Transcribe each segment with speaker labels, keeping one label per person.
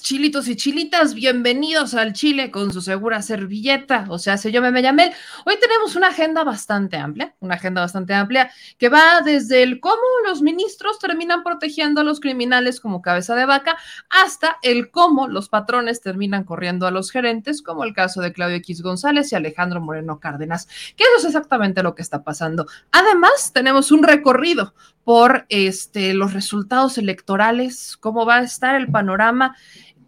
Speaker 1: Chilitos y chilitas. Bienvenidos al Chile con su segura servilleta. O sea, se yo me llamé. Hoy tenemos una agenda bastante amplia, una agenda bastante amplia que va desde el cómo los ministros terminan protegiendo a los criminales como cabeza de vaca hasta el cómo los patrones terminan corriendo a los gerentes, como el caso de Claudio X González y Alejandro Moreno Cárdenas. Que eso es exactamente lo que está pasando. Además, tenemos un recorrido por este, los resultados electorales, cómo va a estar el panorama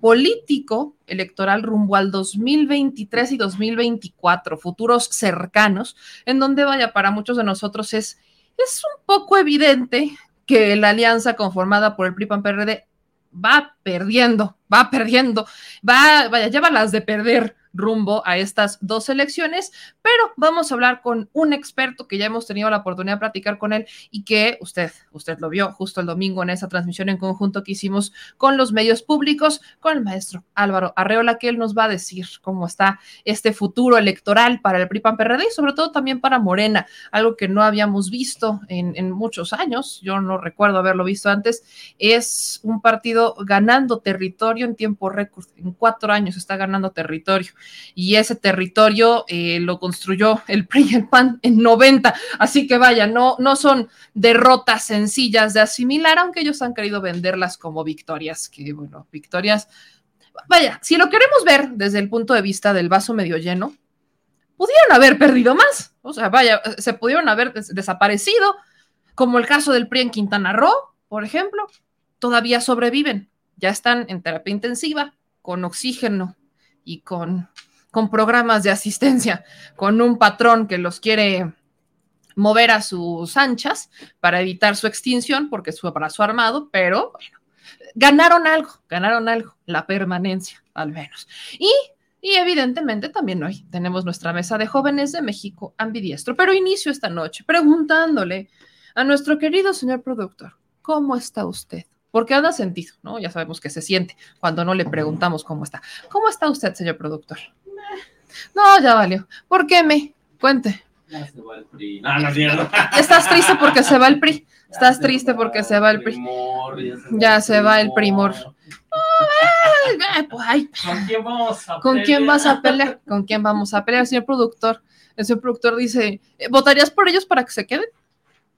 Speaker 1: político electoral rumbo al 2023 y 2024, futuros cercanos, en donde vaya, para muchos de nosotros es, es un poco evidente que la alianza conformada por el PRI-PAN-PRD va perdiendo, va perdiendo, va, vaya, lleva las de perder rumbo a estas dos elecciones, pero vamos a hablar con un experto que ya hemos tenido la oportunidad de platicar con él y que usted, usted lo vio justo el domingo en esa transmisión en conjunto que hicimos con los medios públicos, con el maestro Álvaro Arreola, que él nos va a decir cómo está este futuro electoral para el PRI PAN PRD y sobre todo también para Morena, algo que no habíamos visto en, en muchos años, yo no recuerdo haberlo visto antes, es un partido ganando territorio en tiempo récord, en cuatro años está ganando territorio y ese territorio eh, lo construyó el PRI PAN en 90. Así que vaya, no, no son derrotas sencillas de asimilar, aunque ellos han querido venderlas como victorias, que bueno, victorias. Vaya, si lo queremos ver desde el punto de vista del vaso medio lleno, pudieron haber perdido más. O sea, vaya, se pudieron haber des desaparecido, como el caso del PRI en Quintana Roo, por ejemplo. Todavía sobreviven, ya están en terapia intensiva, con oxígeno, y con, con programas de asistencia, con un patrón que los quiere mover a sus anchas para evitar su extinción, porque es su brazo armado, pero bueno, ganaron algo, ganaron algo, la permanencia, al menos. Y, y evidentemente también hoy tenemos nuestra mesa de jóvenes de México ambidiestro, pero inicio esta noche preguntándole a nuestro querido señor productor, ¿cómo está usted? Porque anda sentido, ¿no? Ya sabemos que se siente cuando no le preguntamos cómo está. ¿Cómo está usted, señor productor? No, ya valió. ¿Por qué me? Cuente.
Speaker 2: Ya se va el PRI. No, no, no.
Speaker 1: Estás triste porque se va el PRI. Estás triste porque se va el PRI. Ya se va el primor.
Speaker 2: ¿Con quién vamos a
Speaker 1: ¿Con
Speaker 2: pelear?
Speaker 1: quién vas a pelear? ¿Con quién vamos a pelear, señor productor? El señor productor dice, ¿votarías por ellos para que se queden?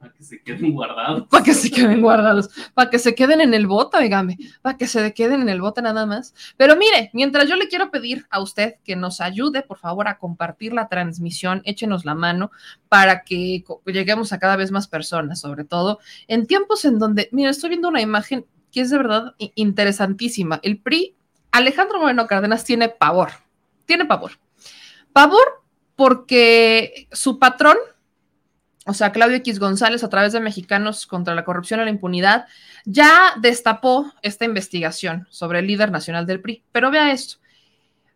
Speaker 2: Para que se queden guardados.
Speaker 1: Para que se queden guardados, para que se queden en el bote, oígame, para que se queden en el bote nada más. Pero mire, mientras yo le quiero pedir a usted que nos ayude, por favor, a compartir la transmisión, échenos la mano para que lleguemos a cada vez más personas, sobre todo en tiempos en donde, mira, estoy viendo una imagen que es de verdad interesantísima. El PRI, Alejandro Moreno Cárdenas tiene pavor, tiene pavor. Pavor porque su patrón, o sea, Claudio X González, a través de Mexicanos contra la Corrupción y la Impunidad, ya destapó esta investigación sobre el líder nacional del PRI. Pero vea esto.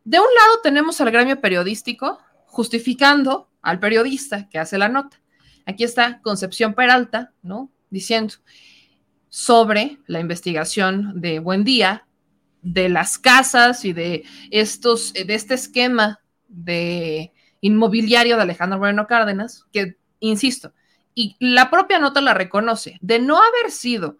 Speaker 1: De un lado tenemos al gremio periodístico justificando al periodista que hace la nota. Aquí está Concepción Peralta, ¿no? Diciendo sobre la investigación de Buendía, de las casas y de estos, de este esquema de inmobiliario de Alejandro Moreno Cárdenas, que insisto, y la propia nota la reconoce, de no haber sido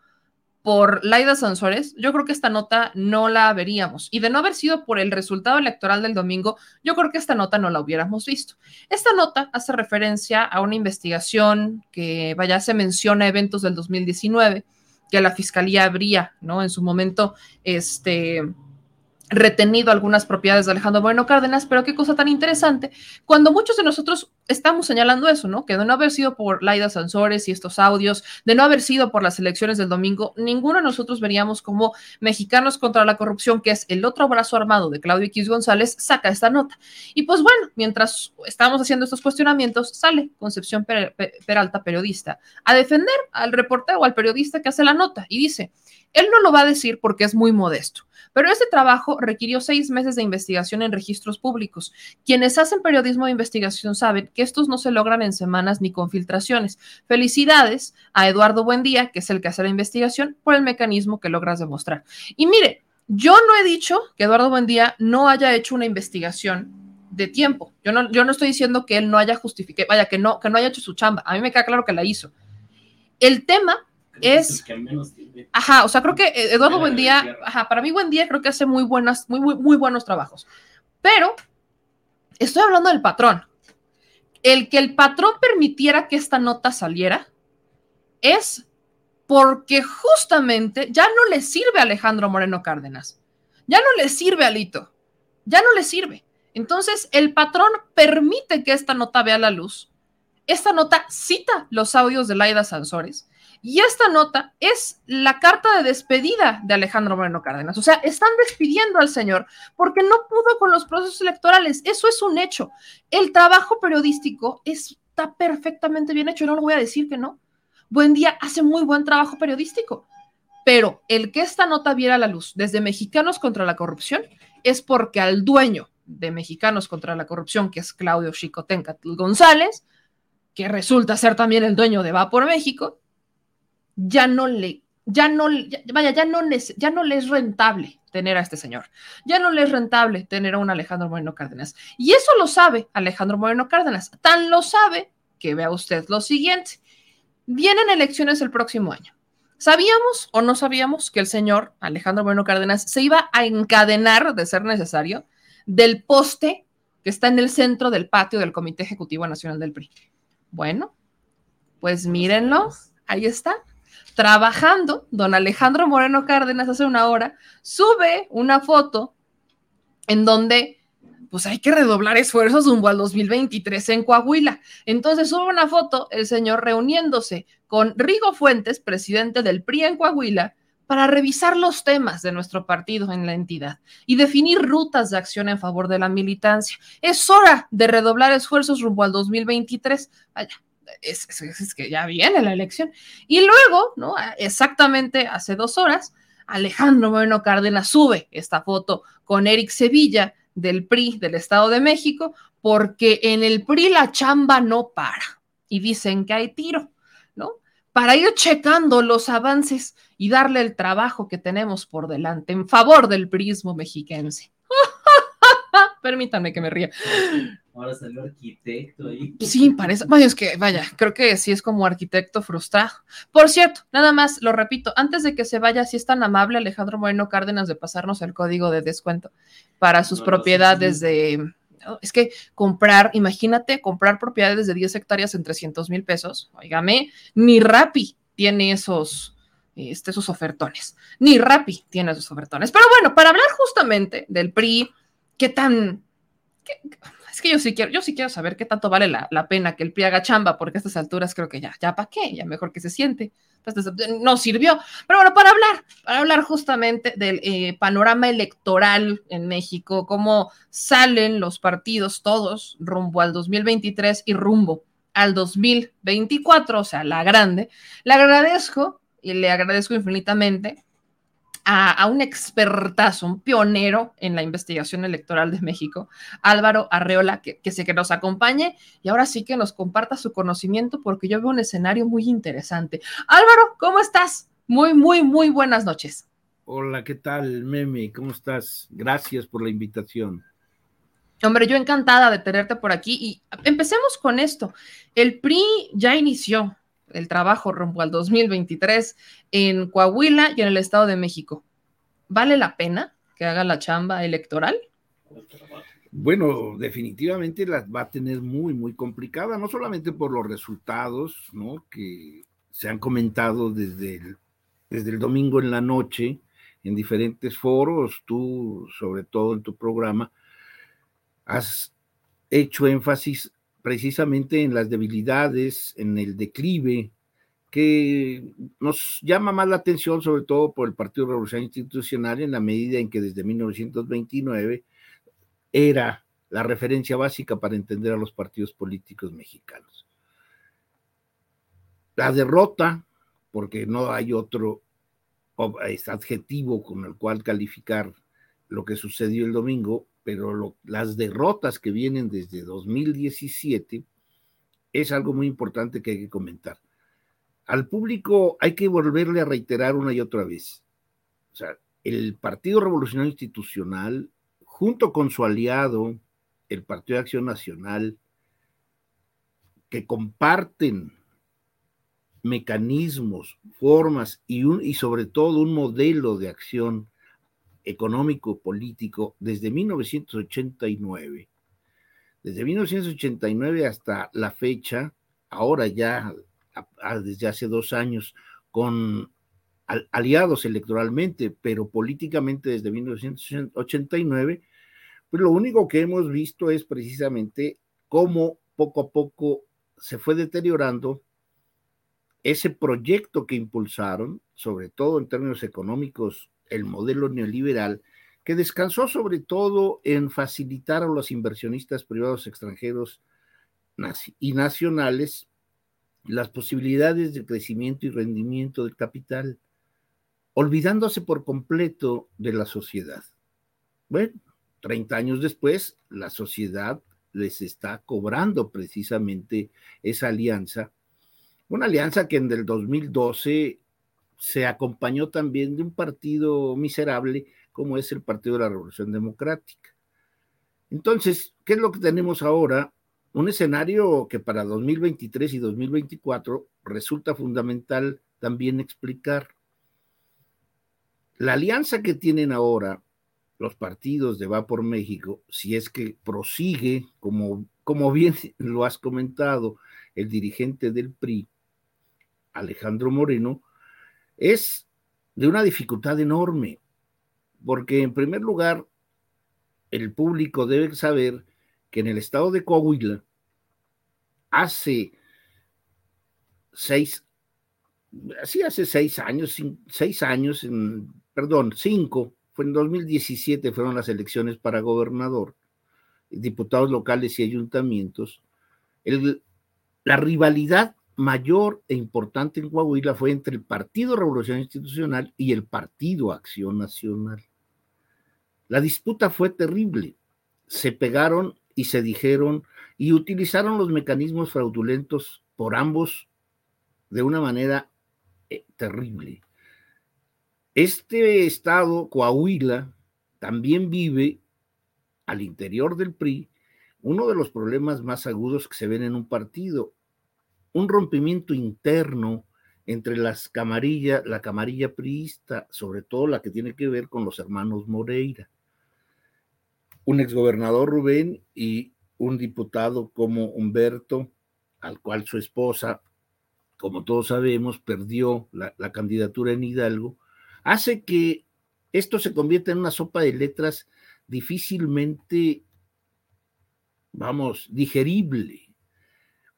Speaker 1: por Laida Sansores, yo creo que esta nota no la veríamos. Y de no haber sido por el resultado electoral del domingo, yo creo que esta nota no la hubiéramos visto. Esta nota hace referencia a una investigación que, vaya, se menciona eventos del 2019, que la fiscalía habría, ¿no? En su momento, este retenido algunas propiedades de Alejandro Moreno Cárdenas, pero qué cosa tan interesante, cuando muchos de nosotros estamos señalando eso, ¿no? Que de no haber sido por Laida Sansores y estos audios, de no haber sido por las elecciones del domingo, ninguno de nosotros veríamos como Mexicanos contra la Corrupción, que es el otro brazo armado de Claudio X González, saca esta nota. Y pues bueno, mientras estamos haciendo estos cuestionamientos, sale Concepción Peralta, periodista, a defender al reportero o al periodista que hace la nota y dice, él no lo va a decir porque es muy modesto, pero este trabajo requirió seis meses de investigación en registros públicos. Quienes hacen periodismo de investigación saben que estos no se logran en semanas ni con filtraciones. Felicidades a Eduardo Buendía, que es el que hace la investigación, por el mecanismo que logras demostrar. Y mire, yo no he dicho que Eduardo Buendía no haya hecho una investigación de tiempo. Yo no, yo no estoy diciendo que él no haya justificado, vaya, que no, que no haya hecho su chamba. A mí me queda claro que la hizo. El tema es... Ajá, o sea, creo que Eduardo Buendía, ajá, para mí Buendía creo que hace muy buenas, muy, muy, muy buenos trabajos. Pero estoy hablando del patrón. El que el patrón permitiera que esta nota saliera es porque justamente ya no le sirve a Alejandro Moreno Cárdenas. Ya no le sirve a Lito. Ya no le sirve. Entonces, el patrón permite que esta nota vea la luz. Esta nota cita los audios de Laida Sansores y esta nota es la carta de despedida de Alejandro Moreno Cárdenas. O sea, están despidiendo al señor porque no pudo con los procesos electorales. Eso es un hecho. El trabajo periodístico está perfectamente bien hecho. No lo voy a decir que no. Buen día hace muy buen trabajo periodístico. Pero el que esta nota viera la luz desde Mexicanos contra la Corrupción es porque al dueño de Mexicanos contra la Corrupción, que es Claudio Chicotenca González, que resulta ser también el dueño de Va por México, ya no le, ya no, vaya, ya no, ya no le es rentable tener a este señor. Ya no le es rentable tener a un Alejandro Moreno Cárdenas. Y eso lo sabe Alejandro Moreno Cárdenas. Tan lo sabe que vea usted lo siguiente. Vienen elecciones el próximo año. ¿Sabíamos o no sabíamos que el señor Alejandro Moreno Cárdenas se iba a encadenar, de ser necesario, del poste que está en el centro del patio del Comité Ejecutivo Nacional del PRI? Bueno, pues mírenlo, ahí está trabajando, don Alejandro Moreno Cárdenas hace una hora sube una foto en donde pues hay que redoblar esfuerzos rumbo al 2023 en Coahuila. Entonces sube una foto el señor reuniéndose con Rigo Fuentes, presidente del PRI en Coahuila, para revisar los temas de nuestro partido en la entidad y definir rutas de acción en favor de la militancia. Es hora de redoblar esfuerzos rumbo al 2023. Vaya, es, que ya viene la elección. Y luego, ¿no? Exactamente hace dos horas, Alejandro Moreno Cárdenas sube esta foto con Eric Sevilla del PRI del Estado de México, porque en el PRI la chamba no para. Y dicen que hay tiro, ¿no? Para ir checando los avances y darle el trabajo que tenemos por delante en favor del prismo mexiquense. Permítanme que me ría.
Speaker 2: Ahora salió arquitecto ahí.
Speaker 1: Sí, parece. Vaya, es que, vaya, creo que sí es como arquitecto frustrado. Por cierto, nada más, lo repito, antes de que se vaya, si es tan amable Alejandro Moreno Cárdenas de pasarnos el código de descuento para sus propiedades de. Es que comprar, imagínate, comprar propiedades de 10 hectáreas en 300 mil pesos, oígame, ni Rappi tiene esos, este, esos ofertones, ni Rappi tiene esos ofertones. Pero bueno, para hablar justamente del PRI, qué tan es que yo sí quiero, yo sí quiero saber qué tanto vale la, pena que el PRI haga chamba, porque a estas alturas creo que ya, ya para qué, ya mejor que se siente. Entonces, no sirvió. Pero bueno, para hablar, para hablar justamente del eh, panorama electoral en México, cómo salen los partidos todos rumbo al 2023 y rumbo al 2024, o sea, la grande, le agradezco y le agradezco infinitamente a, un expertazo, un pionero en la investigación electoral de México, Álvaro Arreola, que, que sé que nos acompañe y ahora sí que nos comparta su conocimiento porque yo veo un escenario muy interesante. Álvaro, ¿cómo estás? Muy, muy, muy buenas noches.
Speaker 3: Hola, ¿qué tal, Meme? ¿Cómo estás? Gracias por la invitación.
Speaker 1: Hombre, yo encantada de tenerte por aquí y empecemos con esto. El PRI ya inició el trabajo rumbo al 2023 en Coahuila y en el Estado de México. ¿Vale la pena que haga la chamba electoral?
Speaker 3: Bueno, definitivamente las va a tener muy, muy complicada, no solamente por los resultados, ¿no? Que se han comentado desde el desde el domingo en la noche, en diferentes foros, tú, sobre todo en tu programa, has hecho énfasis precisamente en las debilidades, en el declive, que nos llama más la atención, sobre todo por el Partido Revolucionario Institucional, en la medida en que desde 1929 era la referencia básica para entender a los partidos políticos mexicanos. La derrota, porque no hay otro adjetivo con el cual calificar lo que sucedió el domingo, pero las derrotas que vienen desde 2017 es algo muy importante que hay que comentar. Al público hay que volverle a reiterar una y otra vez. O sea, el Partido Revolucionario Institucional, junto con su aliado, el Partido de Acción Nacional, que comparten mecanismos, formas y, un, y sobre todo un modelo de acción económico político desde 1989. Desde 1989 hasta la fecha, ahora ya desde hace dos años, con aliados electoralmente, pero políticamente desde 1989, pues lo único que hemos visto es precisamente cómo poco a poco se fue deteriorando ese proyecto que impulsaron, sobre todo en términos económicos el modelo neoliberal, que descansó sobre todo en facilitar a los inversionistas privados extranjeros y nacionales las posibilidades de crecimiento y rendimiento del capital, olvidándose por completo de la sociedad. Bueno, 30 años después, la sociedad les está cobrando precisamente esa alianza, una alianza que en el 2012 se acompañó también de un partido miserable como es el Partido de la Revolución Democrática. Entonces, ¿qué es lo que tenemos ahora? Un escenario que para 2023 y 2024 resulta fundamental también explicar. La alianza que tienen ahora los partidos de Va por México, si es que prosigue, como, como bien lo has comentado, el dirigente del PRI, Alejandro Moreno, es de una dificultad enorme, porque en primer lugar, el público debe saber que en el estado de Coahuila, hace seis, así hace seis años, seis años, perdón, cinco, fue en 2017 fueron las elecciones para gobernador, diputados locales y ayuntamientos, la rivalidad mayor e importante en Coahuila fue entre el Partido Revolución Institucional y el Partido Acción Nacional. La disputa fue terrible. Se pegaron y se dijeron y utilizaron los mecanismos fraudulentos por ambos de una manera eh, terrible. Este estado, Coahuila, también vive al interior del PRI uno de los problemas más agudos que se ven en un partido, un rompimiento interno entre las camarillas, la camarilla priista, sobre todo la que tiene que ver con los hermanos Moreira. Un exgobernador Rubén y un diputado como Humberto, al cual su esposa, como todos sabemos, perdió la, candidatura en Hidalgo, hace que esto se convierta en una sopa de letras difícilmente, vamos, digerible.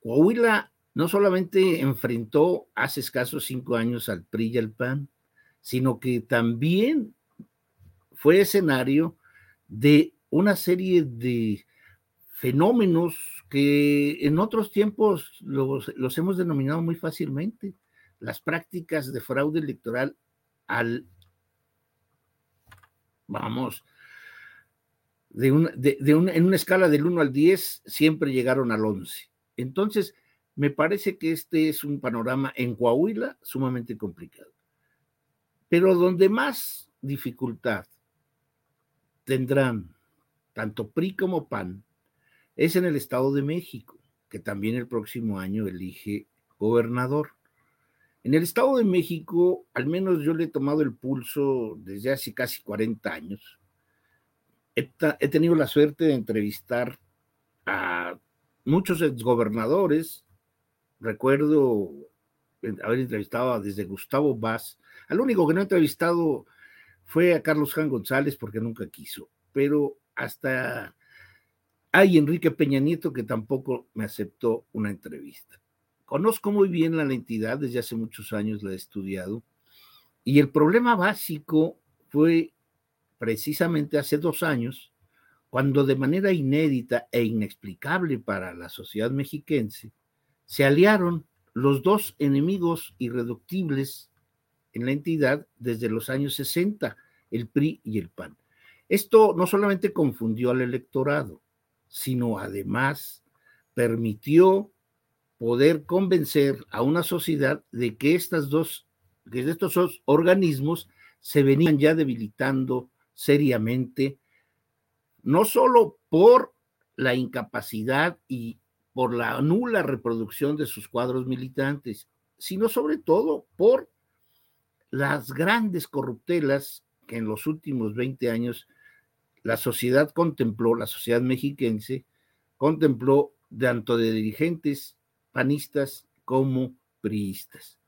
Speaker 3: Coahuila no solamente enfrentó hace escasos cinco años al PRI y al PAN, sino que también fue escenario de una serie de fenómenos que en otros tiempos los, hemos denominado muy fácilmente, las prácticas de fraude electoral al, vamos, de en una escala del 1 al 10, siempre llegaron al 11. Entonces, me parece que este es un panorama en Coahuila sumamente complicado. Pero donde más dificultad tendrán tanto PRI como PAN es en el Estado de México, que también el próximo año elige gobernador. En el Estado de México, al menos yo le he tomado el pulso desde hace casi 40 años. He, he tenido la suerte de entrevistar a muchos exgobernadores Recuerdo haber entrevistado desde Gustavo Vaz. Al único que no he entrevistado fue a Carlos Jan González porque nunca quiso, pero hasta hay Enrique Peña Nieto que tampoco me aceptó una entrevista. Conozco muy bien la entidad, desde hace muchos años la he estudiado, y el problema básico fue precisamente hace dos años, cuando de manera inédita e inexplicable para la sociedad mexiquense, se aliaron los dos enemigos irreductibles en la entidad desde los años 60, el PRI y el PAN. Esto no solamente confundió al electorado, sino además permitió poder convencer a una sociedad de que estas dos, que estos dos organismos se venían ya debilitando seriamente, no solo por la incapacidad y por la nula reproducción de sus cuadros militantes, sino sobre todo por las grandes corruptelas que en los últimos 20 años la sociedad contempló, la sociedad mexiquense contempló tanto de dirigentes panistas como priistas.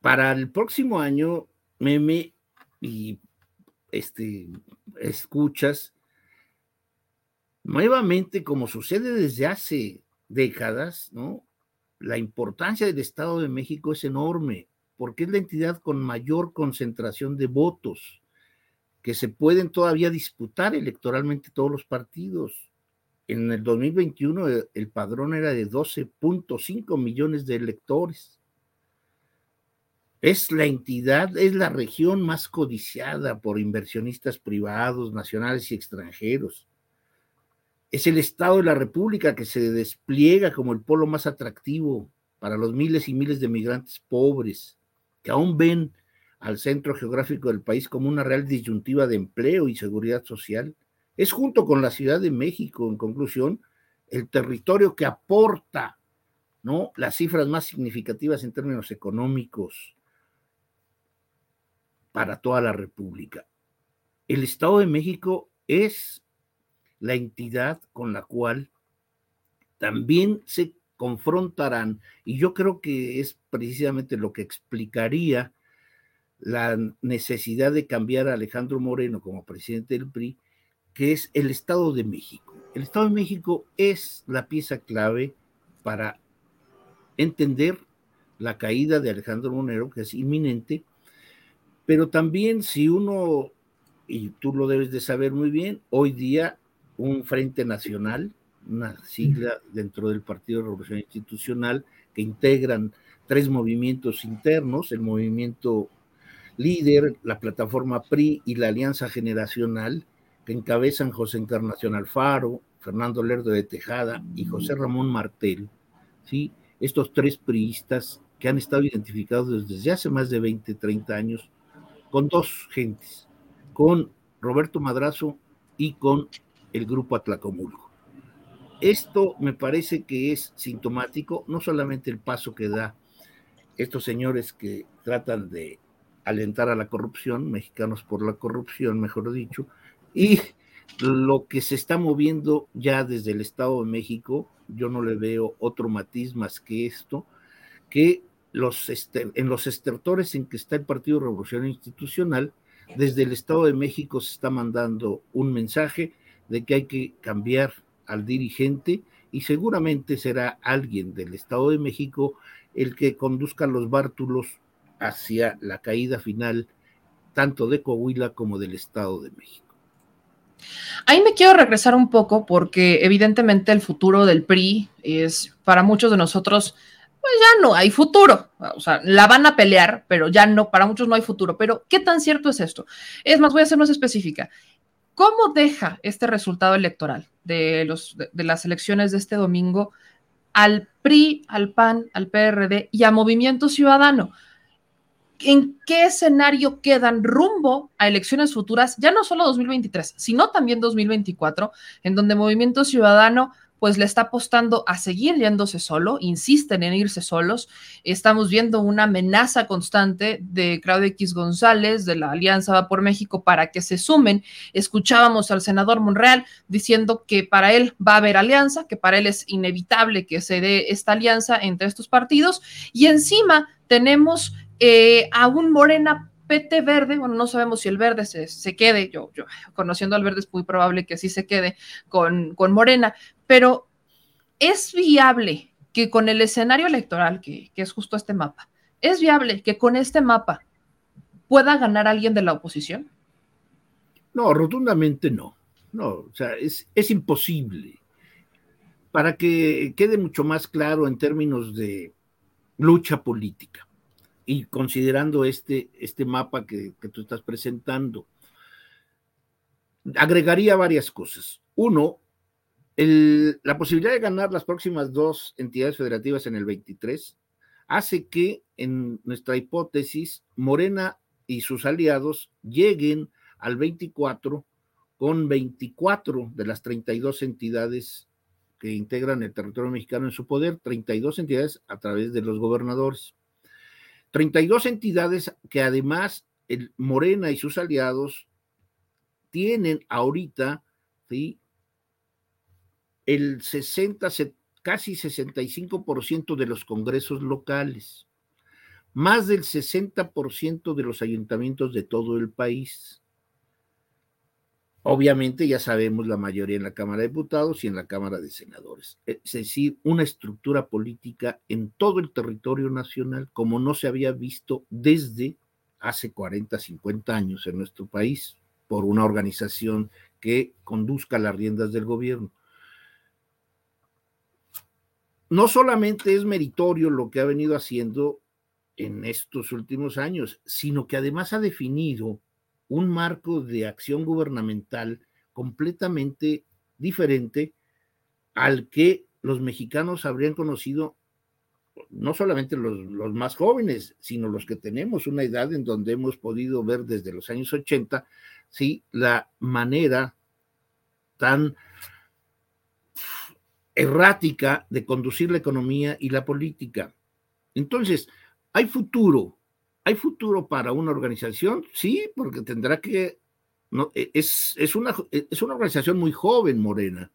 Speaker 3: Para el próximo año, Meme y este, escuchas, nuevamente, como sucede desde hace décadas, ¿no? La importancia del Estado de México es enorme, porque es la entidad con mayor concentración de votos que se pueden todavía disputar electoralmente todos los partidos. En el 2021 eh, el padrón era de 12.5 millones de electores. Es la entidad, es la región más codiciada por inversionistas privados, nacionales y extranjeros. Es el Estado de la República que se despliega como el polo más atractivo para los miles y miles de migrantes pobres que aún ven al centro geográfico del país como una real disyuntiva de empleo y seguridad social. Es junto con la Ciudad de México, en conclusión, el territorio que aporta las cifras más significativas en términos económicos para toda la República. El Estado de México es la entidad con la cual también se confrontarán, y yo creo que es precisamente lo que explicaría la necesidad de cambiar a Alejandro Moreno como presidente del PRI, que es el Estado de México. El Estado de México es la pieza clave para entender la caída de Alejandro Moreno, que es inminente, pero también si uno, y tú lo debes de saber muy bien, hoy día un Frente Nacional, una sigla dentro del Partido de Revolución Institucional, que integran tres movimientos internos, el movimiento líder, la plataforma PRI y la Alianza Generacional, que encabezan José Encarnación Alfaro, Fernando Lerdo de Tejada y José Ramón Martel, ¿sí? estos tres priistas que han estado identificados desde hace más de 20, 30 años con dos gentes, con Roberto Madrazo y con el grupo Atlacomulco. Esto me parece que es sintomático, no solamente el paso que da estos señores que tratan de alentar a la corrupción, mexicanos por la corrupción, mejor dicho, y lo que se está moviendo ya desde el Estado de México, yo no le veo otro matiz más que esto, que los en los estertores en que está el Partido Revolución Institucional, desde el Estado de México se está mandando un mensaje de que hay que cambiar al dirigente y seguramente será alguien del Estado de México el que conduzca los bártulos hacia la caída final tanto de Coahuila como del Estado de México.
Speaker 1: Ahí me quiero regresar un poco porque evidentemente el futuro del PRI es para muchos de nosotros pues ya no hay futuro. O sea, la van a pelear, pero ya no, para muchos no hay futuro. Pero, ¿qué tan cierto es esto? Es más, voy a ser más específica. ¿Cómo deja este resultado electoral de, las elecciones de este domingo al PRI, al PAN, al PRD y a Movimiento Ciudadano? ¿En qué escenario quedan rumbo a elecciones futuras, ya no solo 2023, sino también 2024, en donde Movimiento Ciudadano pues le está apostando a seguir yéndose solo, insisten en irse solos. Estamos viendo una amenaza constante de Claudio X González, de la Alianza Va por México, para que se sumen. Escuchábamos al senador Monreal diciendo que para él va a haber alianza, que para él es inevitable que se dé esta alianza entre estos partidos. Y encima tenemos eh, a un Morena Verde, bueno, no sabemos si el verde se, se, quede, yo, yo conociendo al verde es muy probable que sí se quede con, con Morena, pero es viable que con el escenario electoral, que, que, es justo este mapa, es viable que con este mapa pueda ganar alguien de la oposición?
Speaker 3: No, rotundamente no. No, o sea, es, es imposible. Para que quede mucho más claro en términos de lucha política y considerando este, este mapa que, tú estás presentando, agregaría varias cosas. Uno, la posibilidad de ganar las próximas dos entidades federativas en el 23 hace que en nuestra hipótesis Morena y sus aliados lleguen al 24 con 24 de las 32 entidades que integran el territorio mexicano en su poder, 32 entidades a través de los gobernadores. 32 entidades que además el Morena y sus aliados tienen ahorita ¿sí? el 60, casi 65% de los congresos locales, más del 60% de los ayuntamientos de todo el país. Obviamente ya sabemos la mayoría en la Cámara de Diputados y en la Cámara de Senadores. Es decir, una estructura política en todo el territorio nacional como no se había visto desde hace 40, 50 años en nuestro país por una organización que conduzca las riendas del gobierno. No solamente es meritorio lo que ha venido haciendo en estos últimos años, sino que además ha definido un marco de acción gubernamental completamente diferente al que los mexicanos habrían conocido, no solamente los, los, más jóvenes, sino los que tenemos una edad en donde hemos podido ver desde los años 80, sí, la manera tan errática de conducir la economía y la política. Entonces, hay futuro ¿Hay futuro para una organización? Sí, porque tendrá que... E, es, es, una, e, es una organización muy joven, Morena,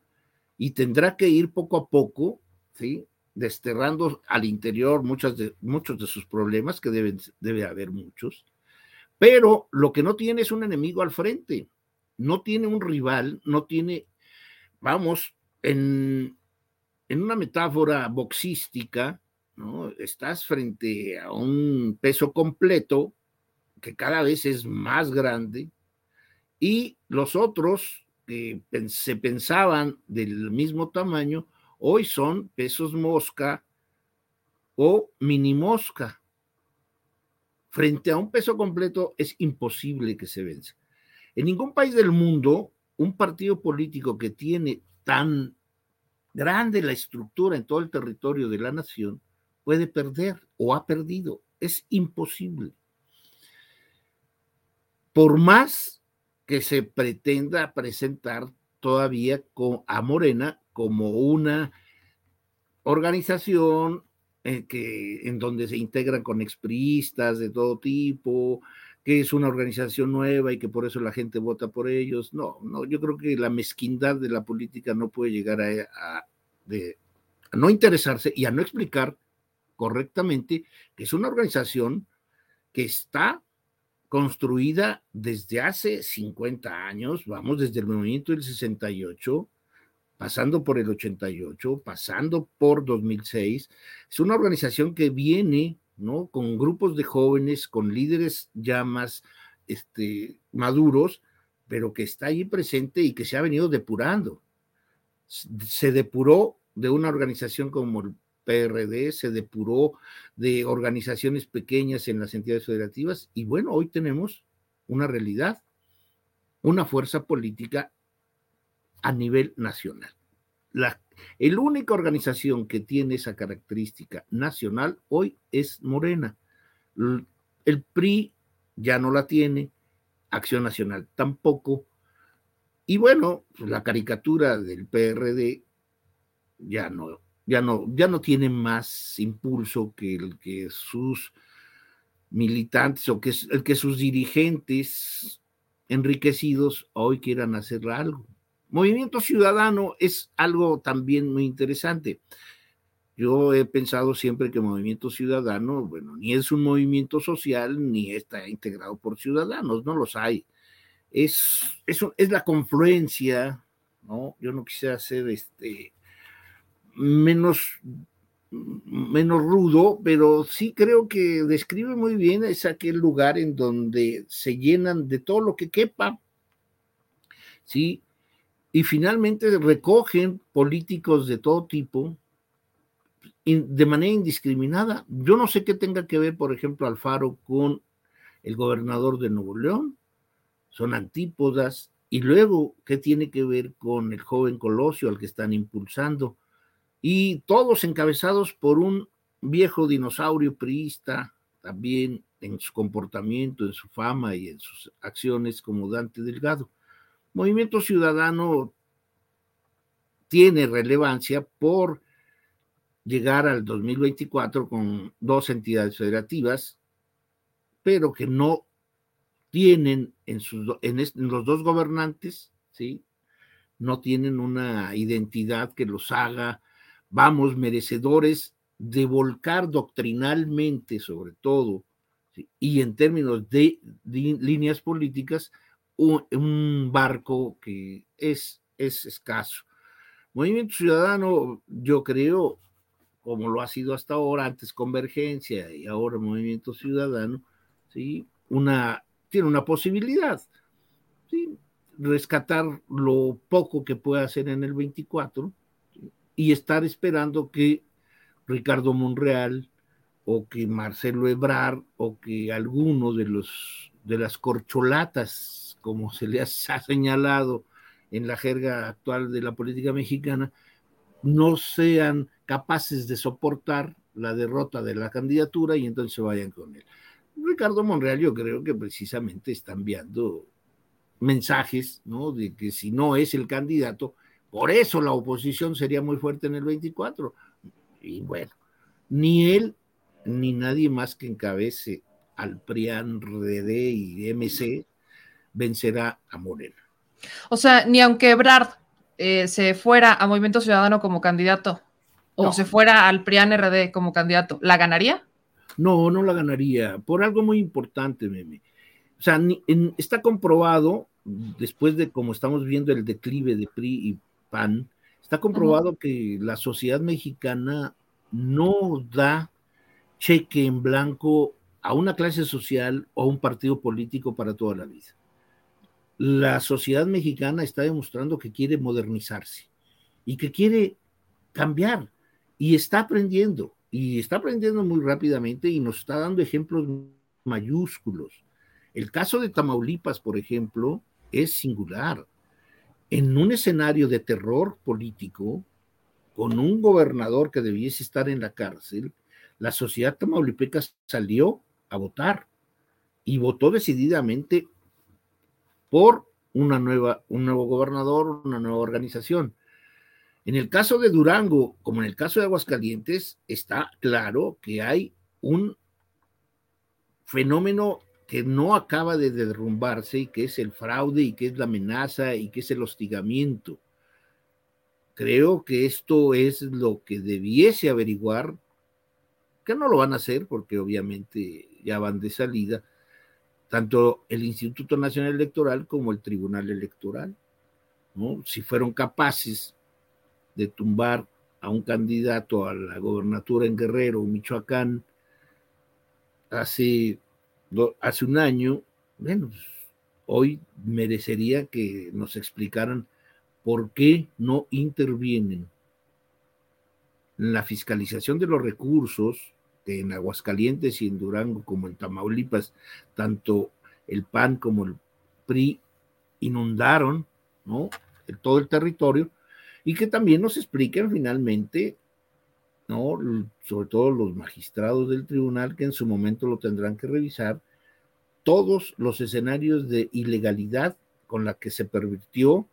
Speaker 3: y tendrá que ir poco a poco, ¿sí? desterrando al interior muchas de, muchos de sus problemas, que deben, debe haber muchos, pero lo que no tiene es un enemigo al frente, no tiene un rival, no tiene, vamos, en, en una metáfora boxística, ¿no? Estás frente a un peso completo que cada vez es más grande y los otros que se pensaban del mismo tamaño, hoy son pesos mosca o mini mosca. Frente a un peso completo es imposible que se venza. En ningún país del mundo, un partido político que tiene tan grande la estructura en todo el territorio de la nación puede perder o ha perdido. Es imposible. Por más que se pretenda presentar todavía a Morena como una organización en, eh, que, en donde se integran con expriistas de todo tipo, que es una organización nueva y que por eso la gente vota por ellos. No, no, yo creo que la mezquindad de la política no puede llegar a, no interesarse y a no explicar correctamente que es una organización que está construida desde hace 50 años, vamos, desde el movimiento del 68, pasando por el 88, pasando por 2006. Es una organización que viene, ¿no? Con grupos de jóvenes, con líderes ya más este, maduros, pero que está ahí presente y que se ha venido depurando. Se depuró de una organización como el PRD, se depuró de organizaciones pequeñas en las entidades federativas y bueno, hoy tenemos una realidad, una fuerza política a nivel nacional. La el única organización que tiene esa característica nacional hoy es Morena. El PRI ya no la tiene, Acción Nacional tampoco. Y bueno, la caricatura del PRD ya no, ya no, ya no tiene más impulso que el que sus militantes o que el que sus dirigentes enriquecidos hoy quieran hacer algo. Movimiento Ciudadano es algo también muy interesante. Yo he pensado siempre que Movimiento Ciudadano, bueno, ni es un movimiento social ni está integrado por ciudadanos, no los hay. Es, es, es la confluencia, ¿no? Yo no quisiera ser este menos menos rudo, pero sí creo que describe muy bien es aquel lugar en donde se llenan de todo lo que quepa, ¿sí? Y finalmente recogen políticos de todo tipo de manera indiscriminada. Yo no sé qué tenga que ver, por ejemplo, Alfaro con el gobernador de Nuevo León, son antípodas, y luego, ¿qué tiene que ver con el joven Colosio al que están impulsando? Y todos encabezados por un viejo dinosaurio priista, también en su comportamiento, en su fama y en sus acciones como Dante Delgado. Movimiento Ciudadano tiene relevancia por llegar al 2024 con dos entidades federativas, pero que no tienen en, sus, en, en los dos gobernantes, ¿sí? no tienen una identidad que los haga vamos merecedores de volcar doctrinalmente, sobre todo, y en términos de, líneas políticas, un, barco que es, es escaso. Movimiento Ciudadano, yo creo, como lo ha sido hasta ahora, antes Convergencia y ahora Movimiento Ciudadano, ¿sí? una, tiene una posibilidad, ¿sí? rescatar lo poco que puede hacer en el 24, y estar esperando que Ricardo Monreal o que Marcelo Ebrar o que alguno de los de las corcholatas, como se le ha señalado en la jerga actual de la política mexicana, no sean capaces de soportar la derrota de la candidatura y entonces se vayan con él. Ricardo Monreal yo creo que precisamente está enviando mensajes, ¿no? De que si no es el candidato, por eso la oposición sería muy fuerte en el 24. Y bueno, ni él ni nadie más que encabece al PRIAN, RD y MC vencerá a Morena.
Speaker 1: O sea, ni aunque Ebrard eh, se fuera a Movimiento Ciudadano como candidato o se fuera al PRIAN RD como candidato, ¿la ganaría?
Speaker 3: No, no la ganaría, por algo muy importante, Meme. O sea, está comprobado, después de como estamos viendo el declive de PRI y PAN, está comprobado que la sociedad mexicana no da cheque en blanco a una clase social o a un partido político para toda la vida. La sociedad mexicana está demostrando que quiere modernizarse y que quiere cambiar y está aprendiendo y está aprendiendo muy rápidamente y nos está dando ejemplos mayúsculos. El caso de Tamaulipas, por ejemplo, es singular en un escenario de terror político, con un gobernador que debiese estar en la cárcel, la sociedad tamaulipeca salió a votar y votó decididamente por una nueva, un nuevo gobernador, una nueva organización. En el caso de Durango, como en el caso de Aguascalientes, está claro que hay un fenómeno que no acaba de derrumbarse y que es el fraude y que es la amenaza y que es el hostigamiento. Creo que esto es lo que debiese averiguar, que no lo van a hacer porque obviamente ya van de salida, tanto el Instituto Nacional Electoral como el Tribunal Electoral. ¿no? Si fueron capaces de tumbar a un candidato a la gobernatura en Guerrero, Michoacán, hace hace un año, bueno, pues, hoy merecería que nos explicaran por qué no intervienen en la fiscalización de los recursos en Aguascalientes y en Durango como en Tamaulipas, tanto el PAN como el PRI inundaron, ¿no? todo el territorio y que también nos expliquen finalmente ¿no? sobre todo los magistrados del tribunal que en su momento lo tendrán que revisar, todos los escenarios de ilegalidad con la que se pervirtió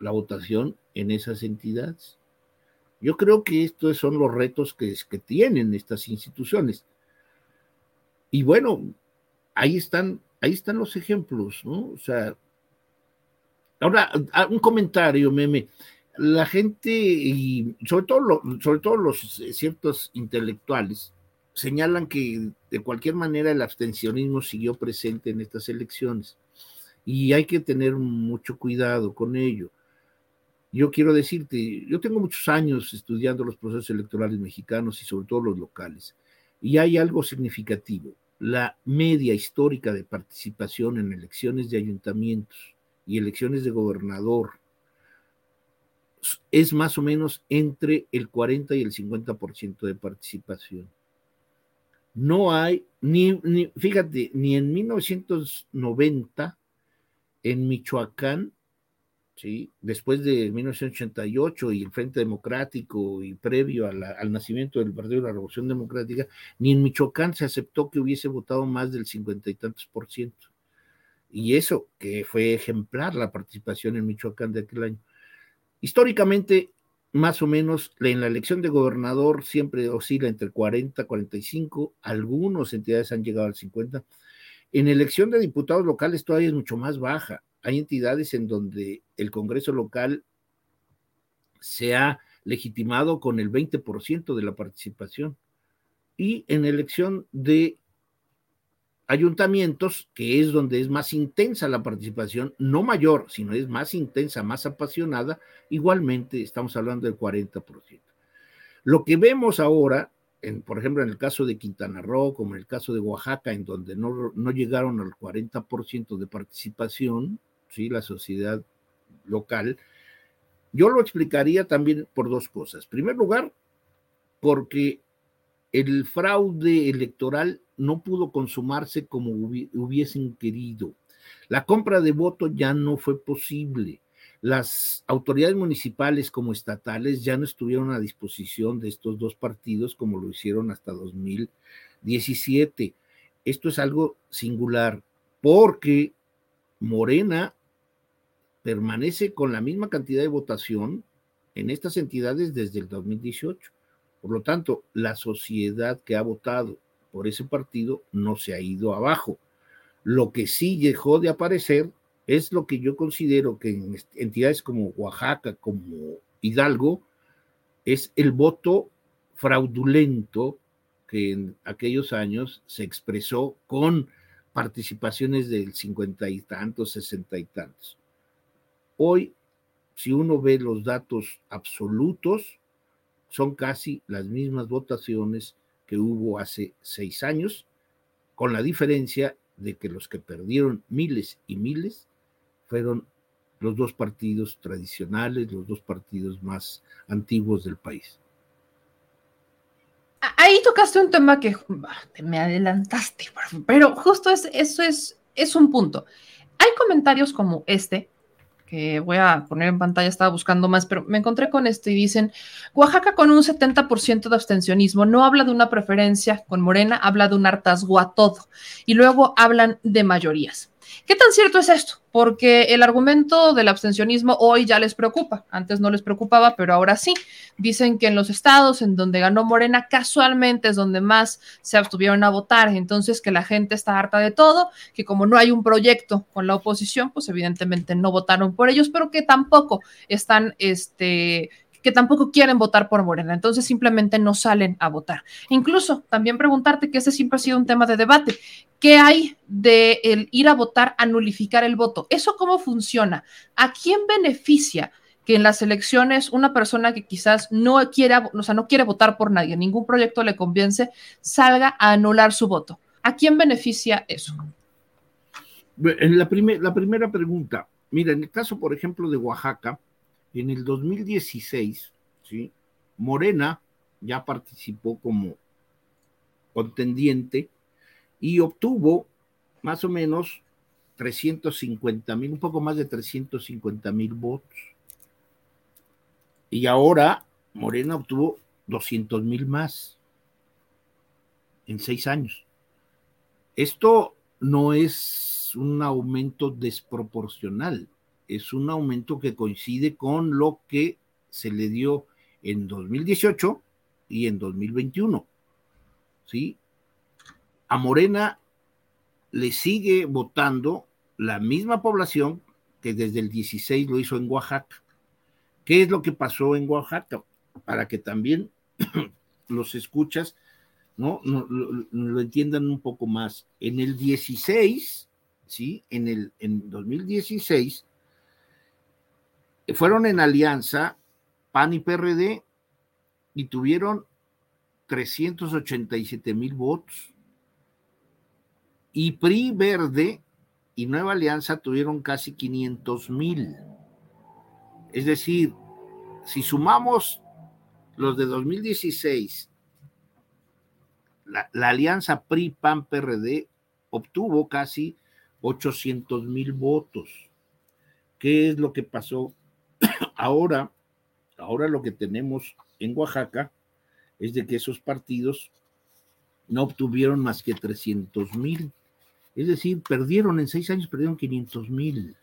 Speaker 3: la votación en esas entidades. Yo creo que estos son los retos que, que tienen estas instituciones. Y bueno, ahí están, ahí están los ejemplos, ¿no? O sea, ahora, un comentario, meme. La gente, y sobre todo, sobre todo los eh, ciertos intelectuales, señalan que de cualquier manera el abstencionismo siguió presente en estas elecciones y hay que tener mucho cuidado con ello. Yo quiero decirte, yo tengo muchos años estudiando los procesos electorales mexicanos y sobre todo los locales, y hay algo significativo. La media histórica de participación en elecciones de ayuntamientos y elecciones de gobernador es más o menos entre el 40 y el 50% de participación no hay, ni, ni, fíjate, ni en 1990 en Michoacán, ¿sí? después de 1988 y el Frente Democrático y previo al nacimiento del Partido de la Revolución Democrática, ni en Michoacán se aceptó que hubiese votado más del cincuenta y tantos por ciento. Y eso, que fue ejemplar la participación en Michoacán de aquel año. Históricamente, más o menos en la elección de gobernador siempre oscila entre 40, 45, algunas entidades han llegado al 50. En elección de diputados locales todavía es mucho más baja. Hay entidades en donde el Congreso local se ha legitimado con el 20% de la participación. Y en elección de ayuntamientos, que es donde es más intensa la participación, no mayor, sino es más intensa, más apasionada, igualmente estamos hablando del 40%. Lo que vemos ahora, por ejemplo, en el caso de Quintana Roo, como en el caso de Oaxaca, en donde no, no llegaron al 40% de participación, ¿sí? la sociedad local, yo lo explicaría también por dos cosas. En primer lugar, porque el fraude electoral no pudo consumarse como hubiesen querido. La compra de voto ya no fue posible. Las autoridades municipales como estatales ya no estuvieron a disposición de estos dos partidos como lo hicieron hasta 2017. Esto es algo singular porque Morena permanece con la misma cantidad de votación en estas entidades desde el 2018. Por lo tanto, la sociedad que ha votado por ese partido no se ha ido abajo. Lo que sí dejó de aparecer es lo que yo considero que en entidades como Oaxaca, como Hidalgo, es el voto fraudulento que en aquellos años se expresó con participaciones del cincuenta y tantos, sesenta y tantos. Hoy, si uno ve los datos absolutos, son casi las mismas votaciones que hubo hace seis años, con la diferencia de que los que perdieron miles y miles fueron los dos partidos tradicionales, los dos partidos más antiguos del país.
Speaker 1: Ahí tocaste un tema que me adelantaste, pero justo es, eso es, es un punto. Hay comentarios como este que voy a poner en pantalla, estaba buscando más, pero me encontré con esto y dicen, Oaxaca con un 70% de abstencionismo, no habla de una preferencia con Morena, habla de un hartazgo a todo. Y luego hablan de mayorías. ¿Qué tan cierto es esto? Porque el argumento del abstencionismo hoy ya les preocupa. Antes no les preocupaba, pero ahora sí. Dicen que en los estados en donde ganó Morena, casualmente es donde más se abstuvieron a votar. Entonces, que la gente está harta de todo, que como no hay un proyecto con la oposición, pues evidentemente no votaron por ellos, pero que tampoco están este, que tampoco quieren votar por Morena, entonces simplemente no salen a votar. Incluso también preguntarte, que ese siempre ha sido un tema de debate, ¿qué hay de el ir a votar a nulificar el voto? ¿Eso cómo funciona? ¿A quién beneficia? que en las elecciones una persona que quizás no quiera, o sea, no quiere votar por nadie, ningún proyecto le convence, salga a anular su voto. ¿A quién beneficia eso?
Speaker 3: En la, la primera pregunta, mira, en el caso, por ejemplo, de Oaxaca, en el 2016, ¿sí? Morena ya participó como contendiente y obtuvo más o menos 350 mil, un poco más de 350 mil votos. Y ahora Morena obtuvo 200 mil más en seis años. Esto no es un aumento desproporcional, es un aumento que coincide con lo que se le dio en 2018 y en 2021. ¿Sí? A Morena le sigue votando la misma población que desde el 16 lo hizo en Oaxaca. ¿Qué es lo que pasó en Oaxaca? Para que también los escuchas ¿no? lo, entiendan un poco más. En el 16, ¿sí? En el en 2016 fueron en alianza PAN y PRD y tuvieron 387 mil votos. Y PRI Verde y Nueva Alianza tuvieron casi 500 mil. Es decir, si sumamos los de 2016, la, la alianza PRI-PAN-PRD obtuvo casi 800 mil votos. ¿Qué es lo que pasó ahora? Ahora lo que tenemos en Oaxaca es de que esos partidos no obtuvieron más que 300 mil. Es decir, perdieron en seis años, perdieron 500 mil,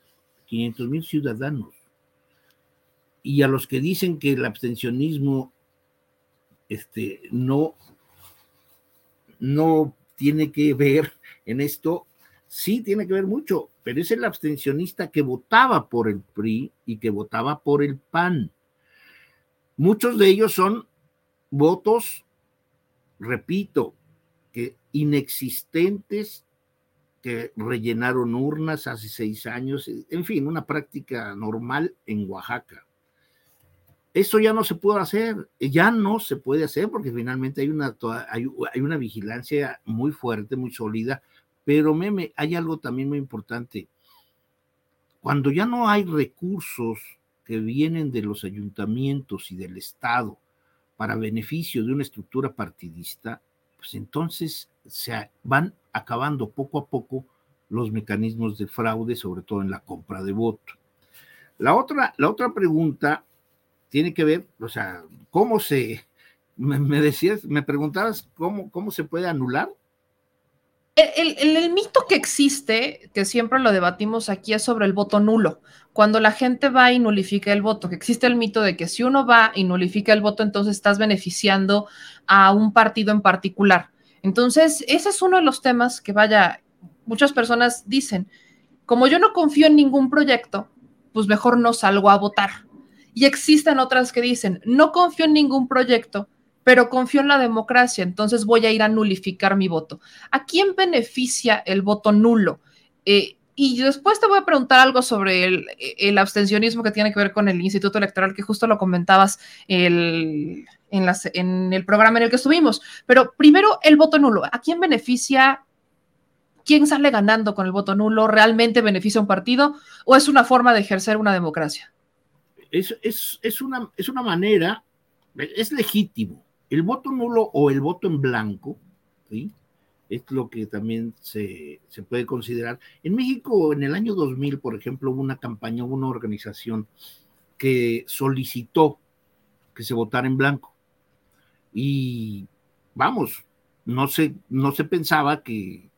Speaker 3: 500 mil ciudadanos. Y a los que dicen que el abstencionismo este, no, no tiene que ver en esto, sí tiene que ver mucho, pero es el abstencionista que votaba por el PRI y que votaba por el PAN. Muchos de ellos son votos, repito, que inexistentes que rellenaron urnas hace seis años, en fin, una práctica normal en Oaxaca. Eso ya no se puede hacer, ya no se puede hacer porque finalmente hay una, hay, hay una vigilancia muy fuerte, muy sólida, pero meme, hay algo también muy importante. Cuando ya no hay recursos que vienen de los ayuntamientos y del Estado para beneficio de una estructura partidista, pues entonces se van acabando poco a poco los mecanismos de fraude, sobre todo en la compra de voto. La otra, la otra pregunta tiene que ver, o sea, ¿cómo se, me, decías, me preguntabas cómo, cómo se puede anular
Speaker 1: el, mito que existe, que siempre lo debatimos aquí, es sobre el voto nulo. Cuando la gente va y nulifica el voto, que existe el mito de que si uno va y nulifica el voto, entonces estás beneficiando a un partido en particular. Entonces, ese es uno de los temas que, vaya, muchas personas dicen, como yo no confío en ningún proyecto, pues mejor no salgo a votar. Y existen otras que dicen, no confío en ningún proyecto, pero confío en la democracia, entonces voy a ir a nulificar mi voto. ¿A quién beneficia el voto nulo? Eh, y después te voy a preguntar algo sobre el, abstencionismo que tiene que ver con el Instituto Electoral, que justo lo comentabas en, el programa en el que estuvimos. Pero primero, el voto nulo. ¿A quién beneficia? ¿Quién sale ganando con el voto nulo? ¿Realmente beneficia un partido o es una forma de ejercer una democracia?
Speaker 3: Es una manera, es legítimo, el voto nulo o el voto en blanco, ¿sí? es lo que también se, puede considerar. En México, en el año 2000, por ejemplo, hubo una campaña, hubo una organización que solicitó que se votara en blanco. Y vamos, no se, no se pensaba que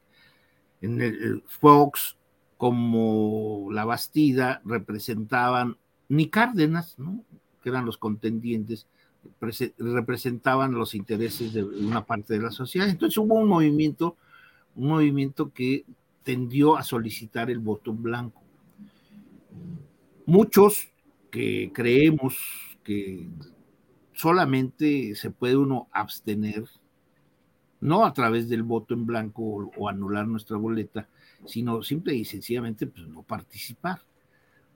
Speaker 3: en el Fox como la Bastida representaban ni Cárdenas, ¿no? que eran los contendientes, representaban los intereses de una parte de la sociedad. Entonces hubo un movimiento, un movimiento que tendió a solicitar el voto blanco. Muchos que creemos que solamente se puede uno abstener, no a través del voto en blanco o, o anular nuestra boleta, sino simple y sencillamente pues, no participar.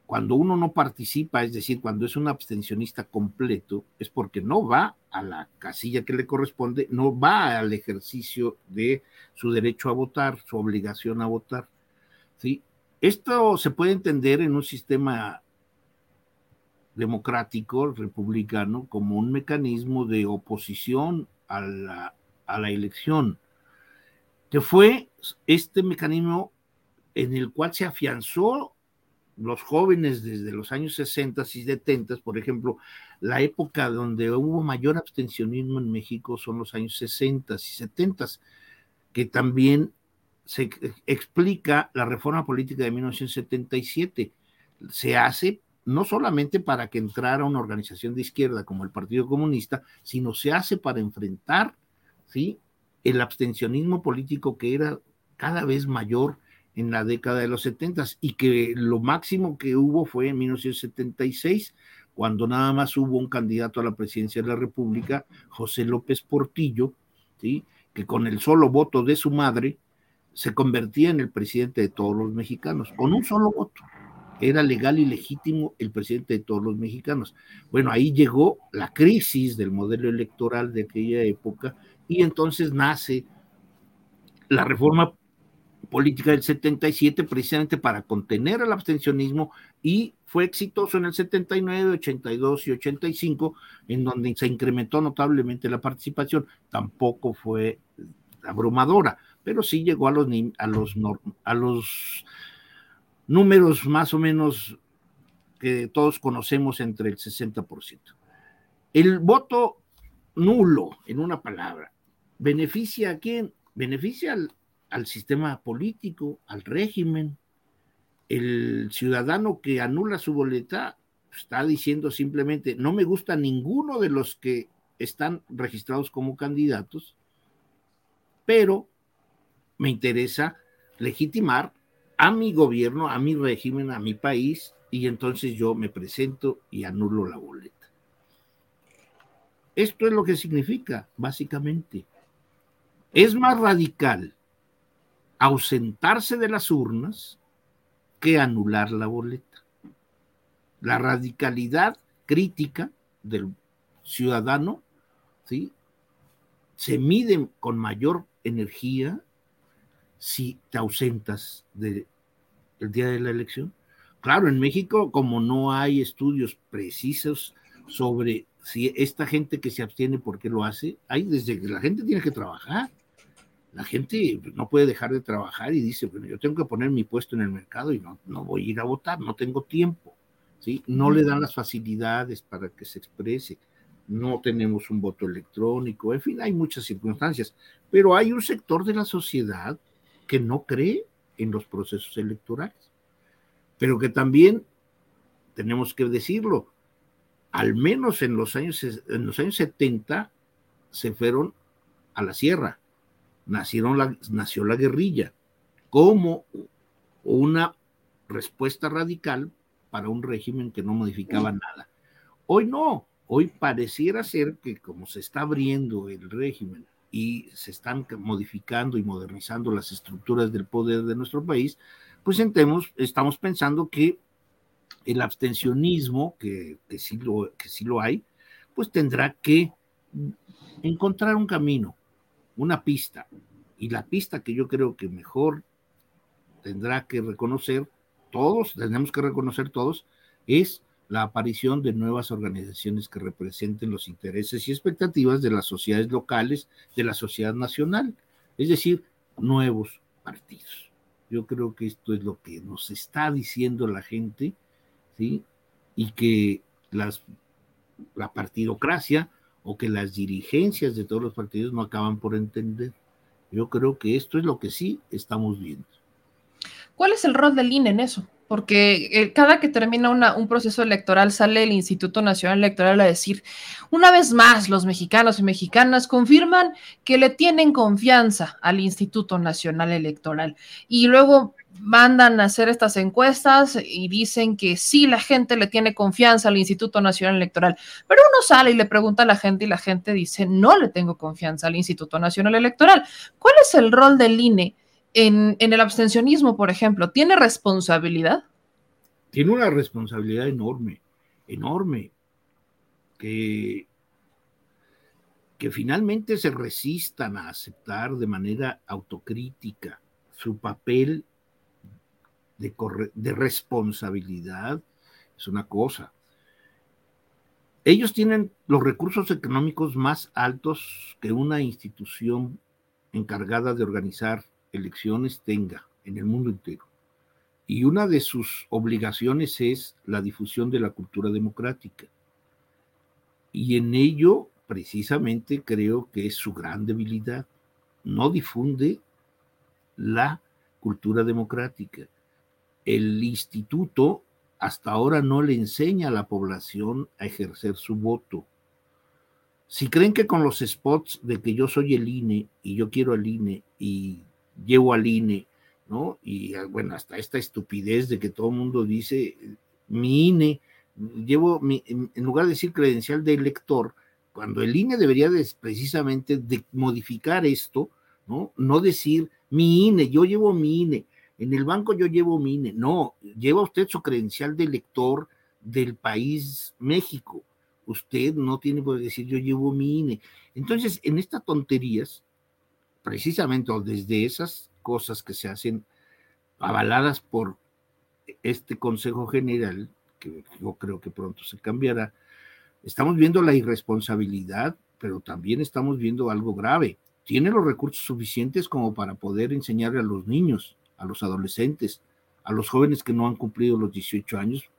Speaker 3: Cuando uno no participa, es decir, cuando es un abstencionista completo, es porque no va a la casilla que le corresponde, no va al ejercicio de su derecho a votar, su obligación a votar. ¿sí? Esto se puede entender en un sistema democrático, republicano, como un mecanismo de oposición a la, a la elección, que fue este mecanismo en el cual se afianzó los jóvenes desde los años 60 y 70, por ejemplo, la época donde hubo mayor abstencionismo en México son los años 60 y 70, que también se explica la reforma política de 1977. Se hace no solamente para que entrara una organización de izquierda como el Partido Comunista, sino se hace para enfrentar ¿sí? el abstencionismo político que era cada vez mayor en la década de los 70 y que lo máximo que hubo fue en 1976, cuando nada más hubo un candidato a la presidencia de la República, José López Portillo, ¿sí? que con el solo voto de su madre se convertía en el presidente de todos los mexicanos, con un solo voto. Era legal y legítimo el presidente de todos los mexicanos. Bueno, ahí llegó la crisis del modelo electoral de aquella época y entonces nace la reforma política del 77 precisamente para contener el abstencionismo y fue exitoso en el 79, 82 y 85, en donde se incrementó notablemente la participación. Tampoco fue abrumadora, pero sí llegó a los, números más o menos que todos conocemos entre el 60%. El voto nulo, en una palabra, beneficia a quién? Beneficia al, al sistema político, al régimen. El ciudadano que anula su boleta está diciendo simplemente, no me gusta ninguno de los que están registrados como candidatos, pero me interesa legitimar a mi gobierno, a mi régimen, a mi país, y entonces yo me presento y anulo la boleta. Esto es lo que significa, básicamente. Es más radical ausentarse de las urnas que anular la boleta. La radicalidad crítica del ciudadano ¿sí? se mide con mayor energía si te ausentas del día de la elección. Claro, en México, como no hay estudios precisos sobre si esta gente que se abstiene, ¿por qué lo hace? Hay desde que la gente tiene que trabajar la gente no puede dejar de trabajar y dice, bueno, yo tengo que poner mi puesto en el mercado y no, no voy a ir a votar, no tengo tiempo, ¿sí? No le dan las facilidades para que se exprese, no tenemos un voto electrónico, en fin, hay muchas circunstancias, pero hay un sector de la sociedad que no cree en los procesos electorales, pero que también tenemos que decirlo, al menos en los años, en los años 70 se fueron a la sierra, nacieron la, nació la guerrilla como una respuesta radical para un régimen que no modificaba nada. Hoy no, hoy pareciera ser que como se está abriendo el régimen y se están modificando y modernizando las estructuras del poder de nuestro país, pues entemos, estamos pensando que el abstencionismo, que, que, sí lo, que sí lo hay, pues tendrá que encontrar un camino, una pista. Y la pista que yo creo que mejor tendrá que reconocer todos, tenemos que reconocer todos, es la aparición de nuevas organizaciones que representen los intereses y expectativas de las sociedades locales, de la sociedad nacional, es decir, nuevos partidos. Yo creo que esto es lo que nos está diciendo la gente, ¿sí? Y que las, la partidocracia o que las dirigencias de todos los partidos no acaban por entender. Yo creo que esto es lo que sí estamos viendo.
Speaker 1: ¿Cuál es el rol del INE en eso? Porque eh, cada que termina un proceso electoral sale el Instituto Nacional Electoral a decir, una vez más, los mexicanos y mexicanas confirman que le tienen confianza al Instituto Nacional Electoral. Y luego mandan a hacer estas encuestas y dicen que sí, la gente le tiene confianza al Instituto Nacional Electoral, pero uno sale y le pregunta a la gente y la gente dice, no le tengo confianza al Instituto Nacional Electoral. ¿Cuál es el rol del INE en, el abstencionismo, por ejemplo? ¿Tiene responsabilidad?
Speaker 3: Tiene una responsabilidad enorme, enorme, que finalmente se resistan a aceptar de manera autocrítica su papel de, responsabilidad es una cosa. Ellos tienen los recursos económicos más altos que una institución encargada de organizar elecciones tenga en el mundo entero. Y una de sus obligaciones es la difusión de la cultura democrática. Y en ello, precisamente, creo que es su gran debilidad. No difunde la cultura democrática el instituto hasta ahora no le enseña a la población a ejercer su voto. Si creen que con los spots de que yo soy el INE y yo quiero al INE y llevo al INE, ¿no? Y bueno, hasta esta estupidez de que todo el mundo dice, mi INE, llevo, mi, en lugar de decir credencial de elector, cuando el INE debería de, precisamente de modificar esto, ¿no? No decir mi INE, yo llevo mi INE, en el banco yo llevo mi INE, no, lleva usted su credencial de elector del país México. Usted no tiene por decir yo llevo mi INE. Entonces, en estas tonterías, precisamente o desde esas cosas que se hacen avaladas por este Consejo General, que yo creo que pronto se cambiará, Estamos viendo la irresponsabilidad, pero también estamos viendo algo grave. Tiene los recursos suficientes como para poder enseñarle a los niños, a los adolescentes, a los jóvenes que no han cumplido los 18 años,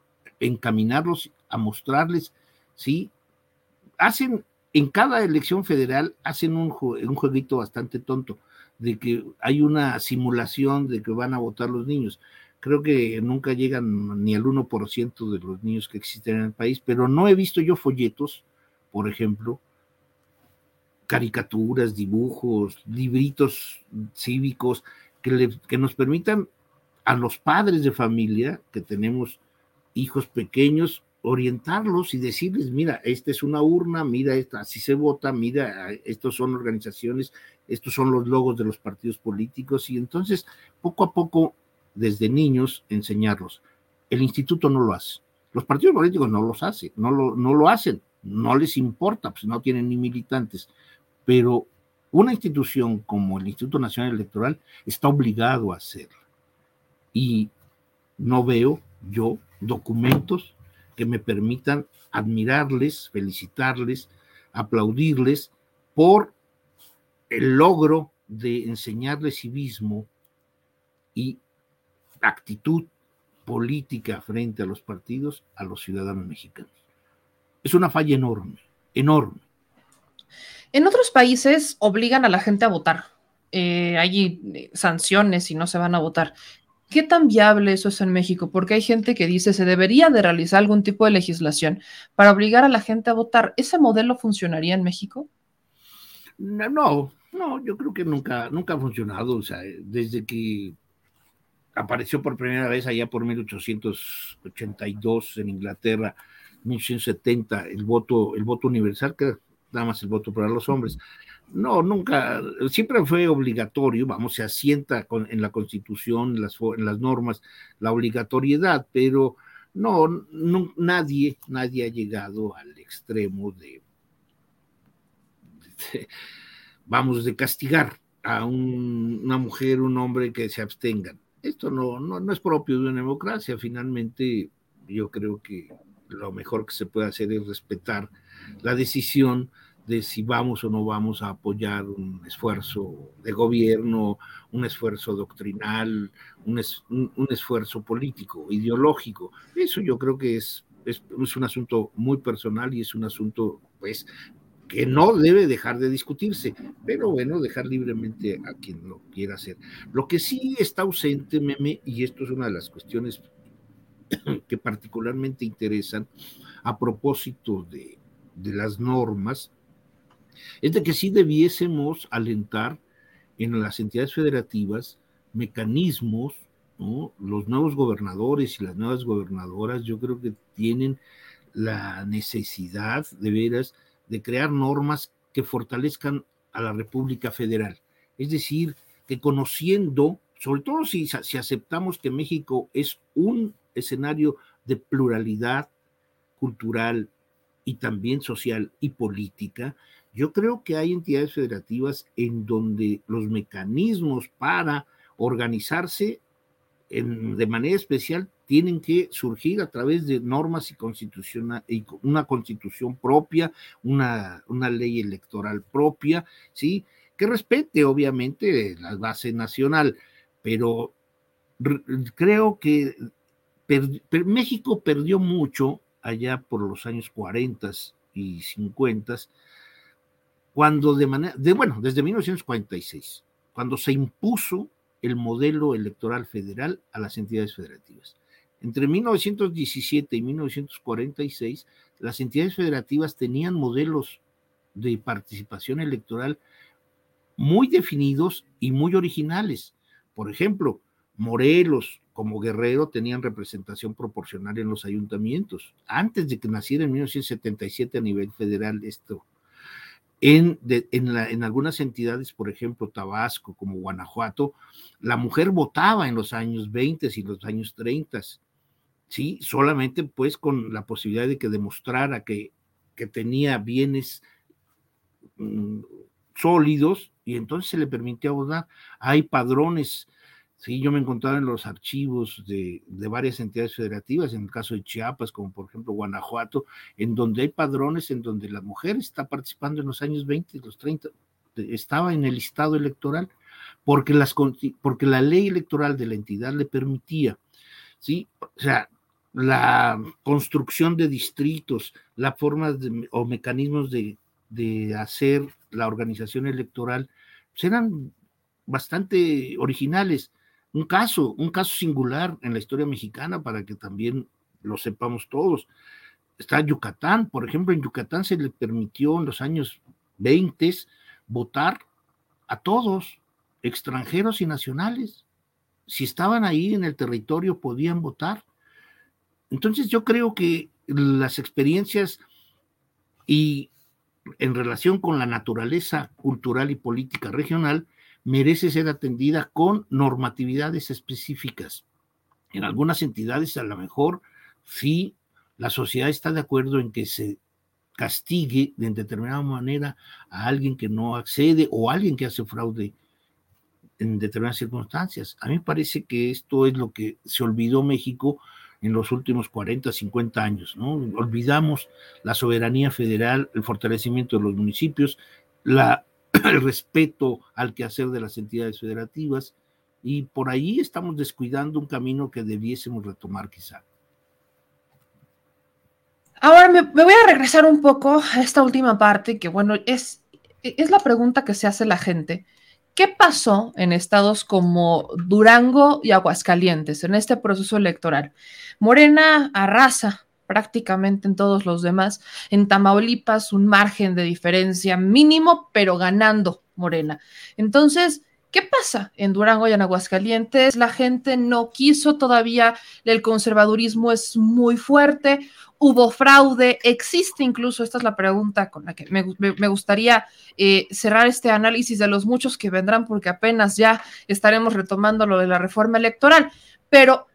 Speaker 3: encaminarlos a mostrarles, ¿sí? Hacen, en cada elección federal, hacen un, un jueguito bastante tonto, de que hay una simulación de que van a votar los niños creo que nunca llegan ni al 1% de los niños que existen en el país, pero no he visto yo folletos, por ejemplo, caricaturas, dibujos, libritos cívicos que, nos permitan a los padres de familia que tenemos hijos pequeños orientarlos y decirles, mira, esta es una urna, mira, esta, así se vota, mira, estos son organizaciones, estos son los logos de los partidos políticos, y entonces poco a poco desde niños enseñarlos. El instituto no lo hace. Los partidos políticos no los hacen, no lo, no lo hacen, no les importa, pues no tienen ni militantes. Pero una institución como el Instituto Nacional Electoral está obligado a hacerlo. Y no veo yo documentos que me permitan admirarles, felicitarles, aplaudirles por el logro de enseñarles civismo y actitud política frente a los partidos a los ciudadanos mexicanos. Es una falla enorme, enorme.
Speaker 1: En otros países obligan a la gente a votar. Eh, hay eh, sanciones si no se van a votar. ¿Qué tan viable eso es en México? Porque hay gente que dice se debería de realizar algún tipo de legislación para obligar a la gente a votar. ¿Ese modelo funcionaría en México?
Speaker 3: No, no, no yo creo que nunca, nunca ha funcionado. O sea, desde que apareció por primera vez allá por 1882 en Inglaterra, 1870, el voto, el voto universal, que nada más el voto para los hombres. No, nunca, siempre fue obligatorio, vamos, se asienta en la constitución, en las, en las normas, la obligatoriedad, pero no, nadie, nadie ha llegado al extremo de, vamos, de castigar a una mujer, un hombre que se abstengan. Esto no, no, es propio de una democracia. Finalmente, yo creo que lo mejor que se puede hacer es respetar la decisión de si vamos o no vamos a apoyar un esfuerzo de gobierno, un esfuerzo doctrinal, un, esfuerzo político, ideológico. Eso yo creo que es, es, es, un asunto muy personal y es un asunto, pues, que no debe dejar de discutirse, pero bueno, dejar libremente a quien lo quiera hacer. Lo que sí está ausente, Meme, y esto es una de las cuestiones que particularmente interesan a propósito de, de las normas, es de que sí debiésemos alentar en las entidades federativas mecanismos, los nuevos gobernadores y las nuevas gobernadoras, yo creo que tienen la necesidad de veras de crear normas que fortalezcan a la República Federal. Es decir, que conociendo, sobre todo si, si aceptamos que México es un escenario de pluralidad cultural y también social y política, yo creo que hay entidades federativas en donde los mecanismos para organizarse de manera especial tienen que surgir a través de normas y, constitución, y una constitución propia, una, una ley electoral propia, ¿sí? Que respete obviamente la base nacional, pero creo que México perdió mucho allá por los años 40 y 50, cuando de manera, de, bueno, desde 1946, cuando se impuso el modelo electoral federal a las entidades federativas. Entre 1917 y 1946, las entidades federativas tenían modelos de participación electoral muy definidos y muy originales. Por ejemplo, Morelos como Guerrero tenían representación proporcional en los ayuntamientos, antes de que naciera en 1977 a nivel federal esto. En, en, algunas entidades, por ejemplo, Tabasco, como Guanajuato, la mujer votaba en los años 20 y los años 30, ¿sí? Solamente pues con la posibilidad de que demostrara que, que tenía bienes mm, sólidos y entonces se le permitía votar. Hay padrones Sí, yo me encontraba en los archivos de, varias entidades federativas, en el caso de Chiapas, como por ejemplo Guanajuato, en donde hay padrones en donde la mujer está participando en los años 20 y los 30, estaba en el listado electoral, porque, las, porque la ley electoral de la entidad le permitía, ¿sí? O sea, la construcción de distritos, la forma o mecanismos de, de hacer la organización electoral, pues eran bastante originales un caso, un caso singular en la historia mexicana para que también lo sepamos todos. Está Yucatán, por ejemplo, en Yucatán se le permitió en los años 20 votar a todos, extranjeros y nacionales. Si estaban ahí en el territorio podían votar. Entonces yo creo que las experiencias y en relación con la naturaleza cultural y política regional, merece ser atendida con normatividades específicas. En algunas entidades a lo mejor sí la sociedad está de acuerdo en que se castigue de determinada manera a alguien que no accede o a alguien que hace fraude en determinadas circunstancias. A mí me parece que esto es lo que se olvidó México en los últimos 40, 50 años, ¿no? Olvidamos la soberanía federal, el fortalecimiento de los municipios, la el respeto al quehacer de las entidades federativas y por ahí estamos descuidando un camino que debiésemos retomar quizá.
Speaker 1: Ahora me, voy a regresar un poco a esta última parte, que bueno, es, es la pregunta que se hace la gente. ¿Qué pasó en estados como Durango y Aguascalientes en este proceso electoral? Morena arrasa prácticamente en todos los demás. En Tamaulipas, un margen de diferencia mínimo, pero ganando Morena. Entonces, ¿qué pasa en Durango y en Aguascalientes? La gente no quiso todavía, el conservadurismo es muy fuerte, hubo fraude, existe incluso, esta es la pregunta con la que me, gustaría eh, cerrar este análisis de los muchos que vendrán, porque apenas ya estaremos retomando lo de la reforma electoral, pero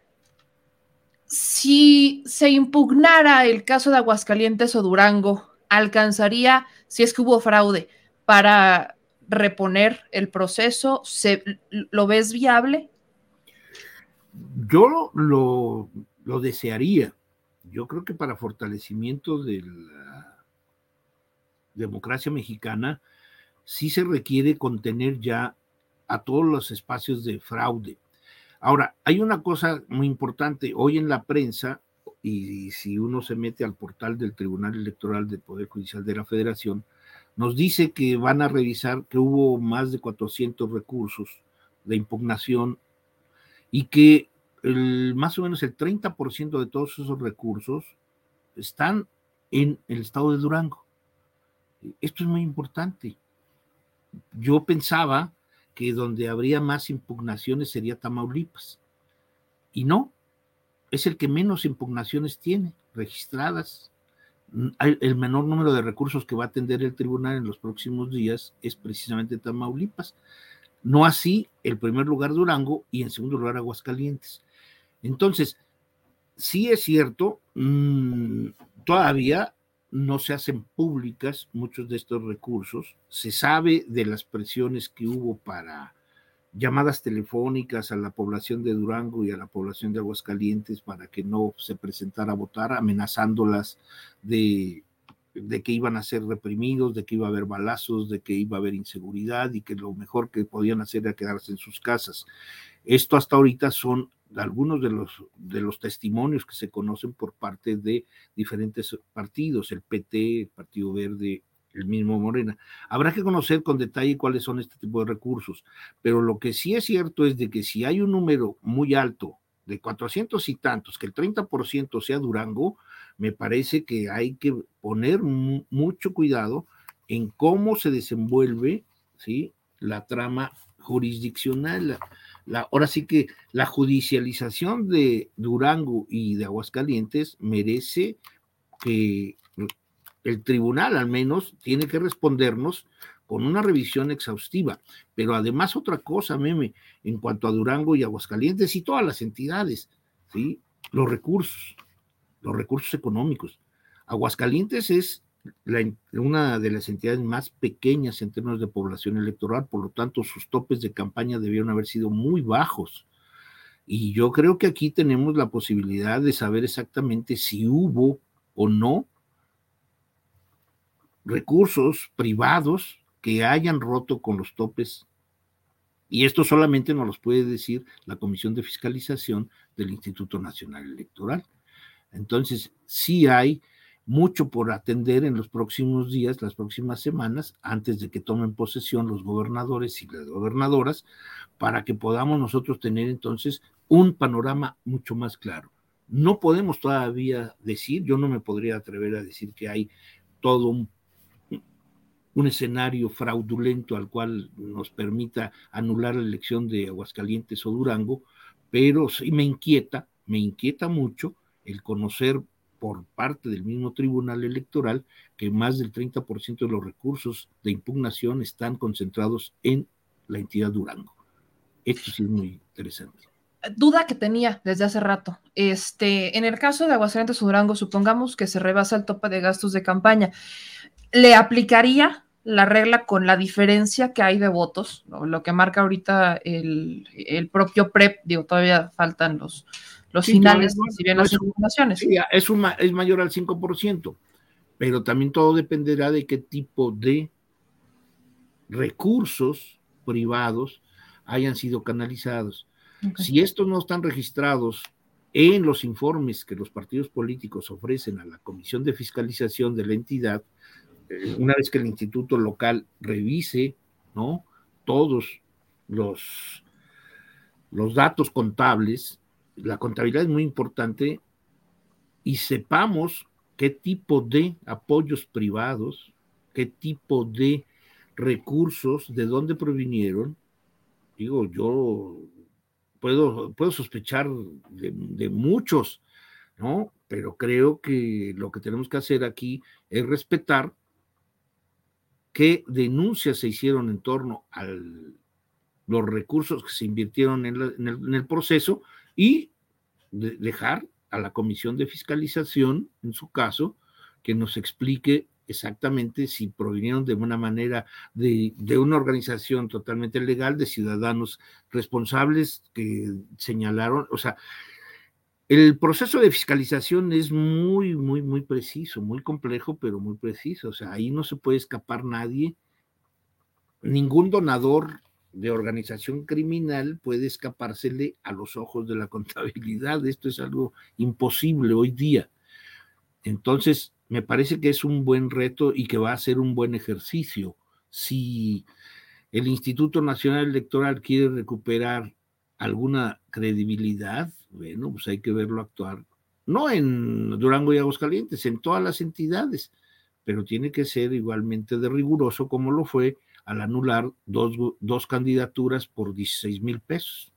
Speaker 1: si se impugnara el caso de Aguascalientes o Durango, alcanzaría, si es que hubo fraude, para reponer el proceso? ¿Se, ¿Lo ves viable?
Speaker 3: Yo lo, lo, desearía. Yo creo que para fortalecimiento de la democracia mexicana sí se requiere contener ya a todos los espacios de fraude. Ahora, hay una cosa muy importante. Hoy en la prensa, y si uno se mete al portal del Tribunal Electoral del Poder Judicial de la Federación, nos dice que van a revisar que hubo más de 400 recursos de impugnación y que el, más o menos el 30% de todos esos recursos están en el estado de Durango. Esto es muy importante. Yo pensaba que donde habría más impugnaciones sería Tamaulipas. Y no, es el que menos impugnaciones tiene registradas. Mm, el menor número de recursos que va a atender el tribunal en los próximos días es precisamente Tamaulipas. No así el primer lugar Durango y en segundo lugar Aguascalientes. Entonces, sí es cierto, mm, todavía no se hacen públicas muchos de estos recursos. Se sabe de las presiones que hubo para llamadas telefónicas a la población de Durango y a la población de Aguascalientes para que no se presentara a votar, amenazándolas de, de que iban a ser reprimidos, de que iba a haber balazos, de que iba a haber inseguridad y que lo mejor que podían hacer era quedarse en sus casas. Esto hasta ahorita son algunos de los, de los testimonios que se conocen por parte de diferentes partidos, el PT, el Partido Verde, el mismo Morena. Habrá que conocer con detalle cuáles son este tipo de recursos, pero lo que sí es cierto es de que si hay un número muy alto de 400 y tantos, que el 30% sea Durango, me parece que hay que poner mucho cuidado en cómo se desenvuelve ¿sí? la trama jurisdiccional. La, ahora sí que la judicialización de Durango y de Aguascalientes merece que el tribunal al menos tiene que respondernos con una revisión exhaustiva. Pero además otra cosa, Meme, en cuanto a Durango y Aguascalientes y todas las entidades, ¿sí? Los recursos, los recursos económicos. Aguascalientes es una de las entidades más pequeñas en términos de población electoral, por lo tanto sus topes de campaña debieron haber sido muy bajos. Y yo creo que aquí tenemos la posibilidad de saber exactamente si hubo o no recursos privados que hayan roto con los topes. Y esto solamente nos los puede decir la Comisión de Fiscalización del Instituto Nacional Electoral. Entonces, sí hay mucho por atender en los próximos días, las próximas semanas, antes de que tomen posesión los gobernadores y las gobernadoras, para que podamos nosotros tener entonces un panorama mucho más claro. No podemos todavía decir, yo no me podría atrever a decir que hay todo un, escenario fraudulento al cual nos permita anular la elección de Aguascalientes o Durango, pero sí me inquieta, me inquieta mucho el conocer por parte del mismo Tribunal Electoral que más del 30% de los recursos de impugnación están concentrados en la entidad Durango. Esto sí es muy interesante.
Speaker 1: Duda que tenía desde hace rato. Este, en el caso de Aguascalientes o Durango, supongamos que se rebasa el tope de gastos de campaña, ¿le aplicaría la regla con la diferencia que hay de votos? Lo que marca ahorita el, el propio PREP, digo, todavía faltan los, los finales, si bien las impugnaciones.
Speaker 3: es, es mayor al 5%, pero también todo dependerá de qué tipo de recursos privados hayan sido canalizados. Si estos no están registrados en los informes que los partidos políticos ofrecen a la Comisión de Fiscalización de la entidad, eh, una vez que el instituto local revise, ¿no? Todos los, los datos contables, la contabilidad es muy importante y sepamos qué tipo de apoyos privados, qué tipo de recursos, de dónde provinieron. Digo, yo puedo, puedo sospechar de, muchos, ¿no? Pero creo que lo que tenemos que hacer aquí es respetar qué denuncias se hicieron en torno a los recursos que se invirtieron en el proceso y dejar a la Comisión de Fiscalización, en su caso, que nos explique exactamente si provinieron de una manera de, de, una organización totalmente legal, de ciudadanos responsables que señalaron, o sea, el proceso de fiscalización es muy, muy, muy preciso, muy complejo, pero muy preciso, o sea, ahí no se puede escapar nadie, ningún donador de organización criminal puede escapársele a los ojos de la contabilidad. Esto es algo imposible hoy día. Entonces, me parece que es un buen reto y que va a ser un buen ejercicio. Si el Instituto Nacional Electoral quiere recuperar alguna credibilidad, bueno, pues hay que verlo actuar, no en Durango y Aguascalientes, en todas las entidades, pero tiene que ser igualmente de riguroso como lo fue al anular dos, dos candidaturas por 16 mil pesos.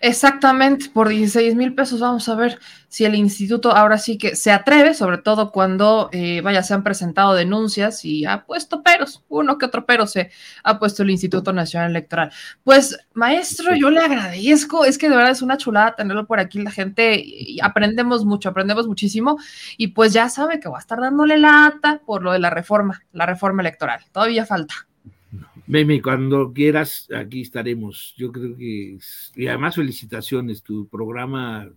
Speaker 1: Exactamente, por 16 mil pesos vamos a ver si el instituto ahora sí que se atreve, sobre todo cuando, eh, vaya, se han presentado denuncias y ha puesto peros, uno que otro pero se ha puesto el Instituto Nacional Electoral. Pues, maestro, yo le agradezco, es que de verdad es una chulada tenerlo por aquí, la gente, y aprendemos mucho, aprendemos muchísimo, y pues ya sabe que va a estar dándole lata por lo de la reforma, la reforma electoral, todavía falta.
Speaker 3: Meme, cuando quieras, aquí estaremos. Yo creo que, y además felicitaciones, tu programa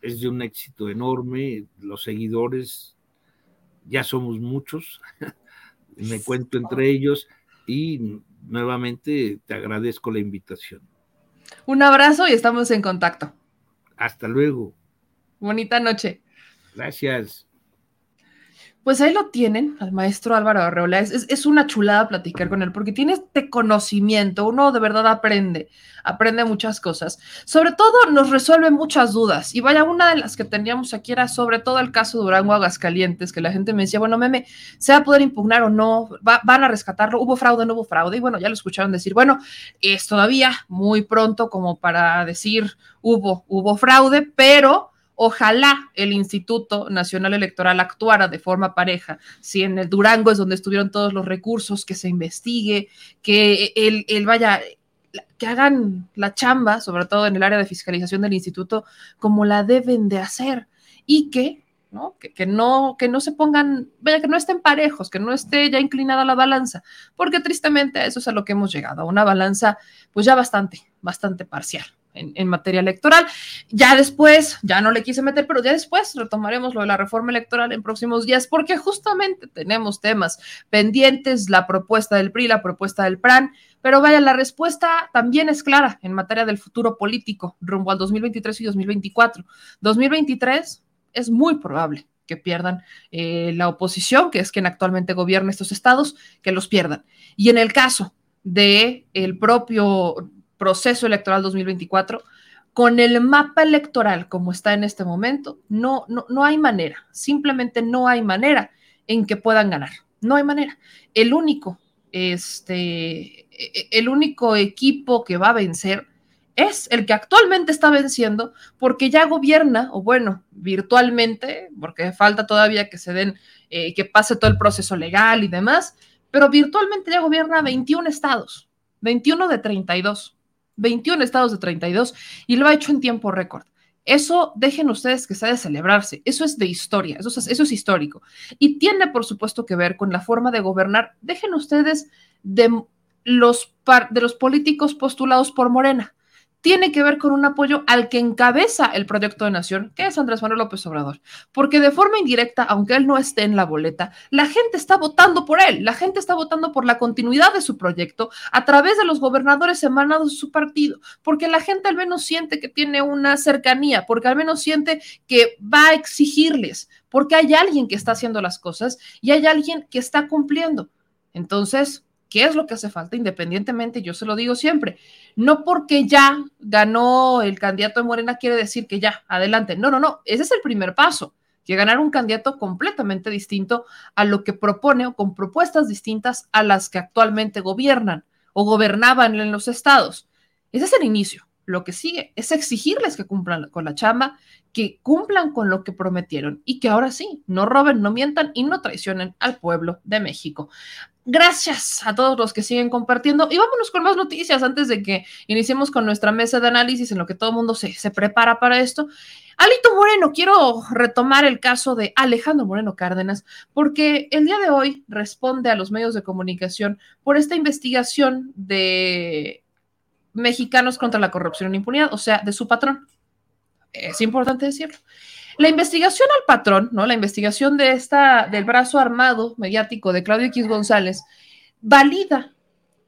Speaker 3: es de un éxito enorme, los seguidores ya somos muchos, me cuento entre ellos y nuevamente te agradezco la invitación.
Speaker 1: Un abrazo y estamos en contacto.
Speaker 3: Hasta luego.
Speaker 1: Bonita noche.
Speaker 3: Gracias.
Speaker 1: Pues ahí lo tienen, al maestro Álvaro Arreola. Es, es, una chulada platicar con él porque tiene este conocimiento. Uno de verdad aprende, aprende muchas cosas. Sobre todo nos resuelve muchas dudas. Y vaya, una de las que teníamos aquí era sobre todo el caso de Durango Aguascalientes, que la gente me decía, bueno, meme, ¿se va a poder impugnar o no? ¿Va, ¿Van a rescatarlo? ¿Hubo fraude? ¿No hubo fraude? Y bueno, ya lo escucharon decir, bueno, es todavía muy pronto como para decir hubo, hubo fraude, pero Ojalá el Instituto Nacional Electoral actuara de forma pareja. Si en el Durango es donde estuvieron todos los recursos, que se investigue, que el, vaya, que hagan la chamba, sobre todo en el área de fiscalización del instituto, como la deben de hacer y que, ¿no? Que, no, que no se pongan, vaya, que no estén parejos, que no esté ya inclinada la balanza, porque tristemente eso es a lo que hemos llegado, a una balanza pues ya bastante, bastante parcial en, materia electoral. Ya después, ya no le quise meter, pero ya después retomaremos lo de la reforma electoral en próximos días, porque justamente tenemos temas pendientes, la propuesta del PRI, la propuesta del PRAN, pero vaya, la respuesta también es clara en materia del futuro político rumbo al 2023 y 2024. 2023 es muy probable que pierdan eh, la oposición, que es quien actualmente gobierna estos estados, que los pierdan. Y en el caso de el propio proceso electoral 2024, con el mapa electoral como está en este momento, no, no, no hay manera, simplemente no hay manera en que puedan ganar. No hay manera. El único, este, el único equipo que va a vencer es el que actualmente está venciendo porque ya gobierna, o bueno, virtualmente, porque falta todavía que se den, eh, que pase todo el proceso legal y demás, pero virtualmente ya gobierna 21 estados, 21 de 32. 21 estados de 32 y lo ha hecho en tiempo récord. Eso dejen ustedes que sea de celebrarse. Eso es de historia, eso es, eso es histórico. Y tiene, por supuesto, que ver con la forma de gobernar. Dejen ustedes de los, de los políticos postulados por Morena tiene que ver con un apoyo al que encabeza el proyecto de nación, que es Andrés Manuel López Obrador. Porque de forma indirecta, aunque él no esté en la boleta, la gente está votando por él, la gente está votando por la continuidad de su proyecto a través de los gobernadores emanados de su partido, porque la gente al menos siente que tiene una cercanía, porque al menos siente que va a exigirles, porque hay alguien que está haciendo las cosas y hay alguien que está cumpliendo. Entonces, ¿Qué es lo que hace falta? Independientemente, yo se lo digo siempre, no porque ya ganó el candidato de Morena quiere decir que ya, adelante. No, no, no, ese es el primer paso, que ganar un candidato completamente distinto a lo que propone o con propuestas distintas a las que actualmente gobiernan o gobernaban en los estados. Ese es el inicio. Lo que sigue es exigirles que cumplan con la chamba, que cumplan con lo que prometieron y que ahora sí, no roben, no mientan y no traicionen al pueblo de México. Gracias a todos los que siguen compartiendo y vámonos con más noticias antes de que iniciemos con nuestra mesa de análisis en lo que todo el mundo se, se prepara para esto. Alito Moreno, quiero retomar el caso de Alejandro Moreno Cárdenas porque el día de hoy responde a los medios de comunicación por esta investigación de mexicanos contra la corrupción e impunidad, o sea, de su patrón. Es importante decirlo. La investigación al patrón, ¿no? La investigación de esta, del brazo armado mediático de Claudio X González, valida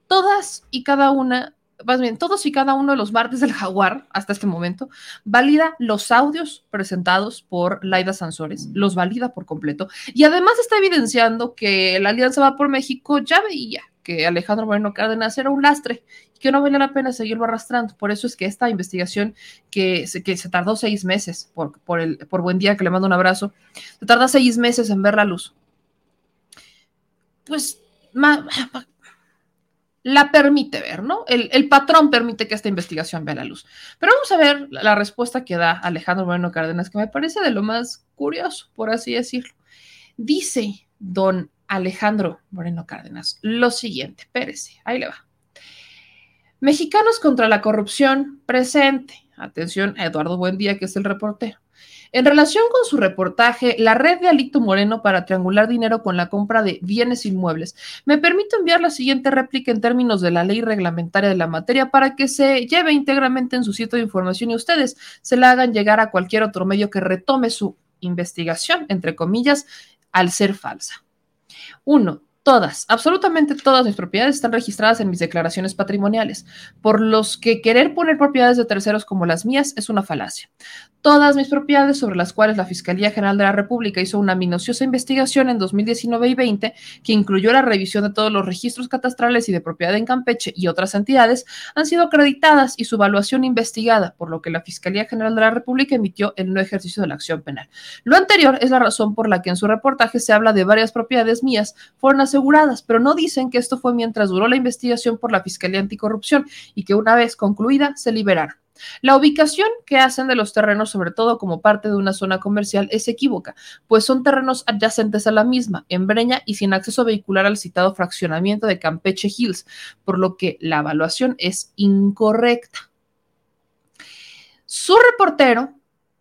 Speaker 1: todas y cada una, más bien, todos y cada uno de los martes del jaguar hasta este momento, valida los audios presentados por Laida Sansores, los valida por completo, y además está evidenciando que la Alianza Va por México ya veía que Alejandro Moreno Cárdenas era un lastre y que no valía la pena seguirlo arrastrando. Por eso es que esta investigación, que se, que se tardó seis meses, por, por, el, por buen día, que le mando un abrazo, se tarda seis meses en ver la luz. Pues la permite ver, ¿no? El, el, patrón permite que esta investigación vea la luz. Pero vamos a ver la respuesta que da Alejandro Moreno Cárdenas, que me parece de lo más curioso, por así decirlo. Dice don Alejandro Moreno Cárdenas. Lo siguiente, Pérez, ahí le va. Mexicanos contra la corrupción presente. Atención a Eduardo Buendía, que es el reportero. En relación con su reportaje, la red de Alito Moreno para triangular dinero con la compra de bienes inmuebles, me permito enviar la siguiente réplica en términos de la ley reglamentaria de la materia para que se lleve íntegramente en su sitio de información y ustedes se la hagan llegar a cualquier otro medio que retome su investigación, entre comillas, al ser falsa. Uno, todas, absolutamente todas mis propiedades están registradas en mis declaraciones patrimoniales, por los que querer poner propiedades de terceros como las mías es una falacia. Todas mis propiedades sobre las cuales la Fiscalía General de la República hizo una minuciosa investigación en 2019 y 20 que incluyó la revisión de todos los registros catastrales y de propiedad en Campeche y otras entidades, han sido acreditadas y su evaluación investigada, por lo que la Fiscalía General de la República emitió el no ejercicio de la acción penal. Lo anterior es la razón por la que en su reportaje se habla de varias propiedades mías fueron aseguradas, pero no dicen que esto fue mientras duró la investigación por la Fiscalía Anticorrupción y que una vez concluida se liberaron. La ubicación que hacen de los terrenos, sobre todo como parte de una zona comercial, es equívoca, pues son terrenos adyacentes a la misma, en Breña y sin acceso vehicular al citado fraccionamiento de Campeche Hills, por lo que la evaluación es incorrecta. Su reportero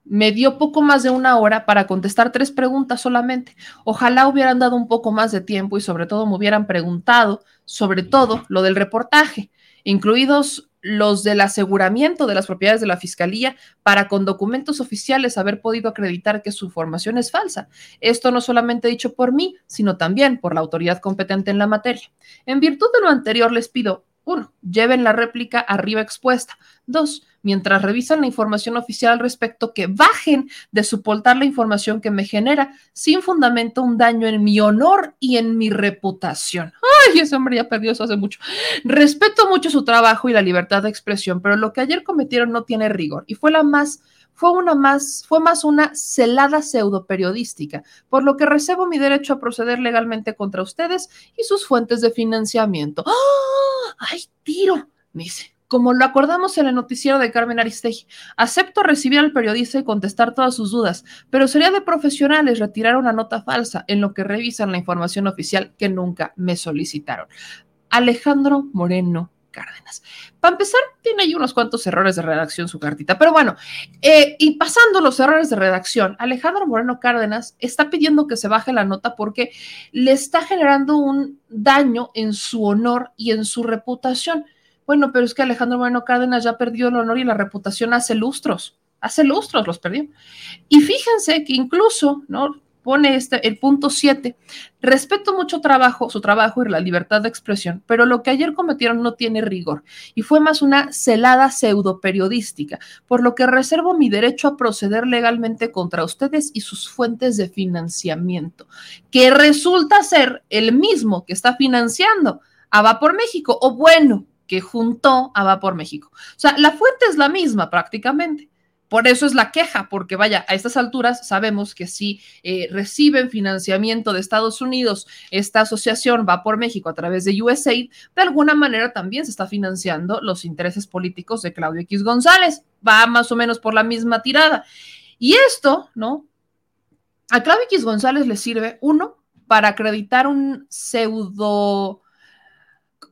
Speaker 1: me dio poco más de una hora para contestar tres preguntas solamente. Ojalá hubieran dado un poco más de tiempo y sobre todo me hubieran preguntado sobre todo lo del reportaje, incluidos los del aseguramiento de las propiedades de la Fiscalía para con documentos oficiales haber podido acreditar que su información es falsa. Esto no solamente dicho por mí, sino también por la autoridad competente en la materia. En virtud de lo anterior, les pido, uno, lleven la réplica arriba expuesta. Dos, mientras revisan la información oficial al respecto, que bajen de soportar la información que me genera sin fundamento un daño en mi honor y en mi reputación. Ay, ese hombre ya perdió eso hace mucho. Respeto mucho su trabajo y la libertad de expresión, pero lo que ayer cometieron no tiene rigor y fue la más fue una más, fue más una celada pseudo periodística, por lo que reservo mi derecho a proceder legalmente contra ustedes y sus fuentes de financiamiento. ¡Ah! ¡Ay, tiro! Dice como lo acordamos en el noticiero de Carmen Aristegui. Acepto recibir al periodista y contestar todas sus dudas, pero sería de profesionales retirar una nota falsa en lo que revisan la información oficial que nunca me solicitaron. Alejandro Moreno Cárdenas. Para empezar, tiene ahí unos cuantos errores de redacción su cartita, pero bueno, eh, y pasando los errores de redacción, Alejandro Moreno Cárdenas está pidiendo que se baje la nota porque le está generando un daño en su honor y en su reputación. Bueno, pero es que Alejandro Moreno Cárdenas ya perdió el honor y la reputación hace lustros, hace lustros los perdió. Y fíjense que incluso, ¿no? Pone este, el punto 7, respeto mucho trabajo, su trabajo y la libertad de expresión, pero lo que ayer cometieron no tiene rigor y fue más una celada pseudo periodística, por lo que reservo mi derecho a proceder legalmente contra ustedes y sus fuentes de financiamiento, que resulta ser el mismo que está financiando a Va por México, o bueno, que juntó a Vapor México. O sea, la fuente es la misma prácticamente. Por eso es la queja, porque vaya, a estas alturas sabemos que si eh, reciben financiamiento de Estados Unidos, esta asociación va por México a través de USAID, de alguna manera también se está financiando los intereses políticos de Claudio X González. Va más o menos por la misma tirada. Y esto, ¿no? A Claudio X González le sirve, uno, para acreditar un pseudo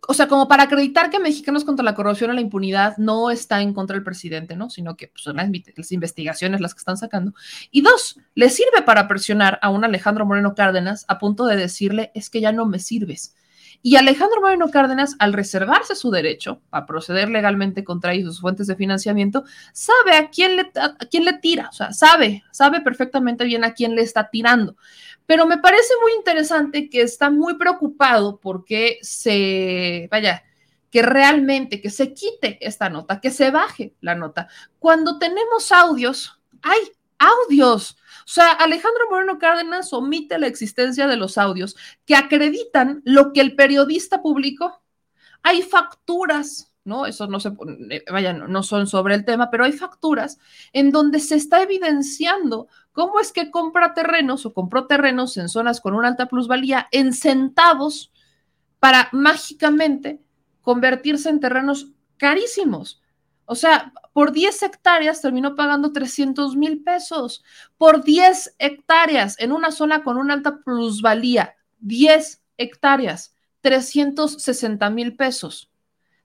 Speaker 1: o sea, como para acreditar que Mexicanos contra la corrupción y la impunidad no está en contra del presidente, ¿no? Sino que pues, son las, investigaciones las que están sacando. Y dos, le sirve para presionar a un Alejandro Moreno Cárdenas a punto de decirle, es que ya no me sirves. Y Alejandro Moreno Cárdenas, al reservarse su derecho a proceder legalmente contra sus fuentes de financiamiento, sabe a quién le, a quién le tira, o sea, sabe, sabe perfectamente bien a quién le está tirando. Pero me parece muy interesante que está muy preocupado porque se, vaya, que realmente, que se quite esta nota, que se baje la nota. Cuando tenemos audios, hay audios. O sea, Alejandro Moreno Cárdenas omite la existencia de los audios que acreditan lo que el periodista publicó. Hay facturas, ¿no? Eso no se, vaya, no son sobre el tema, pero hay facturas en donde se está evidenciando ¿Cómo es que compra terrenos o compró terrenos en zonas con una alta plusvalía en centavos para mágicamente convertirse en terrenos carísimos? O sea, por 10 hectáreas terminó pagando 300 mil pesos. Por 10 hectáreas en una zona con una alta plusvalía, 10 hectáreas, 360 mil pesos.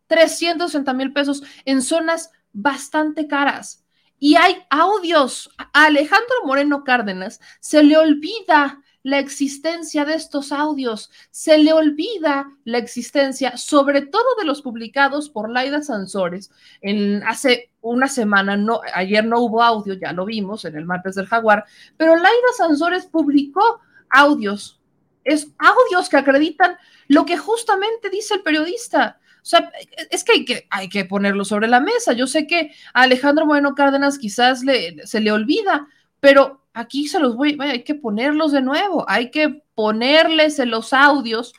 Speaker 1: 360 mil pesos en zonas bastante caras. Y hay audios. A Alejandro Moreno Cárdenas se le olvida la existencia de estos audios, se le olvida la existencia, sobre todo de los publicados por Laida Sansores. En, hace una semana, no, ayer no hubo audio, ya lo vimos en el martes del Jaguar, pero Laida Sansores publicó audios, es audios que acreditan lo que justamente dice el periodista. O sea, es que hay, que hay que ponerlo sobre la mesa. Yo sé que a Alejandro Moreno Cárdenas quizás le, se le olvida, pero aquí se los voy, vaya, hay que ponerlos de nuevo, hay que ponerles en los audios,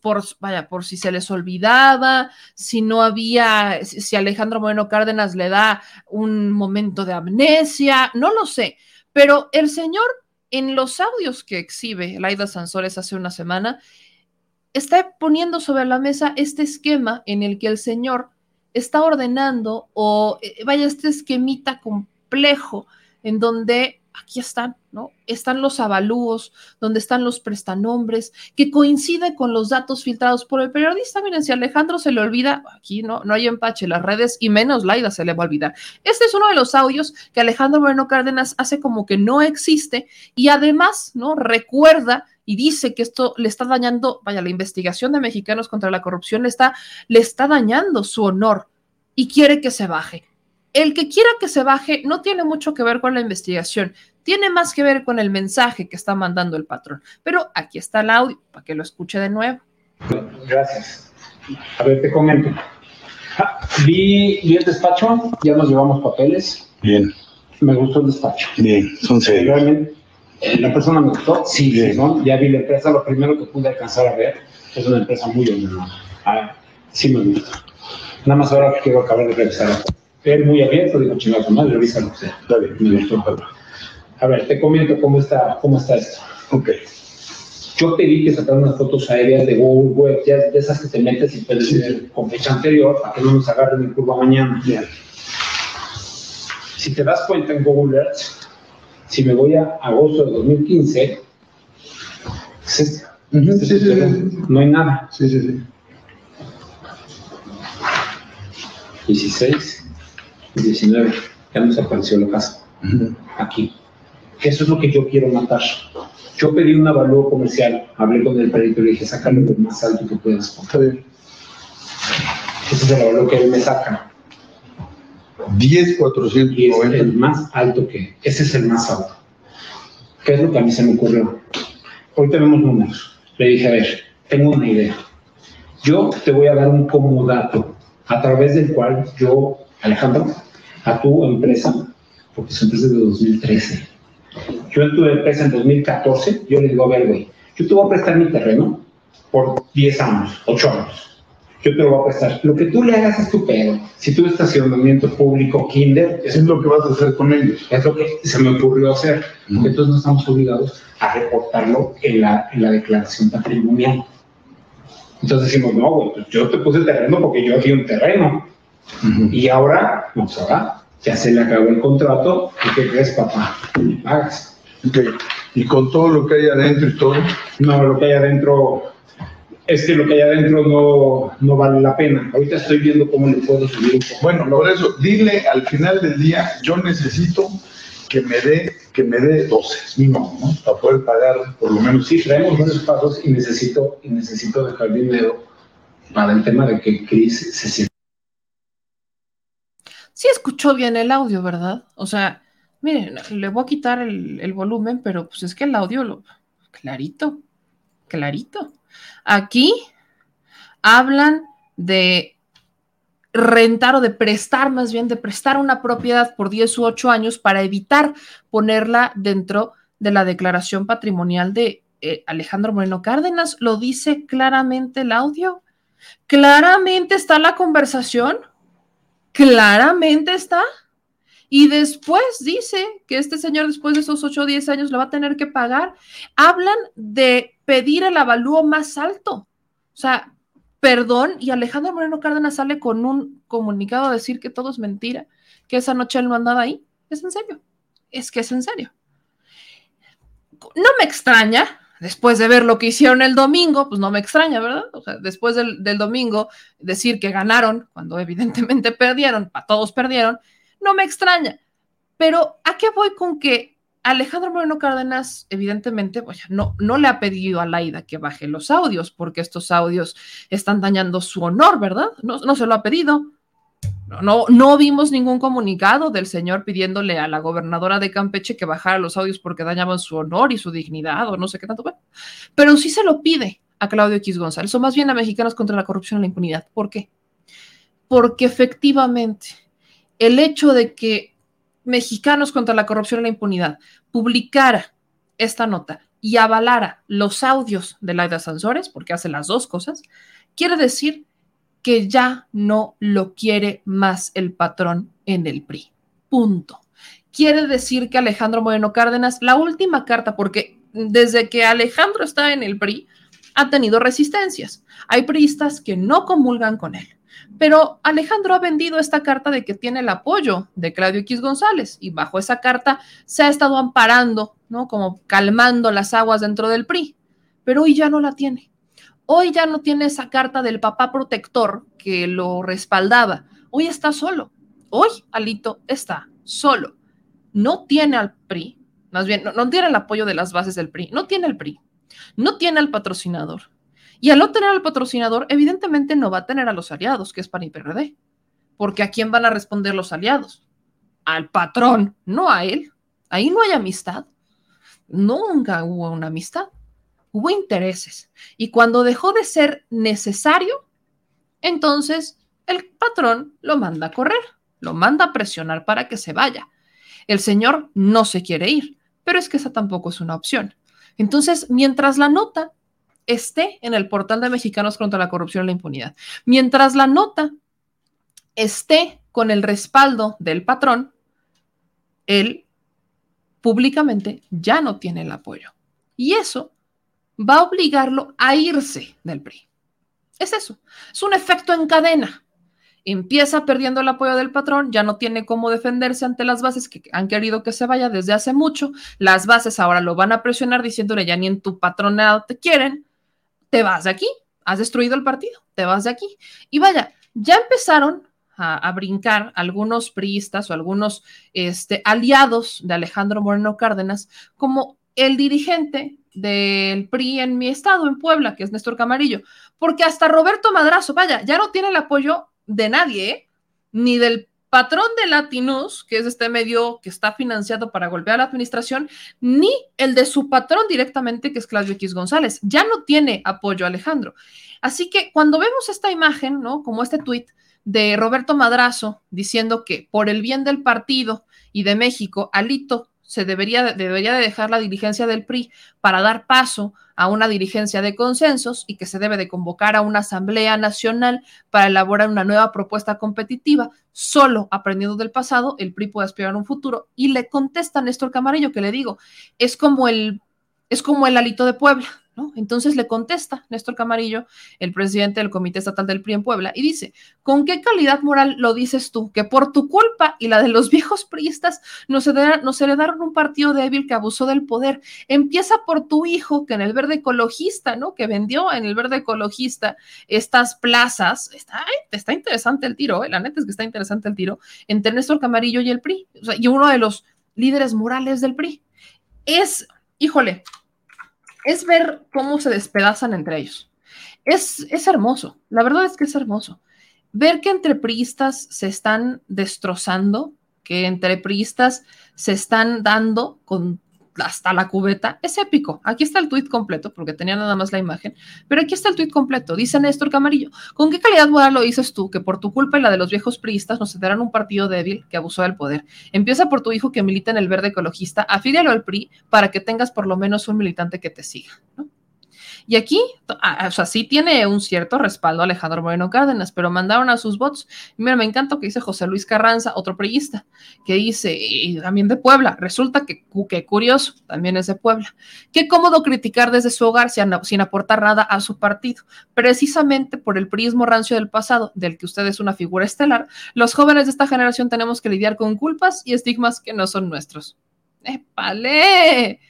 Speaker 1: por, vaya, por si se les olvidaba, si no había, si Alejandro Moreno Cárdenas le da un momento de amnesia, no lo sé, pero el señor en los audios que exhibe Laida Sansores hace una semana, está poniendo sobre la mesa este esquema en el que el señor está ordenando o eh, vaya este esquemita complejo en donde aquí están, ¿no? Están los avalúos, donde están los prestanombres, que coincide con los datos filtrados por el periodista. Miren, si Alejandro se le olvida, aquí no, no hay empache, las redes y menos Laida se le va a olvidar. Este es uno de los audios que Alejandro Moreno Cárdenas hace como que no existe y además, ¿no? Recuerda y dice que esto le está dañando, vaya, la investigación de mexicanos contra la corrupción le está, le está dañando su honor y quiere que se baje el que quiera que se baje no tiene mucho que ver con la investigación, tiene más que ver con el mensaje que está mandando el patrón. Pero aquí está el audio para que lo escuche de nuevo.
Speaker 4: Gracias. A ver, te comento. Ah, vi, vi, el despacho, ya nos llevamos papeles.
Speaker 5: Bien.
Speaker 4: Me gustó el despacho.
Speaker 5: Bien, son serios.
Speaker 4: Realmente, la persona me gustó. Sí, sí ¿no? Ya vi la empresa, lo primero que pude alcanzar a ver es una empresa muy ordenada. Ah, sí me gusta. Nada más ahora quiero acabar de revisar él muy abierto, dijo, chingada madre, revisa lo que sea. Está bien, me gustó. A ver, te comento cómo está, cómo está esto.
Speaker 5: Ok.
Speaker 4: Yo pedí que sacaran unas fotos aéreas de Google Web, ya de esas que te metes y puedes ver con fecha anterior, para que no nos agarren en curva mañana.
Speaker 5: Bien.
Speaker 4: Si te das cuenta en Google Earth, si me voy a agosto de 2015, es este. sí, sí, sí, no hay nada.
Speaker 5: Sí, sí, sí.
Speaker 4: 16, 19, ya nos apareció la casa. Aquí. Eso es lo que yo quiero matar. Yo pedí un avalúo comercial, hablé con el perito y le dije, sácalo lo más alto que puedas. Ese es el avalúo que él me saca.
Speaker 5: 10, 490.
Speaker 4: es el más alto que, ese es el más alto. ¿Qué es lo que a mí se me ocurrió? Hoy tenemos números. Le dije, a ver, tengo una idea. Yo te voy a dar un comodato a través del cual yo, Alejandro, a tu empresa, porque su empresa es de 2013. Yo en tu empresa en 2014, yo le digo, a ver, güey, yo te voy a prestar mi terreno por 10 años, 8 años. Yo te lo voy a prestar. Lo que tú le hagas es tu pedo. Si tu estacionamiento público, kinder...
Speaker 5: Es, es lo que vas a hacer con ellos.
Speaker 4: Es lo que se me ocurrió hacer. Entonces no estamos obligados a reportarlo en la, en la declaración patrimonial. Entonces decimos, no, güey, pues yo te puse el terreno porque yo aquí un terreno. Y ahora, pues ahora, ya se le acabó el contrato, ¿y qué crees, papá? Me pagas.
Speaker 5: Okay. ¿Y con todo lo que hay adentro y todo?
Speaker 4: No, lo que hay adentro, es que lo que hay adentro no, no vale la pena. Ahorita estoy viendo cómo le puedo subir un poco.
Speaker 5: Bueno, por eso, dile al final del día, yo necesito que me dé que me dé 12 mínimo, ¿no? Para poder pagar por lo menos.
Speaker 4: Sí, traemos buenos pasos y necesito, y necesito dejar dinero para el tema de que Chris se sienta
Speaker 1: sí escuchó bien el audio, ¿verdad? O sea, miren, le voy a quitar el, volumen, pero pues es que el audio, lo, clarito, clarito. Aquí hablan de rentar o de prestar, más bien de prestar una propiedad por 10 u 8 años para evitar ponerla dentro de la declaración patrimonial de eh, Alejandro Moreno Cárdenas. Lo dice claramente el audio. Claramente está la conversación claramente está. Y después dice que este señor después de esos 8 o 10 años lo va a tener que pagar. Hablan de pedir el avalúo más alto. O sea, perdón, y Alejandro Moreno Cárdenas sale con un comunicado a decir que todo es mentira, que esa noche él no andaba ahí. Es en serio. Es que es en serio. No me extraña, después de ver lo que hicieron el domingo, pues no me extraña, ¿verdad? O sea, después del, domingo decir que ganaron, cuando evidentemente perdieron, para todos perdieron, no me extraña. Pero ¿a qué voy con que Alejandro Moreno Cárdenas, evidentemente, no, le ha pedido a Laida que baje los audios, porque estos audios están dañando su honor, ¿verdad? No, no se lo ha pedido. No, no, vimos ningún comunicado del señor pidiéndole a la gobernadora de Campeche que bajara los audios porque dañaban su honor y su dignidad o no sé qué tanto. pero sí se lo pide a Claudio X González, o más bien a Mexicanos contra la Corrupción y la Impunidad. ¿Por qué? porque efectivamente el hecho de que Mexicanos contra la Corrupción y la Impunidad publicara esta nota y avalara los audios de Laida Sansores, porque hace las dos cosas, quiere decir que ya no lo quiere más el patrón en el PRI. Punto. Quiere decir que Alejandro Moreno Cárdenas, la última carta, porque desde que Alejandro está en el PRI, ha tenido resistencias. Hay priistas que no comulgan con él. Pero Alejandro ha vendido esta carta de que tiene el apoyo de Claudio X González y bajo esa carta se ha estado amparando, ¿no? Como calmando las aguas dentro del PRI. Pero hoy ya no la tiene. Hoy ya no tiene esa carta del papá protector que lo respaldaba. Hoy está solo. Hoy Alito está solo. No tiene al PRI, más bien, no, tiene el apoyo de las bases del PRI, no tiene el PRI, no tiene al patrocinador, y al no tener al patrocinador, evidentemente no va a tener a los aliados, que es PAN y PRD. Porque ¿a quién van a responder los aliados? Al patrón, no a él. Ahí no hay amistad. Nunca hubo una amistad. Hubo intereses. Y cuando dejó de ser necesario, entonces el patrón lo manda a correr, lo manda a presionar para que se vaya. El señor no se quiere ir, pero es que esa tampoco es una opción. Entonces, mientras la nota esté en el portal de Mexicanos contra la Corrupción y la Impunidad. Mientras la nota esté con el respaldo del patrón, él públicamente ya no tiene el apoyo. Y eso va a obligarlo a irse del PRI. Es eso, es un efecto en cadena. Empieza perdiendo el apoyo del patrón, ya no tiene cómo defenderse ante las bases que han querido que se vaya desde hace mucho. Las bases ahora lo van a presionar diciéndole ya ni en tu patronado te quieren te vas de aquí, has destruido el partido, te vas de aquí. Y vaya, ya empezaron a, brincar algunos priistas o algunos este, aliados de Alejandro Moreno Cárdenas como el dirigente del PRI en mi estado, en Puebla, que es Néstor Camarillo, porque hasta Roberto Madrazo, vaya, ya no tiene el apoyo de nadie, ¿eh? ni del patrón de Latinus, que es este medio que está financiado para golpear a la administración, ni el de su patrón directamente, que es Claudio X González. Ya no tiene apoyo Alejandro. Así que cuando vemos esta imagen, ¿no? Como este tuit de Roberto Madrazo diciendo que por el bien del partido y de México, Alito se debería, debería de dejar la dirigencia del PRI para dar paso a una dirigencia de consensos y que se debe de convocar a una asamblea nacional para elaborar una nueva propuesta competitiva. Solo aprendiendo del pasado, el PRI puede aspirar a un futuro. Y le contesta Néstor Camarillo que le digo, es como el, es como el alito de Puebla. Entonces le contesta Néstor Camarillo, el presidente del Comité Estatal del PRI en Puebla, y dice, ¿con qué calidad moral lo dices tú? Que por tu culpa y la de los viejos priistas nos, heredaron, un partido débil que abusó del poder. Empieza por tu hijo, que en el verde ecologista, ¿no? Que vendió en el verde ecologista estas plazas. Está, está interesante el tiro, ¿eh? la neta es que está interesante el tiro entre Néstor Camarillo y el PRI, y uno de los líderes morales del PRI. Es, híjole, es ver cómo se despedazan entre ellos. Es, es hermoso, la verdad es que es hermoso. Ver que entre priistas se están destrozando, que entre priistas se están dando con hasta la cubeta, es épico. Aquí está el tuit completo, porque tenía nada más la imagen, pero aquí está el tuit completo. Dice Néstor Camarillo, ¿con qué calidad moral lo dices tú que por tu culpa y la de los viejos priistas nos darán un partido débil que abusó del poder? Empieza por tu hijo que milita en el verde ecologista, afílialo al PRI para que tengas por lo menos un militante que te siga, ¿no? Y aquí, o sea, sí tiene un cierto respaldo Alejandro Moreno Cárdenas, pero mandaron a sus votos. mira, me encanta que dice José Luis Carranza, otro periodista, que dice, y también de Puebla, resulta que, qué curioso, también es de Puebla. Qué cómodo criticar desde su hogar sin, sin aportar nada a su partido. Precisamente por el prismo rancio del pasado, del que usted es una figura estelar, los jóvenes de esta generación tenemos que lidiar con culpas y estigmas que no son nuestros. ¡Épale!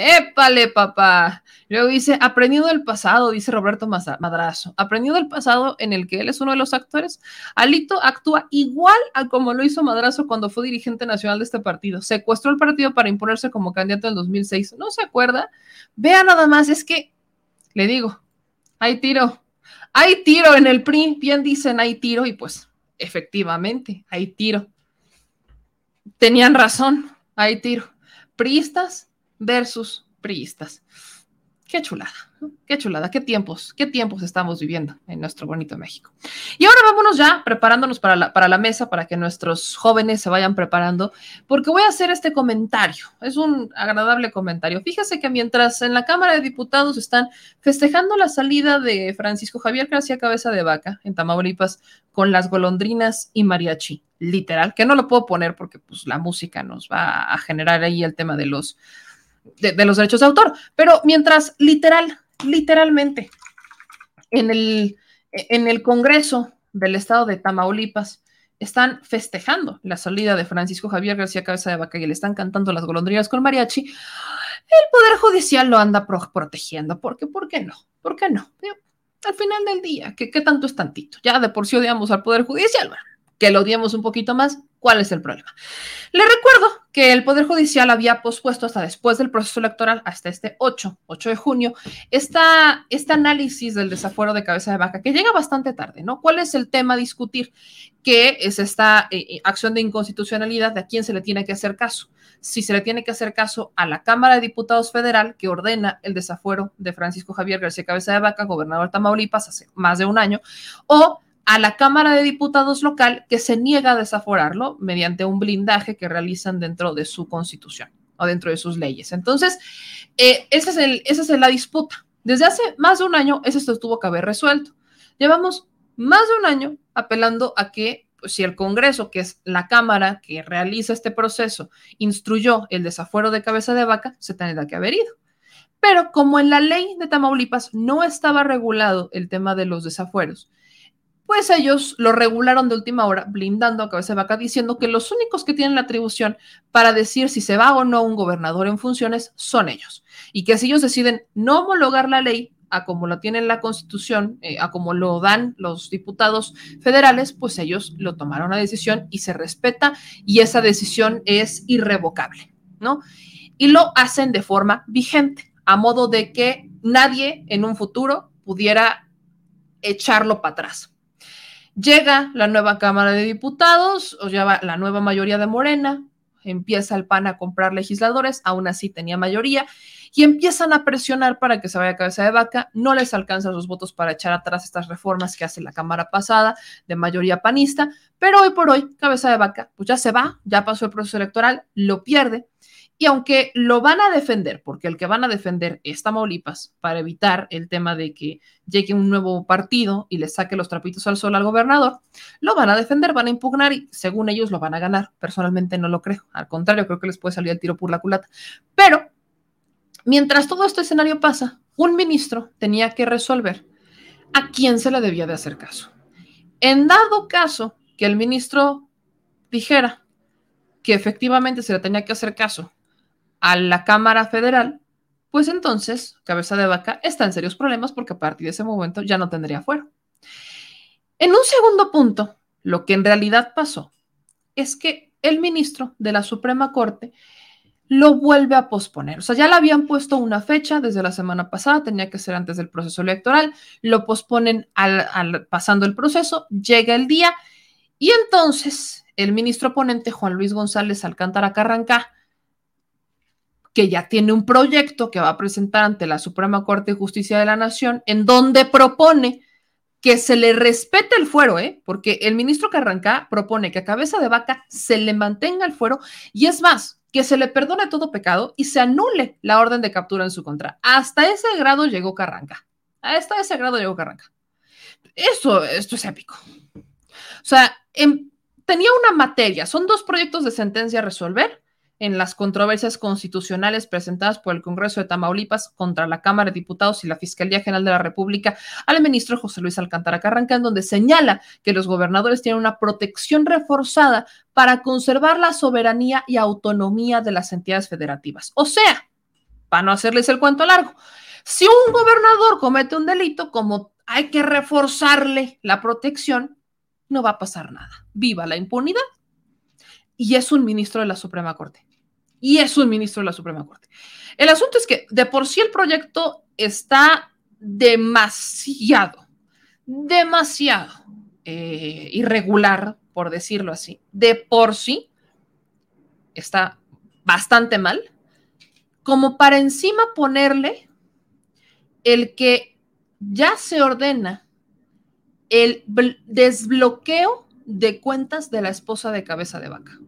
Speaker 1: ¡Épale, papá! Luego dice, aprendiendo del pasado, dice Roberto Madrazo, aprendiendo del pasado en el que él es uno de los actores, Alito actúa igual a como lo hizo Madrazo cuando fue dirigente nacional de este partido. Secuestró el partido para imponerse como candidato en 2006. ¿No se acuerda? Vea nada más, es que, le digo, hay tiro, hay tiro en el PRI, bien dicen, hay tiro y pues efectivamente, hay tiro. Tenían razón, hay tiro. Priistas versus priistas. Qué chulada, qué chulada, qué tiempos, qué tiempos estamos viviendo en nuestro bonito México. Y ahora vámonos ya preparándonos para la, para la mesa, para que nuestros jóvenes se vayan preparando, porque voy a hacer este comentario. Es un agradable comentario. Fíjese que mientras en la Cámara de Diputados están festejando la salida de Francisco Javier García Cabeza de Vaca en Tamaulipas con las golondrinas y mariachi, literal, que no lo puedo poner porque pues la música nos va a generar ahí el tema de los de, los derechos de autor. Pero mientras literal, literalmente, en el, en el Congreso del Estado de Tamaulipas están festejando la salida de Francisco Javier García Cabeza de Vaca y le están cantando las golondrinas con mariachi, el Poder Judicial lo anda protegiendo. ¿Por qué? ¿Por qué no? ¿Por qué no? Al final del día, ¿qué, ¿qué, tanto es tantito? Ya de por sí odiamos al Poder Judicial, bueno, que lo odiemos un poquito más, ¿cuál es el problema? Le recuerdo que el Poder Judicial había pospuesto hasta después del proceso electoral, hasta este 8, 8 de junio, esta, este análisis del desafuero de cabeza de vaca, que llega bastante tarde, ¿no? ¿Cuál es el tema a discutir? Que es esta eh, eh, acción de inconstitucionalidad de a quién se le tiene que hacer caso. Si se le tiene que hacer caso a la Cámara de Diputados Federal, que ordena el desafuero de Francisco Javier García Cabeza de Vaca, gobernador de Tamaulipas, hace más de un año, o a la Cámara de Diputados local que se niega a desaforarlo mediante un blindaje que realizan dentro de su constitución o dentro de sus leyes. Entonces, eh, esa, es la disputa. Desde hace más de un año, eso tuvo que haber resuelto. Llevamos más de un año apelando a que pues, si el Congreso, que es la Cámara que realiza este proceso, instruyó el desafuero de cabeza de vaca, se tendrá que haber ido. Pero como en la ley de Tamaulipas no estaba regulado el tema de los desafueros, pues ellos lo regularon de última hora, blindando a cabeza de vaca, diciendo que los únicos que tienen la atribución para decir si se va o no un gobernador en funciones son ellos. Y que si ellos deciden no homologar la ley a como lo tiene la Constitución, eh, a como lo dan los diputados federales, pues ellos lo tomaron la decisión y se respeta y esa decisión es irrevocable, ¿no? Y lo hacen de forma vigente, a modo de que nadie en un futuro pudiera echarlo para atrás. Llega la nueva Cámara de Diputados, o ya la nueva mayoría de Morena, empieza el PAN a comprar legisladores, aún así tenía mayoría, y empiezan a presionar para que se vaya a cabeza de vaca, no les alcanzan los votos para echar atrás estas reformas que hace la Cámara pasada de mayoría panista, pero hoy por hoy, cabeza de vaca, pues ya se va, ya pasó el proceso electoral, lo pierde, y aunque lo van a defender, porque el que van a defender es Tamaulipas, para evitar el tema de que llegue un nuevo partido y le saque los trapitos al sol al gobernador, lo van a defender, van a impugnar y según ellos lo van a ganar. Personalmente no lo creo. Al contrario, creo que les puede salir el tiro por la culata. Pero, mientras todo este escenario pasa, un ministro tenía que resolver a quién se le debía de hacer caso. En dado caso que el ministro dijera que efectivamente se le tenía que hacer caso a la Cámara Federal, pues entonces Cabeza de Vaca está en serios problemas porque a partir de ese momento ya no tendría fuero. En un segundo punto, lo que en realidad pasó es que el ministro de la Suprema Corte lo vuelve a posponer. O sea, ya le habían puesto una fecha desde la semana pasada, tenía que ser antes del proceso electoral, lo posponen al, pasando el proceso, llega el día y entonces el ministro ponente Juan Luis González Alcántara Carranca que ya tiene un proyecto que va a presentar ante la Suprema Corte de Justicia de la Nación, en donde propone que se le respete el fuero, ¿eh? porque el ministro Carranca propone que a cabeza de vaca se le mantenga el fuero y es más, que se le perdone todo pecado y se anule la orden de captura en su contra. Hasta ese grado llegó Carranca. Hasta ese grado llegó Carranca. Esto, esto es épico. O sea, em, tenía una materia, son dos proyectos de sentencia a resolver en las controversias constitucionales presentadas por el Congreso de Tamaulipas contra la Cámara de Diputados y la Fiscalía General de la República al ministro José Luis Alcántara Carranca, en donde señala que los gobernadores tienen una protección reforzada para conservar la soberanía y autonomía de las entidades federativas. O sea, para no hacerles el cuento largo, si un gobernador comete un delito, como hay que reforzarle la protección, no va a pasar nada. Viva la impunidad y es un ministro de la Suprema Corte y es un ministro de la Suprema Corte. El asunto es que de por sí el proyecto está demasiado, demasiado eh, irregular, por decirlo así. De por sí está bastante mal, como para encima ponerle el que ya se ordena el desbloqueo de cuentas de la esposa de cabeza de vaca.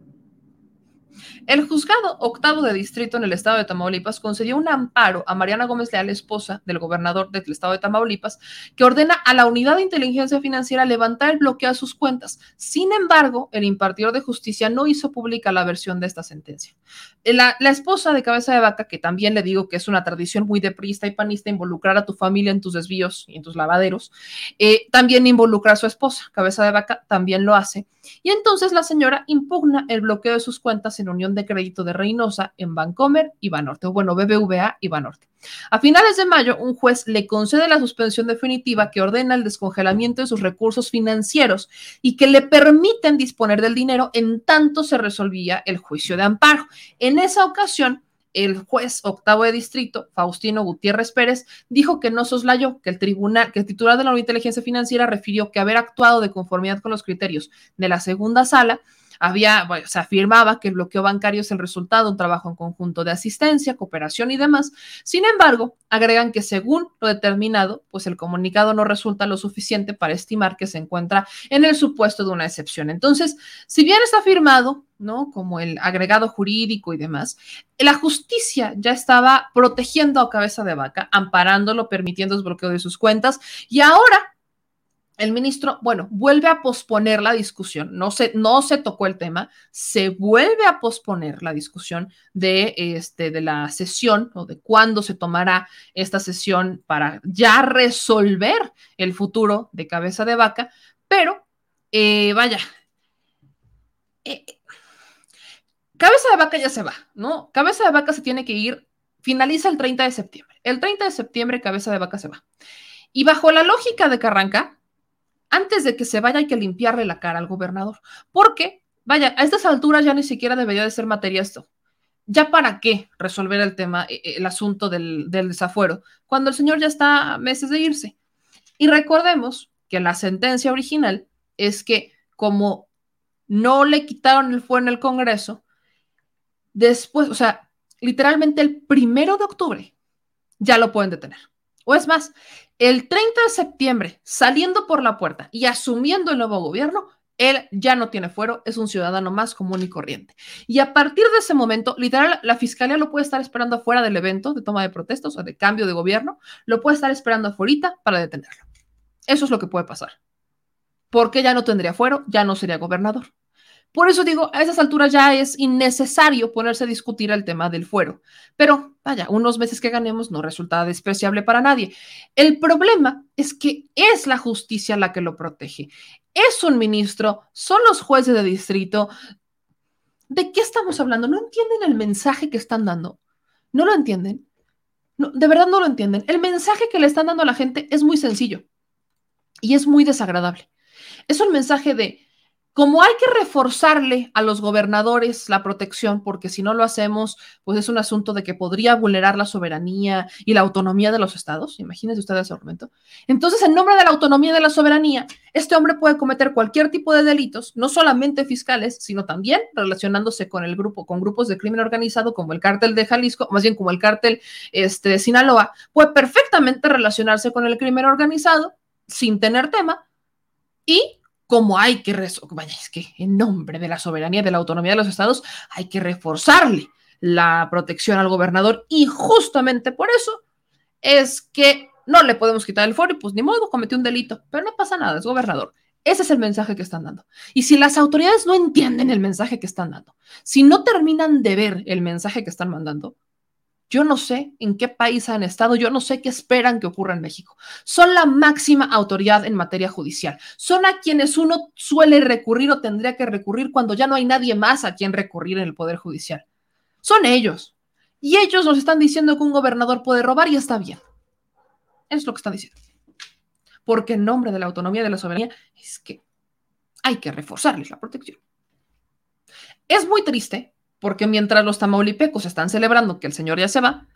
Speaker 1: El juzgado octavo de distrito en el estado de Tamaulipas concedió un amparo a Mariana Gómez Leal, esposa del gobernador del estado de Tamaulipas, que ordena a la unidad de inteligencia financiera levantar el bloqueo a sus cuentas. Sin embargo, el impartidor de justicia no hizo pública la versión de esta sentencia. La, esposa de cabeza de vaca, que también le digo que es una tradición muy deprista y panista involucrar a tu familia en tus desvíos y en tus lavaderos, eh, también involucra a su esposa, cabeza de vaca, también lo hace. Y entonces la señora impugna el bloqueo de sus cuentas en unión de Crédito de Reynosa en Bancomer y Banorte, o bueno, BBVA y Banorte. A finales de mayo, un juez le concede la suspensión definitiva que ordena el descongelamiento de sus recursos financieros y que le permiten disponer del dinero en tanto se resolvía el juicio de amparo. En esa ocasión, el juez octavo de distrito, Faustino Gutiérrez Pérez, dijo que no soslayó, que el tribunal, que el titular de la inteligencia financiera refirió que haber actuado de conformidad con los criterios de la segunda sala había, se afirmaba que el bloqueo bancario es el resultado de un trabajo en conjunto de asistencia, cooperación y demás. Sin embargo, agregan que según lo determinado, pues el comunicado no resulta lo suficiente para estimar que se encuentra en el supuesto de una excepción. Entonces, si bien está firmado, ¿no? Como el agregado jurídico y demás, la justicia ya estaba protegiendo a cabeza de vaca, amparándolo, permitiendo el bloqueo de sus cuentas y ahora el ministro, bueno, vuelve a posponer la discusión, no se, no se tocó el tema, se vuelve a posponer la discusión de, este, de la sesión o de cuándo se tomará esta sesión para ya resolver el futuro de cabeza de vaca, pero eh, vaya, eh, cabeza de vaca ya se va, ¿no? Cabeza de vaca se tiene que ir, finaliza el 30 de septiembre. El 30 de septiembre cabeza de vaca se va. Y bajo la lógica de Carranca, antes de que se vaya hay que limpiarle la cara al gobernador. Porque, vaya, a estas alturas ya ni siquiera debería de ser materia esto. ¿Ya para qué resolver el tema, e, e, el asunto del, desafuero, cuando el señor ya está meses de irse? Y recordemos que la sentencia original es que como no le quitaron el fuero en el Congreso, después, o sea, literalmente el primero de octubre ya lo pueden detener. O es más, el 30 de septiembre, saliendo por la puerta y asumiendo el nuevo gobierno, él ya no tiene fuero, es un ciudadano más común y corriente. Y a partir de ese momento, literal, la fiscalía lo puede estar esperando afuera del evento de toma de protestas o de cambio de gobierno, lo puede estar esperando afuera para detenerlo. Eso es lo que puede pasar. Porque ya no tendría fuero, ya no sería gobernador. Por eso digo, a esas alturas ya es innecesario ponerse a discutir el tema del fuero. Pero vaya, unos meses que ganemos no resulta despreciable para nadie. El problema es que es la justicia la que lo protege. Es un ministro, son los jueces de distrito. ¿De qué estamos hablando? ¿No entienden el mensaje que están dando? ¿No lo entienden? De verdad no lo entienden. El mensaje que le están dando a la gente es muy sencillo y es muy desagradable. Es un mensaje de como hay que reforzarle a los gobernadores la protección, porque si no lo hacemos, pues es un asunto de que podría vulnerar la soberanía y la autonomía de los estados. Imagínense ustedes ese argumento. Entonces, en nombre de la autonomía y de la soberanía, este hombre puede cometer cualquier tipo de delitos, no solamente fiscales, sino también relacionándose con el grupo, con grupos de crimen organizado como el cártel de Jalisco, más bien como el cártel este, de Sinaloa, puede perfectamente relacionarse con el crimen organizado sin tener tema y como hay que, vaya, es que en nombre de la soberanía de la autonomía de los estados, hay que reforzarle la protección al gobernador y justamente por eso es que no le podemos quitar el foro y pues ni modo, cometió un delito, pero no pasa nada, es gobernador. Ese es el mensaje que están dando. Y si las autoridades no entienden el mensaje que están dando, si no terminan de ver el mensaje que están mandando, yo no sé en qué país han estado, yo no sé qué esperan que ocurra en México. Son la máxima autoridad en materia judicial. Son a quienes uno suele recurrir o tendría que recurrir cuando ya no hay nadie más a quien recurrir en el Poder Judicial. Son ellos. Y ellos nos están diciendo que un gobernador puede robar y está bien. Es lo que están diciendo. Porque en nombre de la autonomía y de la soberanía es que hay que reforzarles la protección. Es muy triste porque mientras los tamaulipecos están celebrando que el señor ya se va,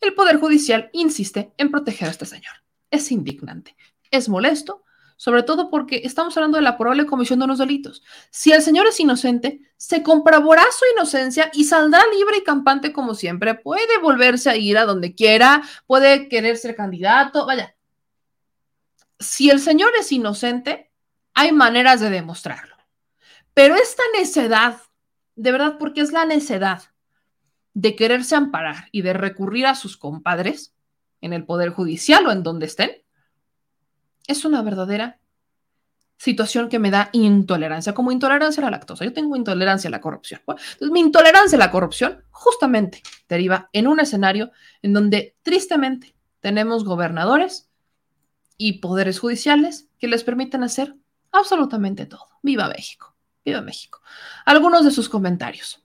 Speaker 1: el Poder Judicial insiste en proteger a este señor. Es indignante, es molesto, sobre todo porque estamos hablando de la probable comisión de unos delitos. Si el señor es inocente, se comprobará su inocencia y saldrá libre y campante como siempre. Puede volverse a ir a donde quiera, puede querer ser candidato, vaya. Si el señor es inocente, hay maneras de demostrarlo. Pero esta necedad, de verdad, porque es la necedad de quererse amparar y de recurrir a sus compadres en el Poder Judicial o en donde estén, es una verdadera situación que me da intolerancia, como intolerancia a la lactosa. Yo tengo intolerancia a la corrupción. entonces, mi intolerancia a la corrupción justamente deriva en un escenario en donde tristemente tenemos gobernadores y poderes judiciales que les permiten hacer absolutamente todo. Viva México, viva México. Algunos de sus comentarios.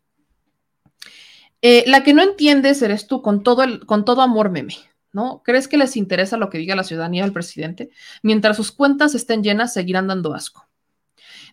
Speaker 1: Eh, la que no entiendes eres tú con todo, el, con todo amor, meme. ¿no? ¿Crees que les interesa lo que diga la ciudadanía del presidente? Mientras sus cuentas estén llenas, seguirán dando asco.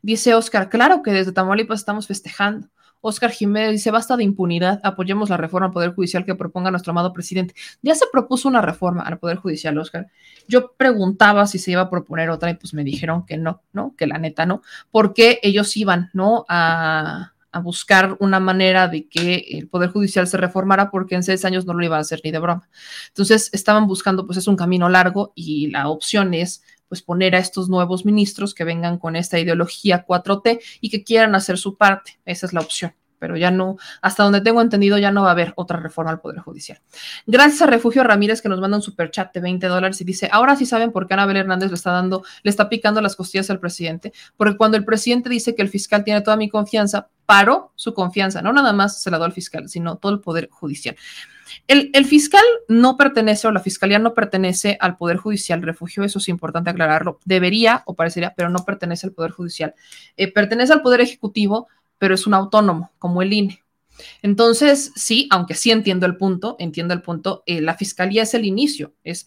Speaker 1: Dice Oscar, claro que desde Tamaulipas estamos festejando. Oscar Jiménez dice, basta de impunidad, apoyemos la reforma al Poder Judicial que proponga nuestro amado presidente. Ya se propuso una reforma al Poder Judicial, Oscar. Yo preguntaba si se iba a proponer otra y pues me dijeron que no, ¿no? Que la neta no, porque ellos iban, ¿no? A, a buscar una manera de que el Poder Judicial se reformara porque en seis años no lo iba a hacer ni de broma. Entonces estaban buscando, pues es un camino largo y la opción es pues poner a estos nuevos ministros que vengan con esta ideología 4T y que quieran hacer su parte. Esa es la opción pero ya no, hasta donde tengo entendido, ya no va a haber otra reforma al Poder Judicial. Gracias a Refugio Ramírez que nos manda un super chat de 20 dólares y dice, ahora sí saben por qué Anabel Hernández le está dando, le está picando las costillas al presidente, porque cuando el presidente dice que el fiscal tiene toda mi confianza, paró su confianza, no nada más se la dio al fiscal, sino todo el Poder Judicial. El, fiscal no pertenece o la fiscalía no pertenece al Poder Judicial, refugio, eso es importante aclararlo. Debería o parecería, pero no pertenece al Poder Judicial. Eh, pertenece al Poder Ejecutivo, pero es un autónomo, como el INE. Entonces, sí, aunque sí entiendo el punto, entiendo el punto, eh, la fiscalía es el inicio, es,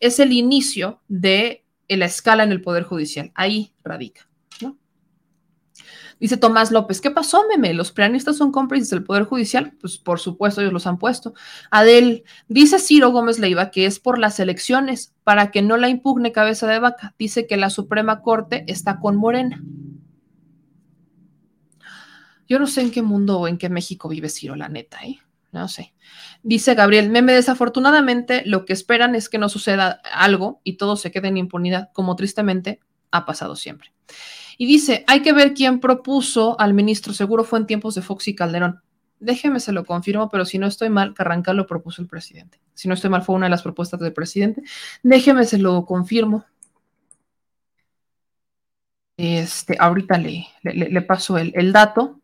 Speaker 1: el inicio de la escala en el Poder Judicial. Ahí radica. Dice Tomás López, ¿qué pasó, meme? ¿Los pianistas son cómplices del Poder Judicial? Pues por supuesto, ellos los han puesto. Adel, dice Ciro Gómez Leiva que es por las elecciones, para que no la impugne cabeza de vaca. Dice que la Suprema Corte está con Morena. Yo no sé en qué mundo o en qué México vive Ciro, la neta, ¿eh? No sé. Dice Gabriel, meme, desafortunadamente lo que esperan es que no suceda algo y todo se quede en impunidad, como tristemente ha pasado siempre. Y dice, hay que ver quién propuso al ministro, seguro fue en tiempos de Fox y Calderón. Déjeme, se lo confirmo, pero si no estoy mal, Carranca lo propuso el presidente. Si no estoy mal, fue una de las propuestas del presidente. Déjeme, se lo confirmo. Este, ahorita le, le, paso el, el dato.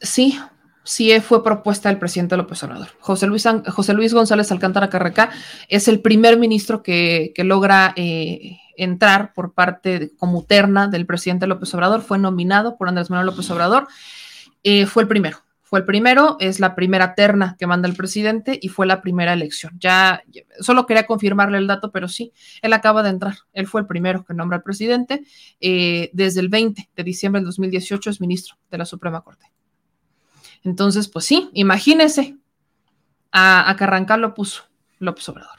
Speaker 1: Sí, sí fue propuesta del presidente López Obrador. José Luis, José Luis González Alcántara Carreca es el primer ministro que, logra eh, entrar por parte como terna del presidente López Obrador. Fue nominado por Andrés Manuel López Obrador. Eh, fue el primero. Fue el primero, es la primera terna que manda el presidente y fue la primera elección. Ya, solo quería confirmarle el dato, pero sí, él acaba de entrar. Él fue el primero que nombra al presidente. Eh, desde el 20 de diciembre del 2018 es ministro de la Suprema Corte. Entonces, pues sí, imagínese a, a Carrancal lo puso López Obrador.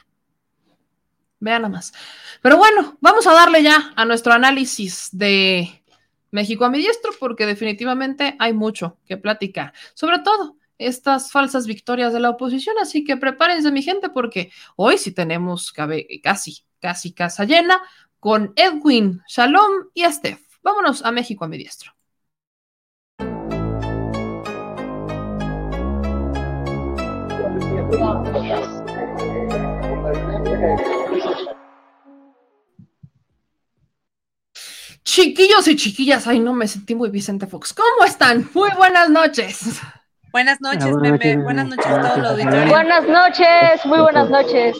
Speaker 1: Vean nada más. Pero bueno, vamos a darle ya a nuestro análisis de México a mi diestro, porque definitivamente hay mucho que platicar. Sobre todo estas falsas victorias de la oposición. Así que prepárense, mi gente, porque hoy sí tenemos casi, casi casa llena con Edwin, Shalom y Steph. Vámonos a México a mi diestro. Chiquillos y chiquillas, ay no me sentí muy Vicente Fox. ¿Cómo están? Muy buenas noches.
Speaker 6: Buenas noches, Meme. Buenas noches a todos los auditores.
Speaker 7: Buenas noches, muy buenas noches.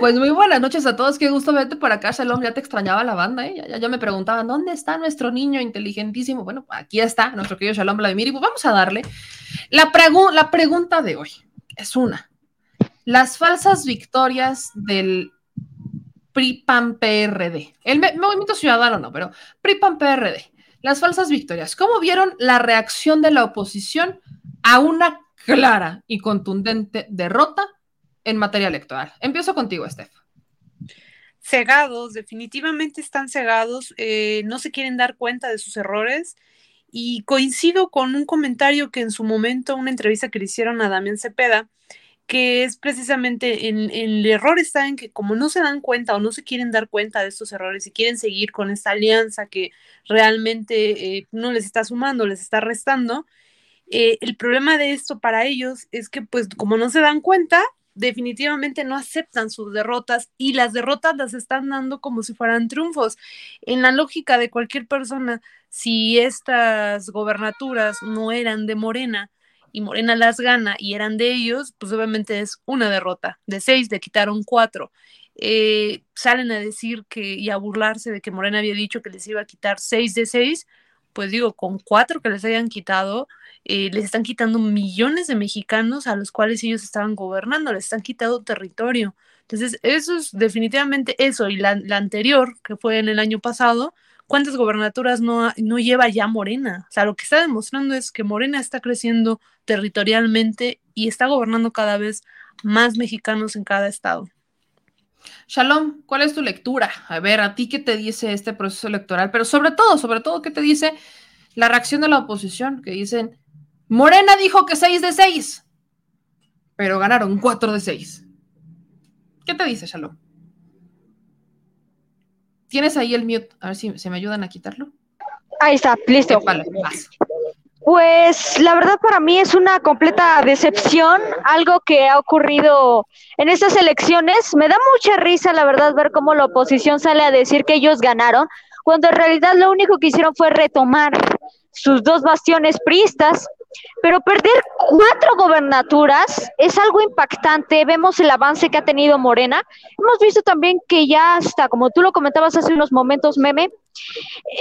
Speaker 1: Pues muy buenas noches a todos, qué gusto verte por acá, Shalom, ya te extrañaba la banda, ¿eh? ya, ya, me preguntaban, ¿dónde está nuestro niño inteligentísimo? Bueno, aquí está, nuestro querido Shalom Vladimir, y pues vamos a darle la, la pregunta de hoy es una. Las falsas victorias del PRI-PAN-PRD. El movimiento ciudadano no, pero PRI-PAN-PRD. Las falsas victorias. ¿Cómo vieron la reacción de la oposición a una clara y contundente derrota en materia electoral. Empiezo contigo, Steph.
Speaker 6: Cegados, definitivamente están cegados, eh, no se quieren dar cuenta de sus errores y coincido con un comentario que en su momento, una entrevista que le hicieron a Damián Cepeda, que es precisamente en, el error está en que como no se dan cuenta o no se quieren dar cuenta de estos errores y quieren seguir con esta alianza que realmente eh, no les está sumando, les está restando, eh, el problema de esto para ellos es que pues como no se dan cuenta, definitivamente no aceptan sus derrotas y las derrotas las están dando como si fueran triunfos. En la lógica de cualquier persona, si estas gobernaturas no eran de Morena, y Morena las gana y eran de ellos, pues obviamente es una derrota. De seis le quitaron cuatro. Eh, salen a decir que y a burlarse de que Morena había dicho que les iba a quitar seis de seis, pues digo, con cuatro que les hayan quitado, eh, les están quitando millones de mexicanos a los cuales ellos estaban gobernando, les están quitando territorio. Entonces, eso es definitivamente eso. Y la, la anterior, que fue en el año pasado, ¿cuántas gobernaturas no, no lleva ya Morena? O sea, lo que está demostrando es que Morena está creciendo territorialmente y está gobernando cada vez más mexicanos en cada estado.
Speaker 1: Shalom, ¿cuál es tu lectura? A ver, a ti qué te dice este proceso electoral, pero sobre todo, sobre todo, ¿qué te dice la reacción de la oposición? Que dicen, Morena dijo que 6 de 6, pero ganaron 4 de 6. ¿Qué te dice, Shalom? ¿Tienes ahí el mute? A ver si se me ayudan a quitarlo.
Speaker 8: Ahí está, listo. Pues la verdad para mí es una completa decepción, algo que ha ocurrido en estas elecciones. Me da mucha risa, la verdad, ver cómo la oposición sale a decir que ellos ganaron, cuando en realidad lo único que hicieron fue retomar sus dos bastiones priistas pero perder cuatro gobernaturas es algo impactante. Vemos el avance que ha tenido Morena. Hemos visto también que ya hasta, como tú lo comentabas hace unos momentos, meme,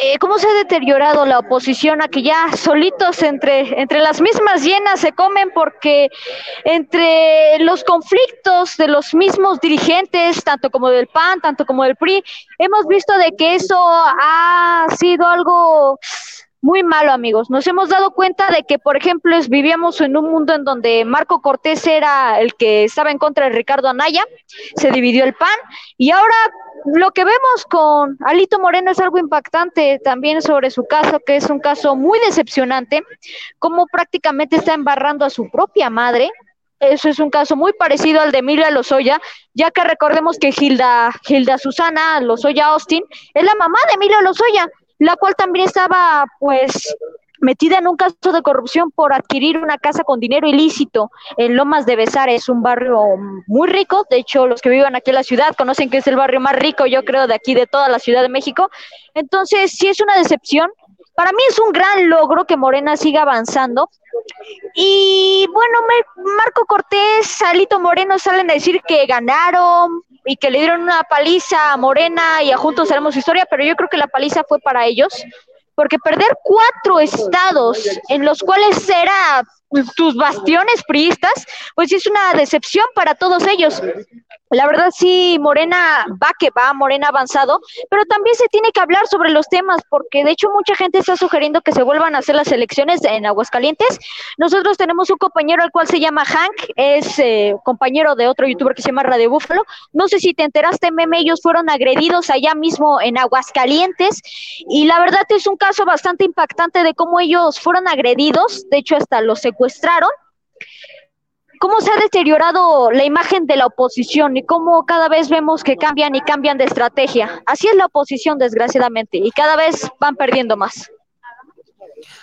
Speaker 8: eh, cómo se ha deteriorado la oposición a que ya solitos entre, entre las mismas llenas se comen porque entre los conflictos de los mismos dirigentes, tanto como del PAN, tanto como del PRI, hemos visto de que eso ha sido algo muy malo, amigos. Nos hemos dado cuenta de que, por ejemplo, vivíamos en un mundo en donde Marco Cortés era el que estaba en contra de Ricardo Anaya, se dividió el PAN, y ahora lo que vemos con Alito Moreno es algo impactante también sobre su caso, que es un caso muy decepcionante, como prácticamente está embarrando a su propia madre. Eso es un caso muy parecido al de Emilia Lozoya, ya que recordemos que Gilda, Gilda Susana Lozoya Austin es la mamá de Emilio Lozoya la cual también estaba pues metida en un caso de corrupción por adquirir una casa con dinero ilícito en Lomas de Besares, un barrio muy rico. De hecho, los que viven aquí en la ciudad conocen que es el barrio más rico, yo creo, de aquí de toda la Ciudad de México. Entonces, sí es una decepción. Para mí es un gran logro que Morena siga avanzando. Y bueno, Marco Cortés, Salito Moreno salen a decir que ganaron, y que le dieron una paliza a Morena y a Juntos Haremos Historia, pero yo creo que la paliza fue para ellos, porque perder cuatro estados en los cuales era tus bastiones priistas, pues es una decepción para todos ellos. La verdad sí, Morena va que va, Morena avanzado, pero también se tiene que hablar sobre los temas, porque de hecho mucha gente está sugiriendo que se vuelvan a hacer las elecciones en Aguascalientes. Nosotros tenemos un compañero al cual se llama Hank, es eh, compañero de otro youtuber que se llama Radio Búfalo. No sé si te enteraste, meme, ellos fueron agredidos allá mismo en Aguascalientes, y la verdad es un caso bastante impactante de cómo ellos fueron agredidos, de hecho hasta los secuestraron cómo se ha deteriorado la imagen de la oposición y cómo cada vez vemos que cambian y cambian de estrategia. Así es la oposición, desgraciadamente, y cada vez van perdiendo más.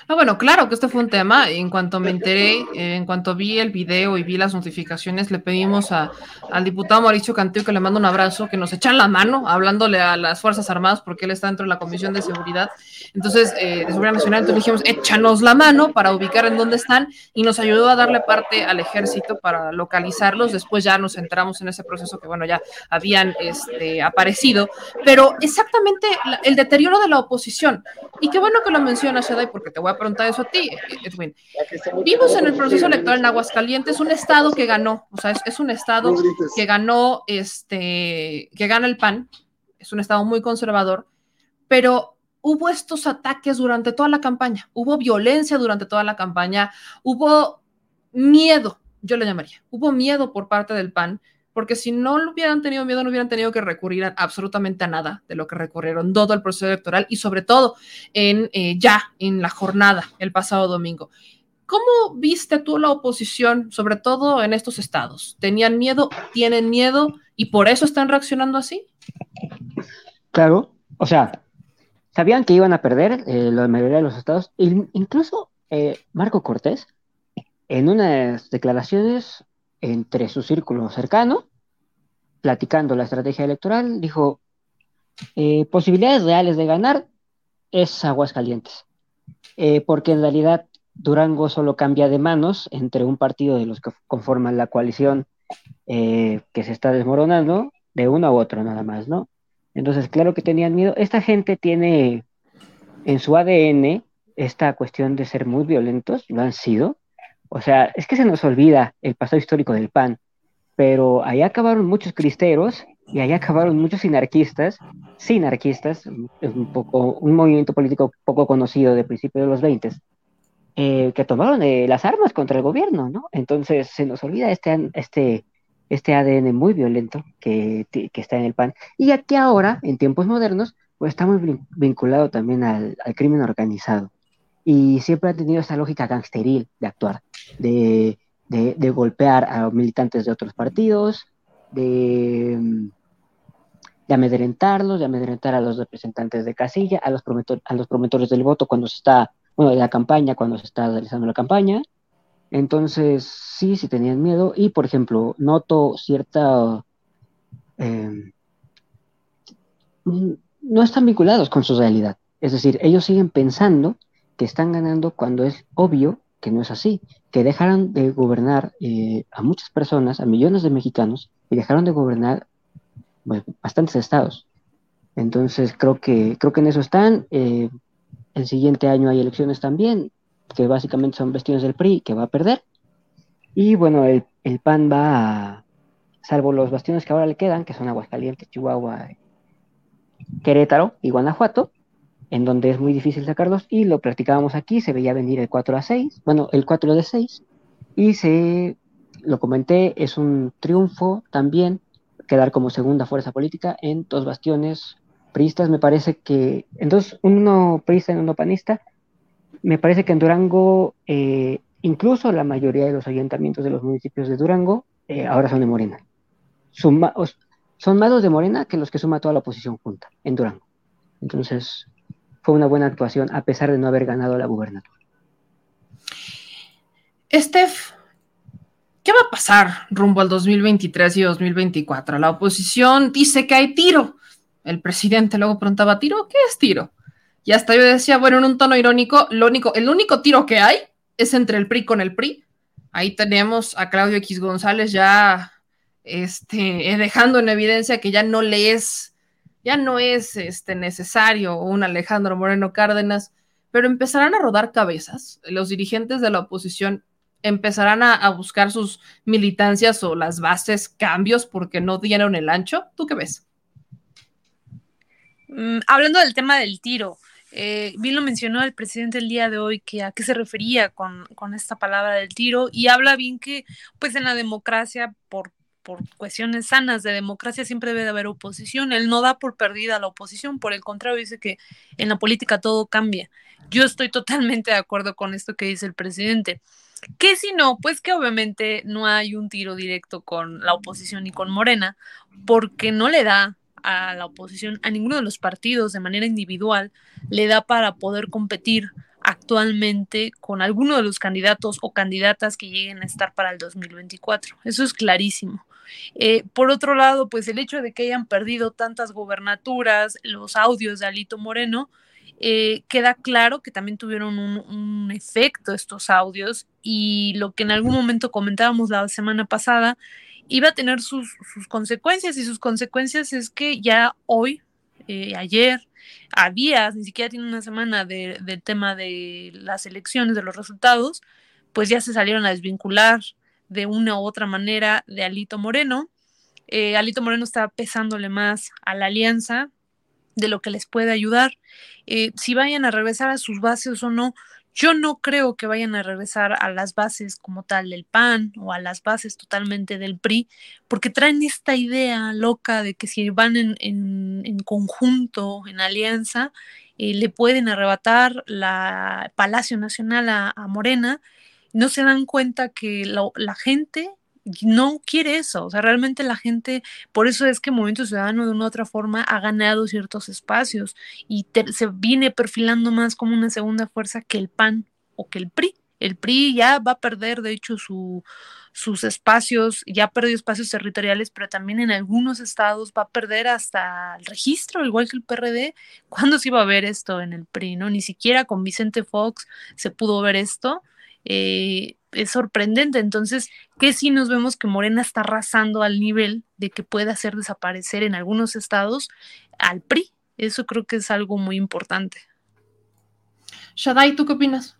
Speaker 1: No, bueno, claro que este fue un tema. En cuanto me enteré, eh, en cuanto vi el video y vi las notificaciones, le pedimos a, al diputado Mauricio Canteo que le mando un abrazo, que nos echan la mano, hablándole a las Fuerzas Armadas, porque él está dentro de la Comisión de Seguridad, entonces, eh, de Seguridad Nacional. Entonces dijimos, échanos la mano para ubicar en dónde están y nos ayudó a darle parte al ejército para localizarlos. Después ya nos entramos en ese proceso que, bueno, ya habían este, aparecido, pero exactamente el deterioro de la oposición. Y qué bueno que lo mencionas, Shadai, porque te voy a preguntar eso a ti, Edwin. Vimos en el proceso electoral en Aguascalientes un estado que ganó, o sea, es, un estado que ganó, este, que gana el PAN, es un estado muy conservador, pero hubo estos ataques durante toda la campaña, hubo violencia durante toda la campaña, hubo miedo yo le llamaría. Hubo miedo por parte del PAN, porque si no lo hubieran tenido miedo, no hubieran tenido que recurrir a absolutamente a nada de lo que recurrieron todo el proceso electoral y sobre todo en eh, ya en la jornada el pasado domingo. ¿Cómo viste tú la oposición, sobre todo en estos estados? ¿Tenían miedo? ¿Tienen miedo? ¿Y por eso están reaccionando así?
Speaker 9: Claro, o sea, sabían que iban a perder eh, la mayoría de los estados. Incluso eh, Marco Cortés, en unas declaraciones entre su círculo cercano, platicando la estrategia electoral, dijo, eh, posibilidades reales de ganar es Aguascalientes, eh, porque en realidad Durango solo cambia de manos entre un partido de los que conforman la coalición que se está desmoronando, de uno a otro nada más, ¿no? Entonces, claro que tenían miedo. Esta gente tiene en su ADN esta cuestión de ser muy violentos, lo han sido. O sea, es que se nos olvida el pasado histórico del PAN, pero ahí acabaron muchos cristeros y ahí acabaron muchos sinarquistas, sinarquistas, un, poco, un movimiento político poco conocido de principios de los 20, eh, que tomaron eh, las armas contra el gobierno, ¿no? Entonces se nos olvida este, este, este ADN muy violento que, que está en el PAN. Y aquí ahora, en tiempos modernos, pues está muy vinculado también al crimen organizado y siempre ha tenido esa lógica gangsteril de actuar, de, de, golpear a militantes de otros partidos, de, de, amedrentarlos, de amedrentar a los representantes de casilla, a los, a los promotores del voto cuando se está, bueno, de la campaña, cuando se está realizando la campaña. Entonces, sí, sí tenían miedo y, por ejemplo, noto cierta... Eh, no están vinculados con su realidad. Es decir, ellos siguen pensando que están ganando cuando es obvio que no es así, que dejaron de gobernar eh, a muchas personas, a millones de mexicanos, y dejaron de gobernar bastantes estados. Entonces creo que, creo que en eso están. Eh, el siguiente año hay elecciones también, que básicamente son vestiones del PRI, que va a perder. Y bueno, el, el PAN va a, salvo los bastiones que ahora le quedan, que son Aguascalientes, Chihuahua, Querétaro y Guanajuato, en donde es muy difícil sacarlos, y lo practicábamos aquí, se veía venir el 4 a 6, bueno, el 4 de 6, y se, lo comenté, es un triunfo también quedar como segunda fuerza política en dos bastiones priistas, me parece que, en dos, uno priista y uno panista, me parece que en Durango, eh, incluso la mayoría de los ayuntamientos de los municipios de Durango, eh, ahora son de Morena. son más los de Morena que los que suma toda la oposición junta en Durango. Entonces, fue una buena actuación a pesar de no haber ganado la gubernatura.
Speaker 1: Steph, ¿qué va a pasar rumbo al 2023 y 2024? La oposición dice que hay tiro. El presidente luego preguntaba, ¿tiro? ¿Qué es tiro? Y hasta yo decía, bueno, en un tono irónico, lo único, el único tiro que hay es entre el PRI con el PRI. Ahí tenemos a Claudio X González ya este, dejando en evidencia que ya no le es ya no es este, necesario un Alejandro Moreno Cárdenas, pero empezarán a rodar cabezas. Los dirigentes de la oposición empezarán a, buscar sus militancias o las bases cambios porque no dieron el ancho. ¿Tú qué ves?
Speaker 6: Mm, hablando del tema del tiro, eh, bien lo mencionó el presidente el día de hoy, que a qué se refería con, con, esta palabra del tiro, y habla bien que, pues en la democracia, por por cuestiones sanas de democracia siempre debe de haber oposición. Él no da por perdida la oposición, por el contrario, dice que en la política todo cambia. Yo estoy totalmente de acuerdo con esto que dice el presidente. Que si no, pues que obviamente no hay un tiro directo con la oposición y con Morena, porque no le da a la oposición, a ninguno de los partidos de manera individual, le da para poder competir actualmente con alguno de los candidatos o candidatas que lleguen a estar para el 2024. Eso es clarísimo. Eh, por otro lado, pues el hecho de que hayan perdido tantas gobernaturas, los audios de Alito Moreno, eh, queda claro que también tuvieron un, efecto estos audios y lo que en algún momento comentábamos la semana pasada iba a tener sus, consecuencias y sus consecuencias es que ya hoy, eh, ayer, a días, ni siquiera tiene una semana del tema de las elecciones, de los resultados, pues ya se salieron a desvincular de una u otra manera de Alito Moreno. Eh, Alito Moreno está pesándole más a la alianza de lo que les puede ayudar. Eh, si vayan a regresar a sus bases o no, yo no creo que vayan a regresar a las bases como tal del PAN o a las bases totalmente del PRI, porque traen esta idea loca de que si van en, en, conjunto, en alianza, eh, le pueden arrebatar la Palacio Nacional a, Morena. No se dan cuenta que la gente no quiere eso, o sea, realmente la gente, por eso es que Movimiento Ciudadano de una u otra forma ha ganado ciertos espacios y se viene perfilando más como una segunda fuerza que el PAN o que el PRI. El PRI ya va a perder, de hecho, su, sus espacios, ya ha perdido espacios territoriales, pero también en algunos estados va a perder hasta el registro, igual que el PRD. ¿Cuándo se iba a ver esto en el PRI? ¿no? Ni siquiera con Vicente Fox se pudo ver esto. Eh, es sorprendente. Entonces, que si nos vemos que Morena está arrasando al nivel de que puede hacer desaparecer en algunos estados al PRI. Eso creo que es algo muy importante.
Speaker 1: Shadai, ¿tú qué opinas?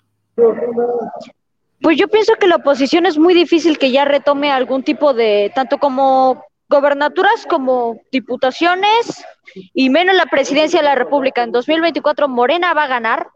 Speaker 8: Pues yo pienso que la oposición es muy difícil que ya retome algún tipo de, tanto como gobernaturas como diputaciones y menos la presidencia de la República. En 2024 Morena va a ganar.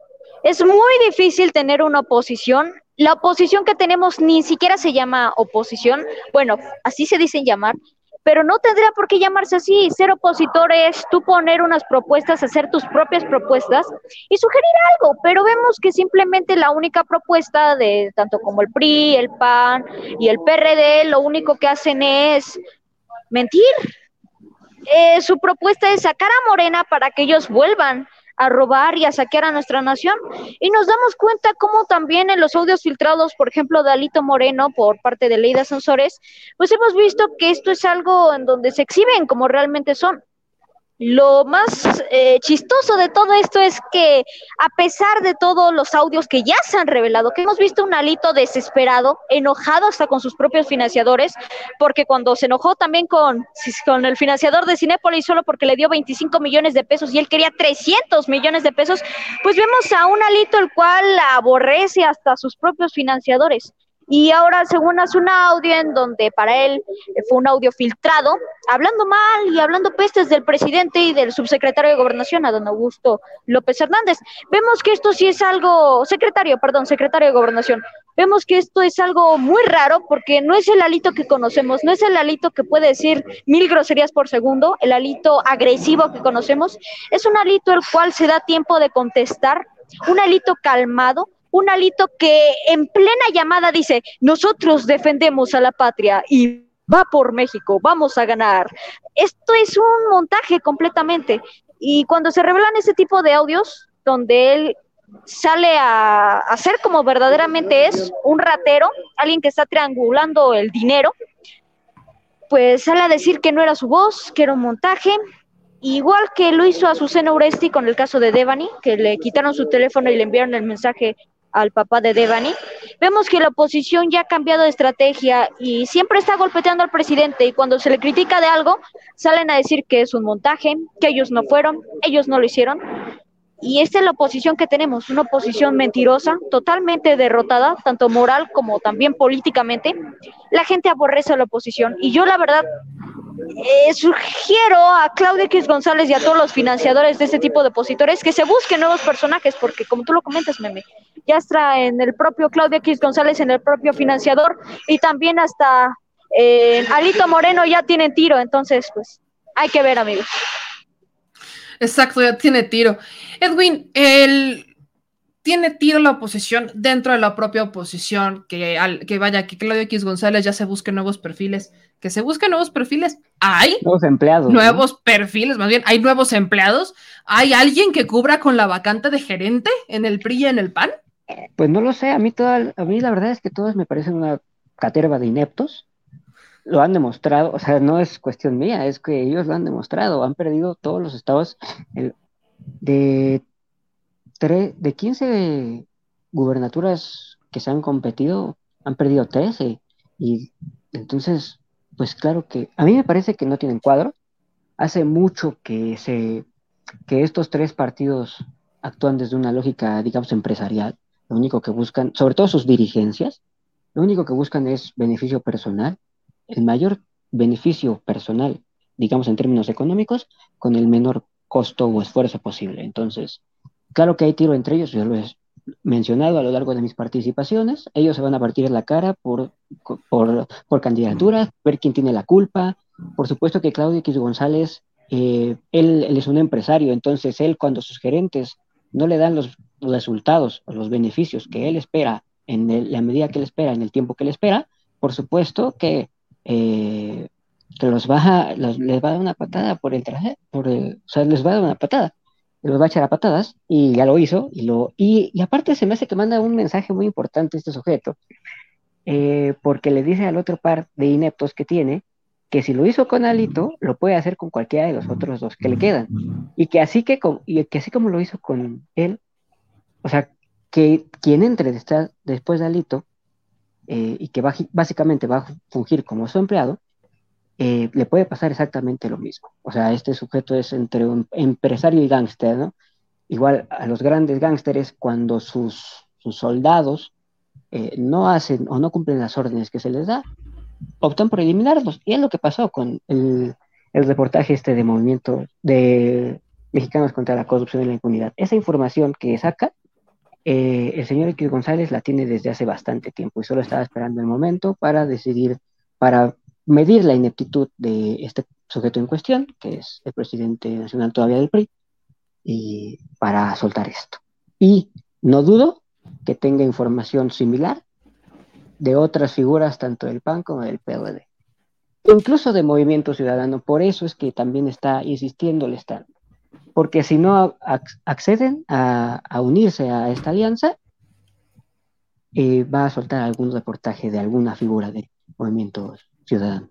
Speaker 8: Es muy difícil tener una oposición la oposición que tenemos ni siquiera se llama oposición, bueno, así se dicen llamar, pero no tendría por qué llamarse así. Ser opositor es tú poner unas propuestas, hacer tus propias propuestas y sugerir algo, pero vemos que simplemente la única propuesta de tanto como el PRI, el PAN y el PRD, lo único que hacen es mentir. Eh, su propuesta es sacar a Morena para que ellos vuelvan a robar y a saquear a nuestra nación. Y nos damos cuenta cómo también en los audios filtrados, por ejemplo, de Alito Moreno por parte de Leida Sansores, pues hemos visto que esto es algo en donde se exhiben como realmente son. Lo más eh, chistoso de todo esto es que a pesar de todos los audios que ya se han revelado, que hemos visto un alito desesperado, enojado hasta con sus propios financiadores, porque cuando se enojó también con, con el financiador de Cinépolis solo porque le dio 25 millones de pesos y él quería 300 millones de pesos, pues vemos a un alito el cual aborrece hasta sus propios financiadores. Y ahora, según hace un audio en donde para él fue un audio filtrado, hablando mal y hablando pestes del presidente y del subsecretario de Gobernación, a don Augusto López Hernández. Vemos que esto sí es algo, secretario, perdón, secretario de Gobernación. Vemos que esto es algo muy raro porque no es el alito que conocemos, no es el alito que puede decir mil groserías por segundo, el alito agresivo que conocemos, es un alito el cual se da tiempo de contestar, un alito calmado, un alito que en plena llamada dice, nosotros defendemos a la patria y va por México, vamos a ganar. Esto es un montaje completamente. Y cuando se revelan ese tipo de audios, donde él sale a, hacer como verdaderamente es un ratero, alguien que está triangulando el dinero, pues sale a decir que no era su voz, que era un montaje, igual que lo hizo Azucena Uresti con el caso de Devani, que le quitaron su teléfono y le enviaron el mensaje al papá de Devani, vemos que la oposición ya ha cambiado de estrategia y siempre está golpeteando al presidente y cuando se le critica de algo, salen a decir que es un montaje, que ellos no fueron, ellos no lo hicieron. Y esta es la oposición que tenemos, una oposición mentirosa, totalmente derrotada, tanto moral como también políticamente. La gente aborrece a la oposición y yo la verdad eh, sugiero a Claudia X González y a todos los financiadores de este tipo de opositores que se busquen nuevos personajes, porque como tú lo comentas, Meme, ya está en el propio Claudia X González, en el propio financiador, y también hasta eh, Alito Moreno ya tienen tiro, entonces, pues, hay que ver, amigos.
Speaker 1: Exacto, ya tiene tiro. Edwin, el tiene tiro la oposición dentro de la propia oposición, que, al, que vaya, que Claudio X González ya se busque nuevos perfiles, que se busque nuevos perfiles. Hay
Speaker 9: nuevos empleados.
Speaker 1: Nuevos perfiles, más bien, hay nuevos empleados. ¿Hay alguien que cubra con la vacante de gerente en el PRI y en el PAN?
Speaker 9: Pues no lo sé, a mí, toda, a mí la verdad es que todos me parecen una caterva de ineptos. Lo han demostrado, o sea, no es cuestión mía, es que ellos lo han demostrado. Han perdido todos los estados de de 15 gubernaturas que se han competido, han perdido 13. Y entonces, pues claro que a mí me parece que no tienen cuadro. Hace mucho que, se, que estos tres partidos actúan desde una lógica, digamos, empresarial. Lo único que buscan, sobre todo sus dirigencias, lo único que buscan es beneficio personal, el mayor beneficio personal, digamos, en términos económicos, con el menor costo o esfuerzo posible. Entonces, Claro que hay tiro entre ellos, yo lo, mencionado a lo largo de mis participaciones, ellos se van a partir la cara por, por, por candidaturas, ver quién tiene la culpa. Por supuesto que Claudio X González, eh, él, él, es un empresario, entonces él cuando sus gerentes no le dan los resultados o los beneficios que él espera en la medida que él espera, en el tiempo que él espera, por supuesto que, eh, que los va les va a dar una patada por el traje, por o sea, les va a dar una patada, los va a echar a patadas, y ya lo hizo, y, lo, y, y aparte se me hace que manda un mensaje muy importante este sujeto, eh, porque le dice al otro par de ineptos que tiene, que si lo hizo con Alito, lo puede hacer con cualquiera de los otros dos que le quedan. Y que así, que, y que así como lo hizo con él, o sea, que quien entre después de Alito eh, y que básicamente va a fungir como su empleado, eh, le puede pasar exactamente lo mismo. O sea, este sujeto es entre un empresario y gángster, ¿no? Igual a los grandes gángsteres, cuando sus, sus soldados eh, no hacen o no cumplen las órdenes que se les da, optan por eliminarlos. Y es lo que pasó con el, el reportaje este de movimiento de mexicanos contra la corrupción y la impunidad. Esa información que saca eh, el señor X González la tiene desde hace bastante tiempo y solo estaba esperando el momento para decidir, para medir la ineptitud de este sujeto en cuestión, que es el presidente nacional todavía del PRI, y para soltar esto. Y no dudo que tenga información similar de otras figuras, tanto del PAN como del PRD, incluso de Movimiento Ciudadano. Por eso es que también está insistiendo el Estado porque si no acceden a, unirse a esta alianza, eh, va a soltar algún reportaje de alguna figura del movimiento ciudadano.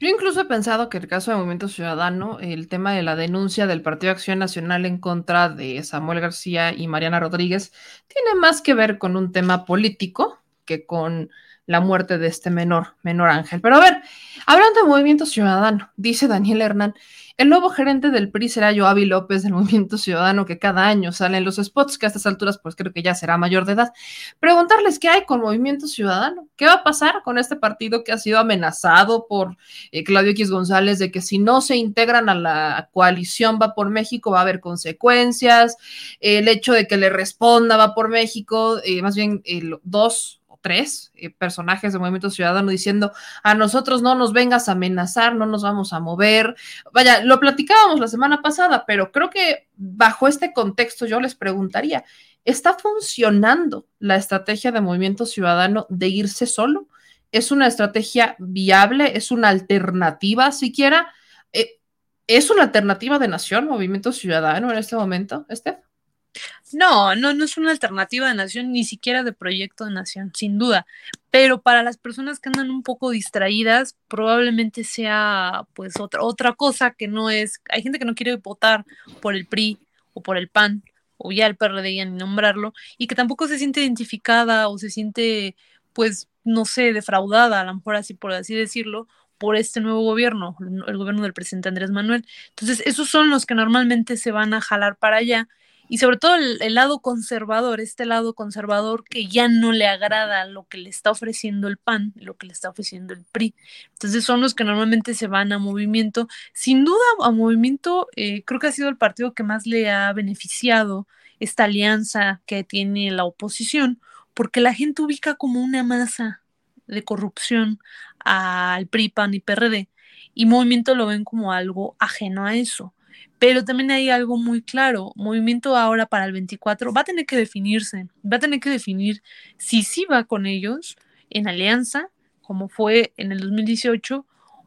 Speaker 1: Yo incluso he pensado que el caso del Movimiento Ciudadano, el tema de la denuncia del Partido Acción Nacional en contra de Samuel García y Mariana Rodríguez, tiene más que ver con un tema político que con la muerte de este menor, menor Ángel. Pero a ver, hablando de Movimiento Ciudadano, dice Daniel Hernán, el nuevo gerente del PRI será Joavi López del Movimiento Ciudadano, que cada año sale en los spots, que a estas alturas pues creo que ya será mayor de edad. Preguntarles qué hay con Movimiento Ciudadano, qué va a pasar con este partido que ha sido amenazado por eh, Claudio X González de que si no se integran a la coalición va por México va a haber consecuencias, el hecho de que le responda va por México, eh, más bien dos tres eh, personajes de Movimiento Ciudadano diciendo a nosotros no nos vengas a amenazar, no nos vamos a mover. Vaya, lo platicábamos la semana pasada, pero creo que bajo este contexto yo les preguntaría, ¿está funcionando la estrategia de Movimiento Ciudadano de irse solo? ¿Es una estrategia viable? ¿Es una alternativa siquiera? Eh, ¿Es una alternativa de nación, Movimiento Ciudadano en este momento, Estef?
Speaker 6: No, no, no es una alternativa de nación, ni siquiera de proyecto de nación, sin duda. Pero para las personas que andan un poco distraídas, probablemente sea pues otra, otra cosa que no es. Hay gente que no quiere votar por el PRI o por el PAN o ya el PRD ya ni nombrarlo, y que tampoco se siente identificada o se siente, pues, no sé, defraudada, a lo mejor así por así decirlo, por este nuevo gobierno, el gobierno del presidente Andrés Manuel. Entonces, esos son los que normalmente se van a jalar para allá y sobre todo el, lado conservador, este lado conservador que ya no le agrada lo que le está ofreciendo el PAN, lo que le está ofreciendo el PRI. Entonces son los que normalmente se van a movimiento. Sin duda, a movimiento eh, creo que ha sido el partido que más le ha beneficiado esta alianza que tiene la oposición, porque la gente ubica como una masa de corrupción al PRI, PAN y PRD, y movimiento lo ven como algo ajeno a eso. Pero también hay algo muy claro, movimiento ahora para el 24 va a tener que definirse, va a tener que definir si sí va con ellos en alianza, como fue en el 2018,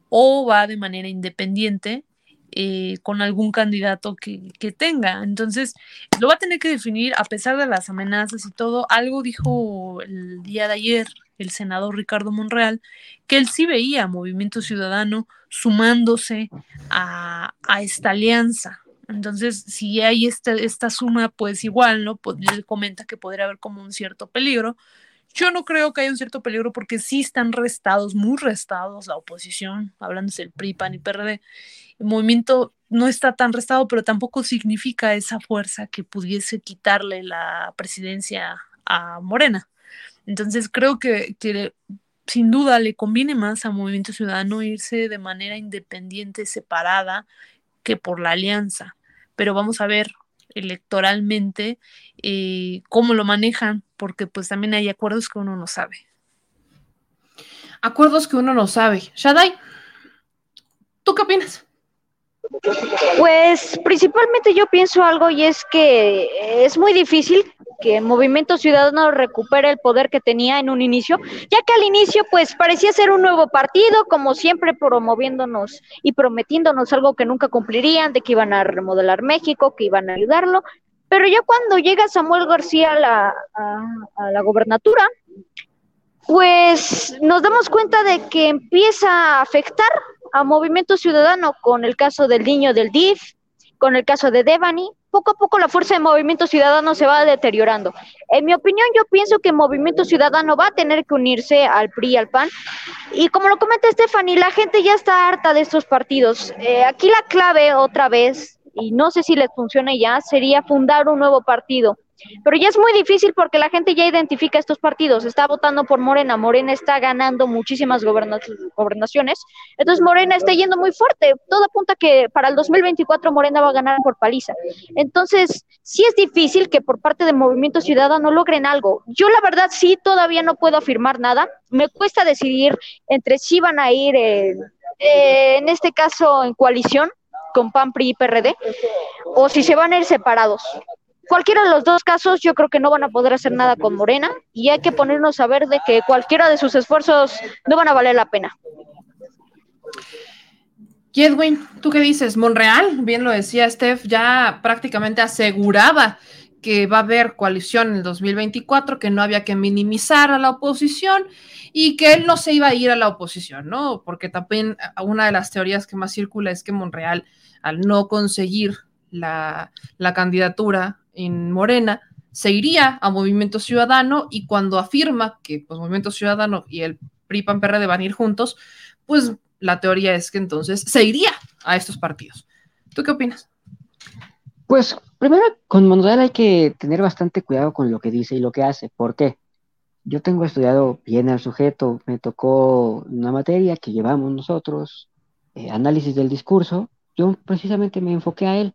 Speaker 6: o va de manera independiente eh, con algún candidato que, tenga. Entonces, lo va a tener que definir a pesar de las amenazas y todo. Algo dijo el día de ayer el senador Ricardo Monreal, que él sí veía Movimiento Ciudadano sumándose a, esta alianza. Entonces, si hay este, esta suma, pues igual, ¿no? Pues, él comenta que podría haber como un cierto peligro. Yo no creo que haya un cierto peligro porque sí están restados, muy restados la oposición, hablándose del PRI, PAN y PRD. El movimiento no está tan restado, pero tampoco significa esa fuerza que pudiese quitarle la presidencia a Morena. Entonces creo que, sin duda le conviene más a Movimiento Ciudadano irse de manera independiente, separada, que por la alianza. Pero vamos a ver electoralmente, eh, cómo lo manejan, porque pues también hay acuerdos que uno no sabe.
Speaker 1: Acuerdos que uno no sabe. Shadai, ¿tú qué opinas?
Speaker 8: Pues principalmente yo pienso algo y es que es muy difícil que Movimiento Ciudadano recupere el poder que tenía en un inicio, ya que al inicio pues parecía ser un nuevo partido, como siempre promoviéndonos y prometiéndonos algo que nunca cumplirían, de que iban a remodelar México, que iban a ayudarlo, pero ya cuando llega Samuel García a la, a la gobernatura, pues nos damos cuenta de que empieza a afectar a Movimiento Ciudadano con el caso del niño del DIF, con el caso de Devani, poco a poco la fuerza de Movimiento Ciudadano se va deteriorando. En mi opinión, yo pienso que Movimiento Ciudadano va a tener que unirse al PRI y al PAN. Y como lo comenta Stephanie, la gente ya está harta de estos partidos. Eh, aquí la clave, otra vez, y no sé si les funciona ya, sería fundar un nuevo partido pero ya es muy difícil porque la gente ya identifica estos partidos, está votando por Morena, Morena está ganando muchísimas gobernaciones, entonces Morena está yendo muy fuerte, todo apunta que para el 2024 Morena va a ganar por paliza. Entonces, sí es difícil que por parte del Movimiento Ciudadano logren algo. Yo la verdad sí todavía no puedo afirmar nada, me cuesta decidir entre si van a ir eh, en este caso en coalición con PAN, PRI y PRD, o si se van a ir separados cualquiera de los dos casos yo creo que no van a poder hacer nada con Morena y hay que ponernos a ver de que cualquiera de sus esfuerzos no van a valer la pena.
Speaker 1: Edwin, ¿tú qué dices? Monreal, bien lo decía Steph, ya prácticamente aseguraba que va a haber coalición en el 2024, que no había que minimizar a la oposición y que él no se iba a ir a la oposición, ¿no? Porque también una de las teorías que más circula es que Monreal, al no conseguir la, la candidatura en Morena, se iría a Movimiento Ciudadano y cuando afirma que pues, Movimiento Ciudadano y el PRI PAN PRD van a ir juntos, pues la teoría es que entonces se iría a estos partidos. ¿Tú qué opinas?
Speaker 9: Pues primero con Monreal hay que tener bastante cuidado con lo que dice y lo que hace. ¿Por qué? Yo tengo estudiado bien al sujeto, me tocó una materia que llevamos nosotros, eh, análisis del discurso, yo precisamente me enfoqué a él,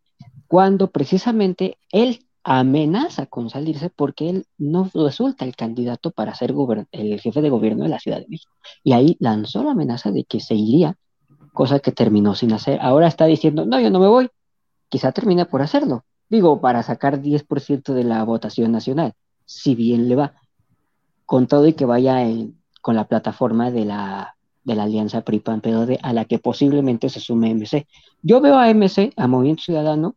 Speaker 9: cuando precisamente él amenaza con salirse porque él no resulta el candidato para ser el jefe de gobierno de la Ciudad de México. Y ahí lanzó la amenaza de que se iría, cosa que terminó sin hacer. Ahora está diciendo, no, yo no me voy. Quizá termine por hacerlo. Digo, para sacar 10% de la votación nacional, si bien le va. Con todo y que vaya con la plataforma de la, de la alianza PRI-PAN-PRD a la que posiblemente se sume MC. Yo veo a MC, a Movimiento Ciudadano,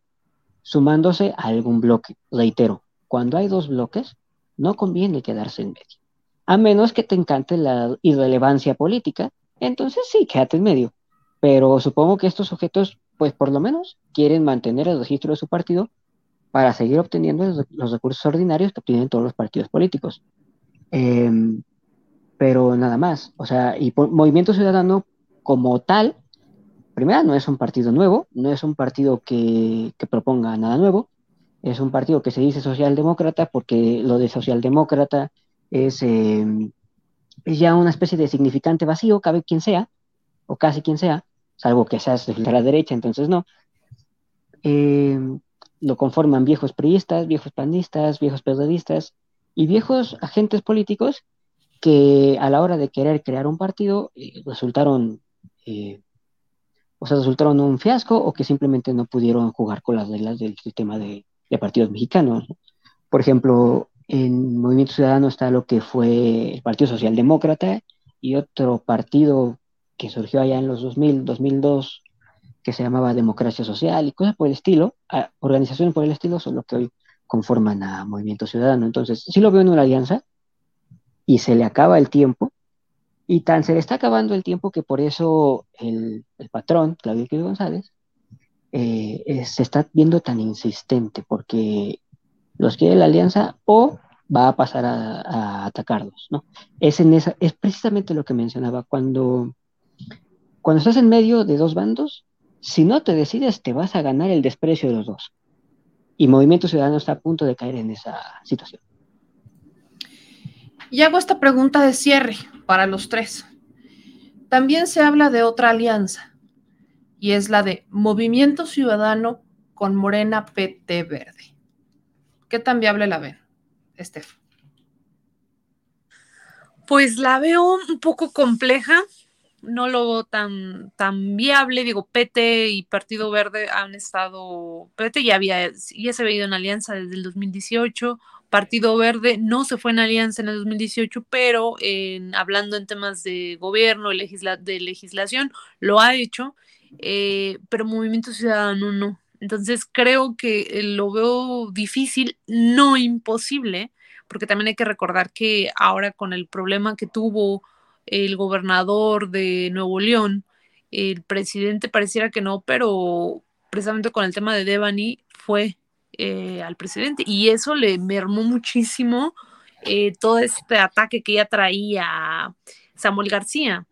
Speaker 9: sumándose a algún bloque. Reitero, cuando hay dos bloques, no conviene quedarse en medio. A menos que te encante la irrelevancia política, entonces sí, quédate en medio. Pero supongo que estos sujetos, pues por lo menos, quieren mantener el registro de su partido para seguir obteniendo los, recursos ordinarios que obtienen todos los partidos políticos. Em, pero nada más. O sea, y Movimiento Ciudadano como tal primera, no es un partido nuevo, no es un partido que, proponga nada nuevo, es un partido que se dice socialdemócrata porque lo de socialdemócrata es, em, es ya una especie de significante vacío, cabe quien sea, o casi quien sea, salvo que seas de la derecha, entonces no. Em, lo conforman viejos priistas, viejos panistas, viejos periodistas y viejos agentes políticos que a la hora de querer crear un partido eh, resultaron eh, o sea, resultaron un fiasco o que simplemente no pudieron jugar con las reglas del sistema de, partidos mexicanos. Por ejemplo, en Movimiento Ciudadano está lo que fue el Partido Socialdemócrata y otro partido que surgió allá en los 2000, 2002, que se llamaba Democracia Social y cosas por el estilo, organizaciones por el estilo son lo que hoy conforman a Movimiento Ciudadano. Entonces, sí lo veo en una alianza y se le acaba el tiempo y tan se le está acabando el tiempo que por eso el, patrón, Claudio Q. González, eh, se está viendo tan insistente, porque los quiere la alianza o va a pasar a, atacarlos, ¿no? Es, en esa, es precisamente lo que mencionaba, cuando, cuando estás en medio de dos bandos, si no te decides, te vas a ganar el desprecio de los dos. Y Movimiento Ciudadano está a punto de caer en esa situación.
Speaker 1: Y hago esta pregunta de cierre para los tres. También se habla de otra alianza, y es la de Movimiento Ciudadano con Morena PT Verde. ¿Qué tan viable la ven, Estef?
Speaker 6: Pues la veo un poco compleja, no lo veo tan, tan viable. Digo, PT y Partido Verde han estado, PT ya había, ya se había ido en alianza desde el 2018. Partido Verde no se fue en alianza en el 2018, pero en, hablando en temas de gobierno, de legislación, lo ha hecho, eh, pero Movimiento Ciudadano no. Entonces creo que lo veo difícil, no imposible, porque también hay que recordar que ahora con el problema que tuvo el gobernador de Nuevo León, el presidente pareciera que no, pero precisamente con el tema de Devani fue eh, al presidente y eso le mermó muchísimo eh, todo este ataque que ya traía Samuel García.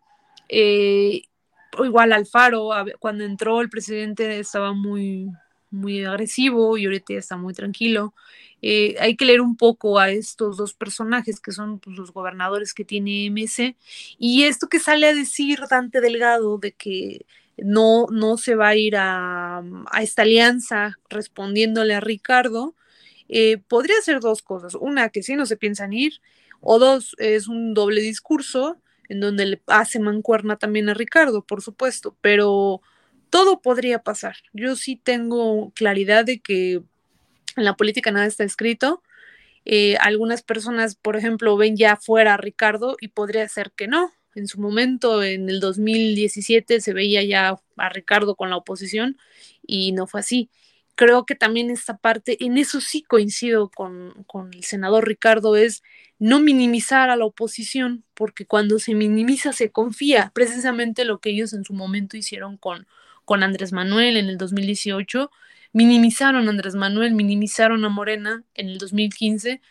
Speaker 6: Eh, igual Alfaro, cuando entró el presidente estaba muy, muy agresivo y ahorita ya está muy tranquilo. Eh, hay que leer un poco a estos dos personajes que son pues, los gobernadores que tiene MC y esto que sale a decir Dante Delgado de que no, no se va a ir a, esta alianza respondiéndole a Ricardo, eh, podría ser dos cosas. Una, que sí no se piensan ir, o dos, es un doble discurso en donde le hace mancuerna también a Ricardo, por supuesto, pero todo podría pasar. Yo sí tengo claridad de que en la política nada está escrito. Eh, algunas personas, por ejemplo, ven ya fuera a Ricardo y podría ser que no. En su momento, en el 2017, se veía ya a Ricardo con la oposición y no fue así. Creo que también esta parte, en eso sí coincido con, con el senador Ricardo, es no minimizar a la oposición, porque cuando se minimiza se confía, precisamente lo que ellos en su momento hicieron con, con Andrés Manuel en el 2018 minimizaron a Andrés Manuel, minimizaron a Morena en el 2015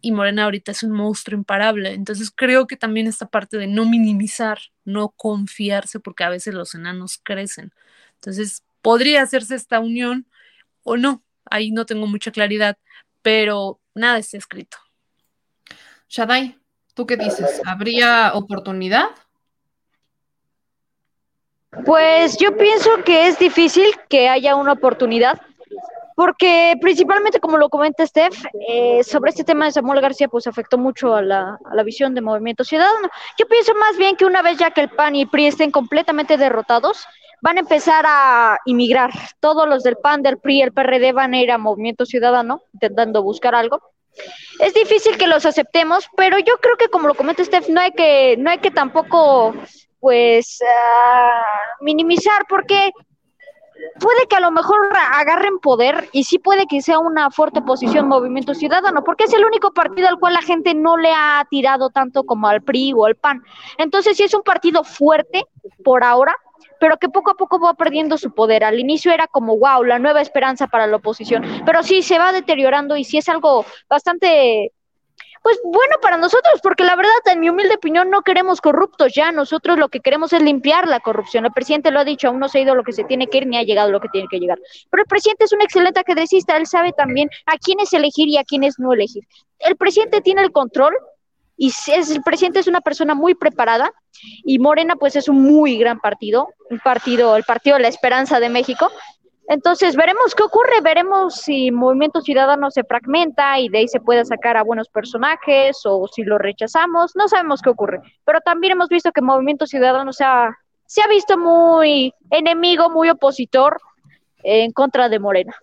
Speaker 6: y Morena ahorita es un monstruo imparable. Entonces creo que también esta parte de no minimizar, no confiarse, porque a veces los enanos crecen. Entonces podría hacerse esta unión o no, ahí no tengo mucha claridad, pero nada está escrito.
Speaker 1: Shadai, ¿tú qué dices? ¿Habría oportunidad?
Speaker 8: Pues yo pienso que es difícil que haya una oportunidad porque principalmente, como lo comenta Steph, eh, sobre este tema de Samuel García, pues afectó mucho a la, visión de Movimiento Ciudadano. Yo pienso más bien que una vez ya que el PAN y PRI estén completamente derrotados, van a empezar a inmigrar. Todos los del PAN, del PRI, el PRD van a ir a Movimiento Ciudadano, intentando buscar algo. Es difícil que los aceptemos, pero yo creo que como lo comenta Steph, no hay que, no hay que tampoco pues uh, minimizar porque puede que a lo mejor agarren poder y sí puede que sea una fuerte posición Movimiento Ciudadano, porque es el único partido al cual la gente no le ha tirado tanto como al PRI o al PAN. Entonces sí es un partido fuerte por ahora, pero que poco a poco va perdiendo su poder. Al inicio era como, wow, la nueva esperanza para la oposición, pero sí se va deteriorando y sí es algo bastante pues bueno para nosotros, porque la verdad, en mi humilde opinión, no queremos corruptos ya. Nosotros lo que queremos es limpiar la corrupción. El presidente lo ha dicho, aún no se ha ido lo que se tiene que ir ni ha llegado lo que tiene que llegar. Pero el presidente es un excelente acadrecista, él sabe también a quiénes elegir y a quiénes no elegir. El presidente tiene el control y es, el presidente es una persona muy preparada y Morena pues es un muy gran partido, un partido, el partido de la esperanza de México, entonces, veremos qué ocurre, veremos si Movimiento Ciudadano se fragmenta y de ahí se puede sacar a buenos personajes o si lo rechazamos, no sabemos qué ocurre. Pero también hemos visto que Movimiento Ciudadano se ha, se ha visto muy enemigo, muy opositor en contra de Morena.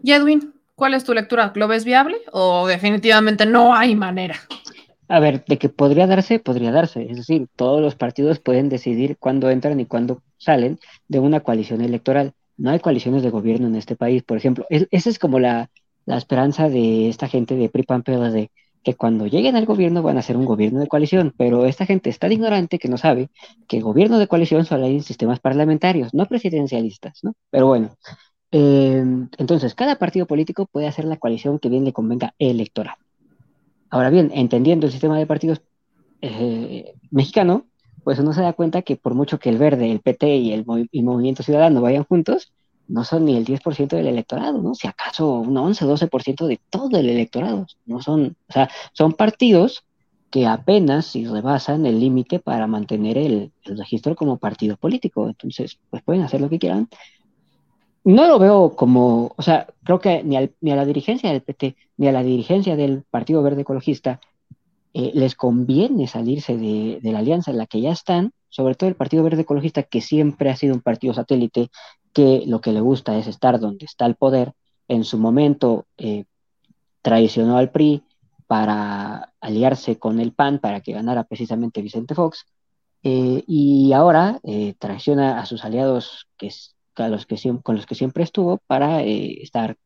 Speaker 1: Y Edwin, ¿cuál es tu lectura? ¿Lo ves viable o definitivamente no hay manera?
Speaker 9: A ver, de que podría darse, podría darse. Es decir, todos los partidos pueden decidir cuándo entran y cuándo salen de una coalición electoral. No hay coaliciones de gobierno en este país, por ejemplo. esa es como la, esperanza de esta gente de PRIPAN de que cuando lleguen al gobierno van a ser un gobierno de coalición, pero esta gente es tan ignorante que no sabe que gobierno de coalición solo hay en sistemas parlamentarios, no presidencialistas, ¿no? Pero bueno, eh, entonces cada partido político puede hacer la coalición que bien le convenga electoral. Ahora bien, entendiendo el sistema de partidos eh, mexicano, pues uno se da cuenta que por mucho que el Verde, el PT y el Movimiento Ciudadano vayan juntos, no son ni el 10% del electorado, ¿no? Si acaso un 11, 12% de todo el electorado. No son, o sea, son partidos que apenas si rebasan el límite para mantener el, registro como partido político. Entonces, pues pueden hacer lo que quieran. No lo veo como, o sea, creo que ni, al- ni a la dirigencia del PT, ni a la dirigencia del Partido Verde Ecologista eh, les conviene salirse de, la alianza en la que ya están, sobre todo el Partido Verde Ecologista, que siempre ha sido un partido satélite, que lo que le gusta es estar donde está el poder. En su momento eh, traicionó al PRI para aliarse con el PAN para que ganara precisamente Vicente Fox. Eh, y ahora eh, traiciona a sus aliados que, es- a los que con los que siempre estuvo para eh, estar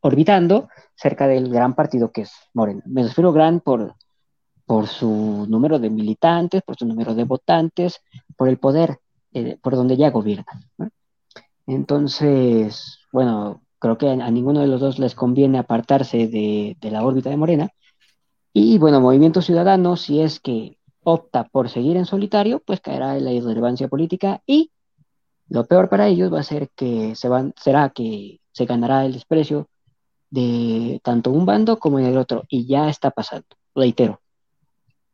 Speaker 9: orbitando cerca del gran partido que es Morena. Me refiero gran por, por su número de militantes, por su número de votantes, por el poder, eh, por donde ya gobiernan. ¿no? Entonces, bueno, creo que a ninguno de los dos les conviene apartarse de, de la órbita de Morena. Y bueno, Movimiento Ciudadano, si es que opta por seguir en solitario, pues caerá en la irrelevancia política y lo peor para ellos va a ser que se van, será que se ganará el desprecio de tanto un bando como del otro, y ya está pasando, reitero.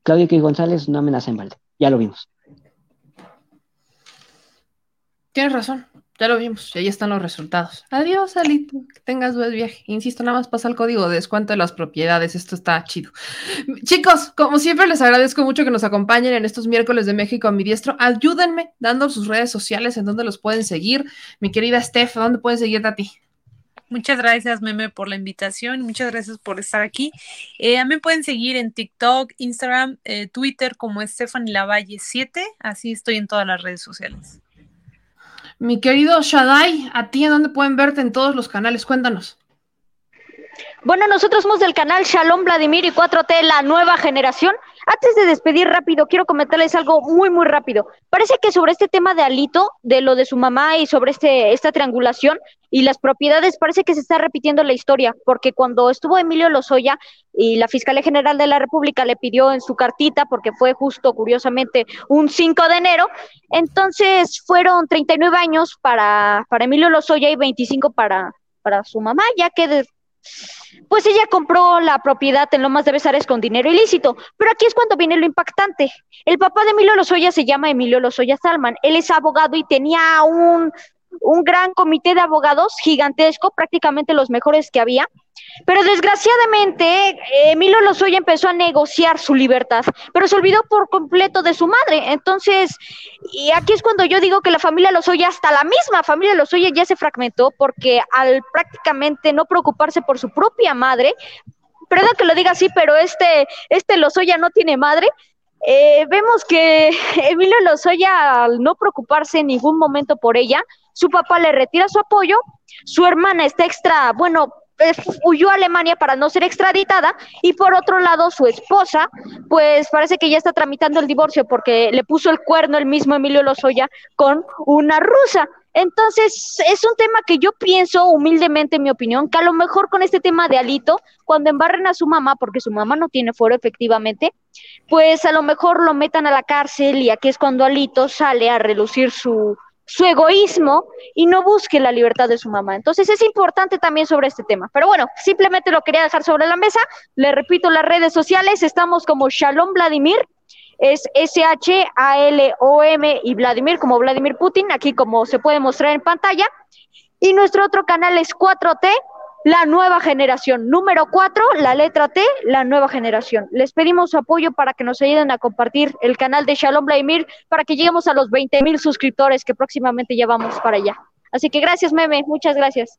Speaker 9: Claudio Q. González no amenaza en balde, ya lo vimos.
Speaker 1: Tienes razón, ya lo vimos, y ahí están los resultados. Adiós, Alito, que tengas buen viaje. Insisto, nada más pasa el código de descuento de las propiedades, esto está chido. Chicos, como siempre les agradezco mucho que nos acompañen en estos miércoles de México a mi diestro. Ayúdenme dando sus redes sociales en donde los pueden seguir. Mi querida Steph, ¿dónde pueden seguirte a ti?
Speaker 6: Muchas gracias, Meme, por la invitación. Muchas gracias por estar aquí. Eh, a mí pueden seguir en TikTok, Instagram, eh, Twitter como Stephanie Lavalle 7. Así estoy en todas las redes sociales.
Speaker 1: Mi querido Shaddai, ¿a ti en dónde pueden verte en todos los canales? Cuéntanos.
Speaker 8: Bueno, nosotros somos del canal Shalom Vladimir y 4T, la nueva generación. Antes de despedir rápido, quiero comentarles algo muy, muy rápido. Parece que sobre este tema de Alito, de lo de su mamá y sobre este, esta triangulación y las propiedades, parece que se está repitiendo la historia, porque cuando estuvo Emilio Lozoya y la Fiscalía General de la República le pidió en su cartita, porque fue justo, curiosamente, un 5 de enero, entonces fueron 39 años para, para Emilio Lozoya y 25 para, para su mamá, ya que pues ella compró la propiedad en Lomas de Besares con dinero ilícito. Pero aquí es cuando viene lo impactante. El papá de Emilio Lozoya se llama Emilio Lozoya Salman. Él es abogado y tenía un, un gran comité de abogados gigantesco, prácticamente los mejores que había. Pero desgraciadamente, Emilio Lozoya empezó a negociar su libertad, pero se olvidó por completo de su madre. Entonces, y aquí es cuando yo digo que la familia Lozoya, hasta la misma familia Lozoya ya se fragmentó porque al prácticamente no preocuparse por su propia madre, perdón que lo diga así, pero este, este Lozoya no tiene madre. eh, vemos que Emilio Lozoya, al no preocuparse en ningún momento por ella, su papá le retira su apoyo, su hermana está extra, bueno, eh, huyó a Alemania para no ser extraditada y por otro lado su esposa pues parece que ya está tramitando el divorcio porque le puso el cuerno el mismo Emilio Lozoya con una rusa. Entonces es un tema que yo pienso humildemente en mi opinión que a lo mejor con este tema de Alito cuando embarren a su mamá porque su mamá no tiene foro efectivamente pues a lo mejor lo metan a la cárcel y aquí es cuando Alito sale a relucir su su egoísmo y no busque la libertad de su mamá. Entonces es importante también sobre este tema. Pero bueno, simplemente lo quería dejar sobre la mesa. Le repito las redes sociales, estamos como Shalom Vladimir, es S-H-A-L-O-M y Vladimir como Vladimir Putin, aquí como se puede mostrar en pantalla. Y nuestro otro canal es 4T, la nueva generación. Número 4, la letra T, la nueva generación. Les pedimos su apoyo para que nos ayuden a compartir el canal de Shalom Vladimir para que lleguemos a los 20 mil suscriptores que próximamente ya vamos para allá. Así que gracias, meme, muchas gracias.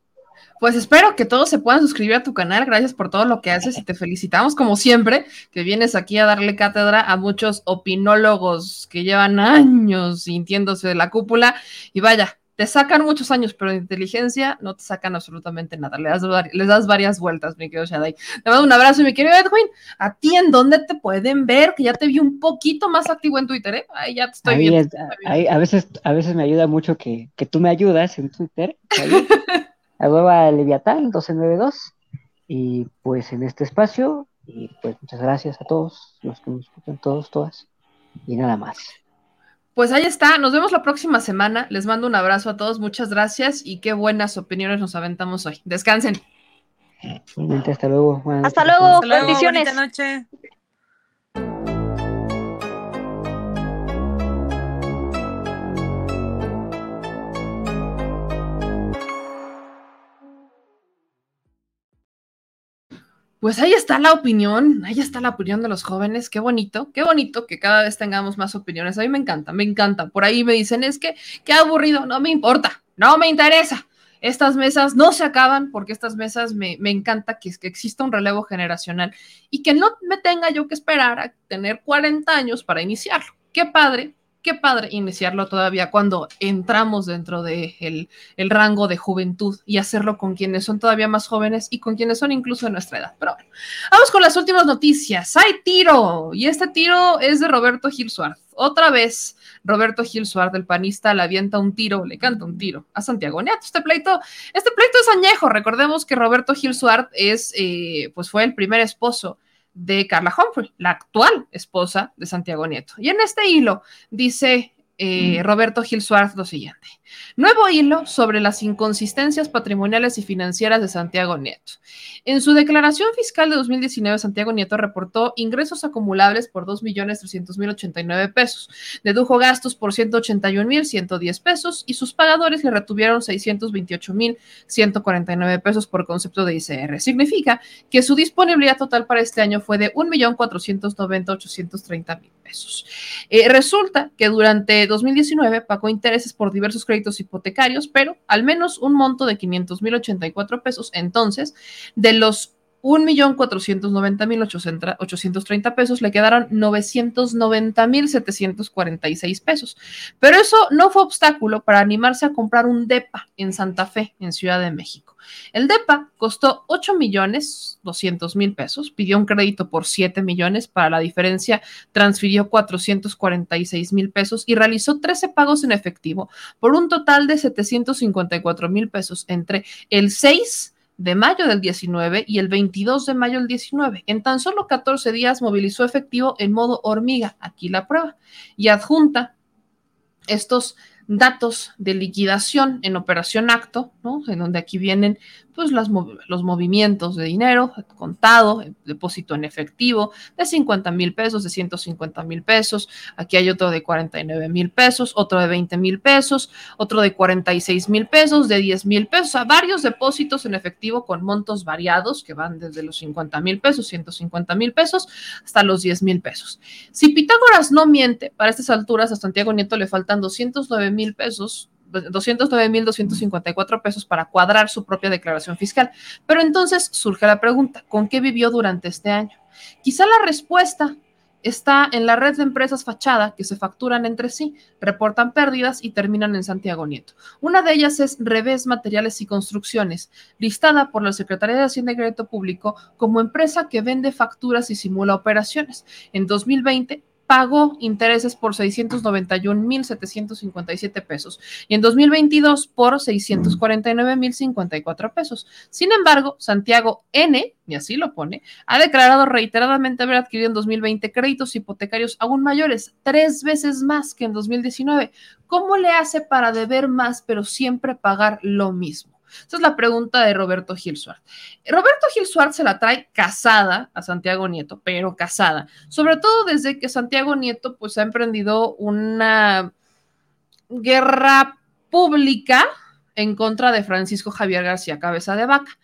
Speaker 1: Pues espero que todos se puedan suscribir a tu canal. Gracias por todo lo que haces y te felicitamos como siempre que vienes aquí a darle cátedra a muchos opinólogos que llevan años sintiéndose de la cúpula y vaya, te sacan muchos años, pero de inteligencia no te sacan absolutamente nada. Le das, les das varias vueltas, mi querido Shadai. Te mando un abrazo, mi querido Edwin. ¿A ti en dónde te pueden ver? Que ya te vi un poquito más activo en Twitter, ¿eh? Ahí ya te estoy
Speaker 9: Ahí
Speaker 1: viendo.
Speaker 9: es- ahí a, veces, a veces me ayuda mucho que, que tú me ayudas en Twitter. ahí, arroba Leviatán 1292. Y pues en este espacio, y pues muchas gracias a todos los que nos escuchan, todos, todas. Y nada más.
Speaker 1: Pues ahí está, nos vemos la próxima semana. Les mando un abrazo a todos, muchas gracias y qué buenas opiniones nos aventamos hoy. Descansen.
Speaker 9: Hasta luego.
Speaker 8: Hasta luego,
Speaker 9: todos.
Speaker 6: Hasta luego,
Speaker 8: bendiciones.
Speaker 6: bonita noche.
Speaker 1: Pues ahí está la opinión, ahí está la opinión de los jóvenes, qué bonito, qué bonito que cada vez tengamos más opiniones. A mí me encanta, me encanta. Por ahí me dicen, es que, qué aburrido, no me importa, no me interesa. Estas mesas no se acaban porque estas mesas me, me encanta que, que exista un relevo generacional y que no me tenga yo que esperar a tener 40 años para iniciarlo. Qué padre, qué padre iniciarlo todavía cuando entramos dentro del de el rango de juventud y hacerlo con quienes son todavía más jóvenes y con quienes son incluso de nuestra edad. Pero bueno, vamos con las últimas noticias. Hay tiro y este tiro es de Roberto Gil Suárez. Otra vez, Roberto Gil Suárez, el panista, le avienta un tiro, le canta un tiro a Santiago Nieto. Este pleito, este pleito es añejo. Recordemos que Roberto Gil Suárez es, eh, pues fue el primer esposo de Carla Humphrey, la actual esposa de Santiago Nieto. Y en este hilo dice eh, Roberto Gil Suárez lo siguiente. Nuevo hilo sobre las inconsistencias patrimoniales y financieras de Santiago Nieto. En su declaración fiscal de 2019, Santiago Nieto reportó ingresos acumulables por 2.300.089 pesos, dedujo gastos por 181.110 pesos y sus pagadores le retuvieron 628.149 pesos por concepto de ICR. Significa que su disponibilidad total para este año fue de 1.490.830.000 pesos. Eh, resulta que durante 2019 pagó intereses por diversos créditos hipotecarios, pero al menos un monto de 500.084 pesos. Entonces, de los 1.490.830 pesos, le quedaron 990.746 pesos. Pero eso no fue obstáculo para animarse a comprar un DEPA en Santa Fe, en Ciudad de México. El DEPA costó 8 millones 200 mil pesos, pidió un crédito por 7 millones, para la diferencia transfirió 446 mil pesos y realizó 13 pagos en efectivo por un total de 754 mil pesos entre el 6 de mayo del 19 y el 22 de mayo del 19. En tan solo 14 días movilizó efectivo en modo hormiga, aquí la prueba, y adjunta estos datos de liquidación en operación acto, ¿no? En donde aquí vienen pues las, los movimientos de dinero contado, depósito en efectivo de 50 mil pesos, de 150 mil pesos, aquí hay otro de 49 mil pesos, otro de 20 mil pesos, otro de 46 mil pesos, de 10 mil pesos, o varios depósitos en efectivo con montos variados que van desde los 50 mil pesos, 150 mil pesos, hasta los 10 mil pesos. Si Pitágoras no miente, para estas alturas a Santiago Nieto le faltan 209 mil pesos 209.254 pesos para cuadrar su propia declaración fiscal. Pero entonces surge la pregunta, ¿con qué vivió durante este año? Quizá la respuesta está en la red de empresas fachada que se facturan entre sí, reportan pérdidas y terminan en Santiago Nieto. Una de ellas es Revés Materiales y Construcciones, listada por la Secretaría de Hacienda y Crédito Público como empresa que vende facturas y simula operaciones. En 2020 pagó intereses por 691.757 pesos y en 2022 por 649.054 pesos. Sin embargo, Santiago N, y así lo pone, ha declarado reiteradamente haber adquirido en 2020 créditos hipotecarios aún mayores, tres veces más que en 2019. ¿Cómo le hace para deber más pero siempre pagar lo mismo? Esa es la pregunta de Roberto Gil. Roberto Gil Suárez se la trae casada a Santiago Nieto, pero casada, sobre todo desde que Santiago Nieto pues ha emprendido una guerra pública en contra de Francisco Javier García Cabeza de Vaca.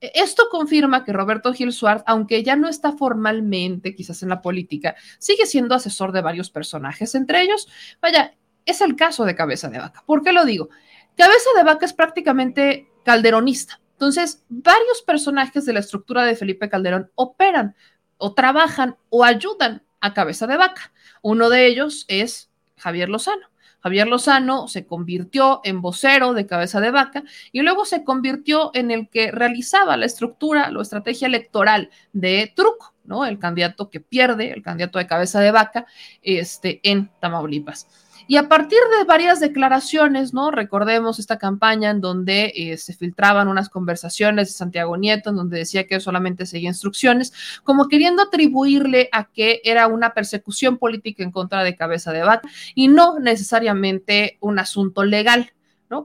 Speaker 1: E, esto confirma que Roberto Gil aunque ya no está formalmente quizás en la política, sigue siendo asesor de varios personajes, entre ellos, vaya, es el caso de Cabeza de Vaca. ¿Por qué lo digo? Cabeza de Vaca es prácticamente calderonista. Entonces, varios personajes de la estructura de Felipe Calderón operan o trabajan o ayudan a Cabeza de Vaca. Uno de ellos es Javier Lozano. Javier Lozano se convirtió en vocero de Cabeza de Vaca y luego se convirtió en el que realizaba la estructura, la estrategia electoral de Truco, ¿no? El candidato que pierde, el candidato de Cabeza de Vaca, este, en Tamaulipas. Y a partir de varias declaraciones, ¿no? Recordemos esta campaña en donde eh, se filtraban unas conversaciones de Santiago Nieto, en donde decía que solamente seguía instrucciones, como queriendo atribuirle a que era una persecución política en contra de Cabeza de Vaca y no necesariamente un asunto legal.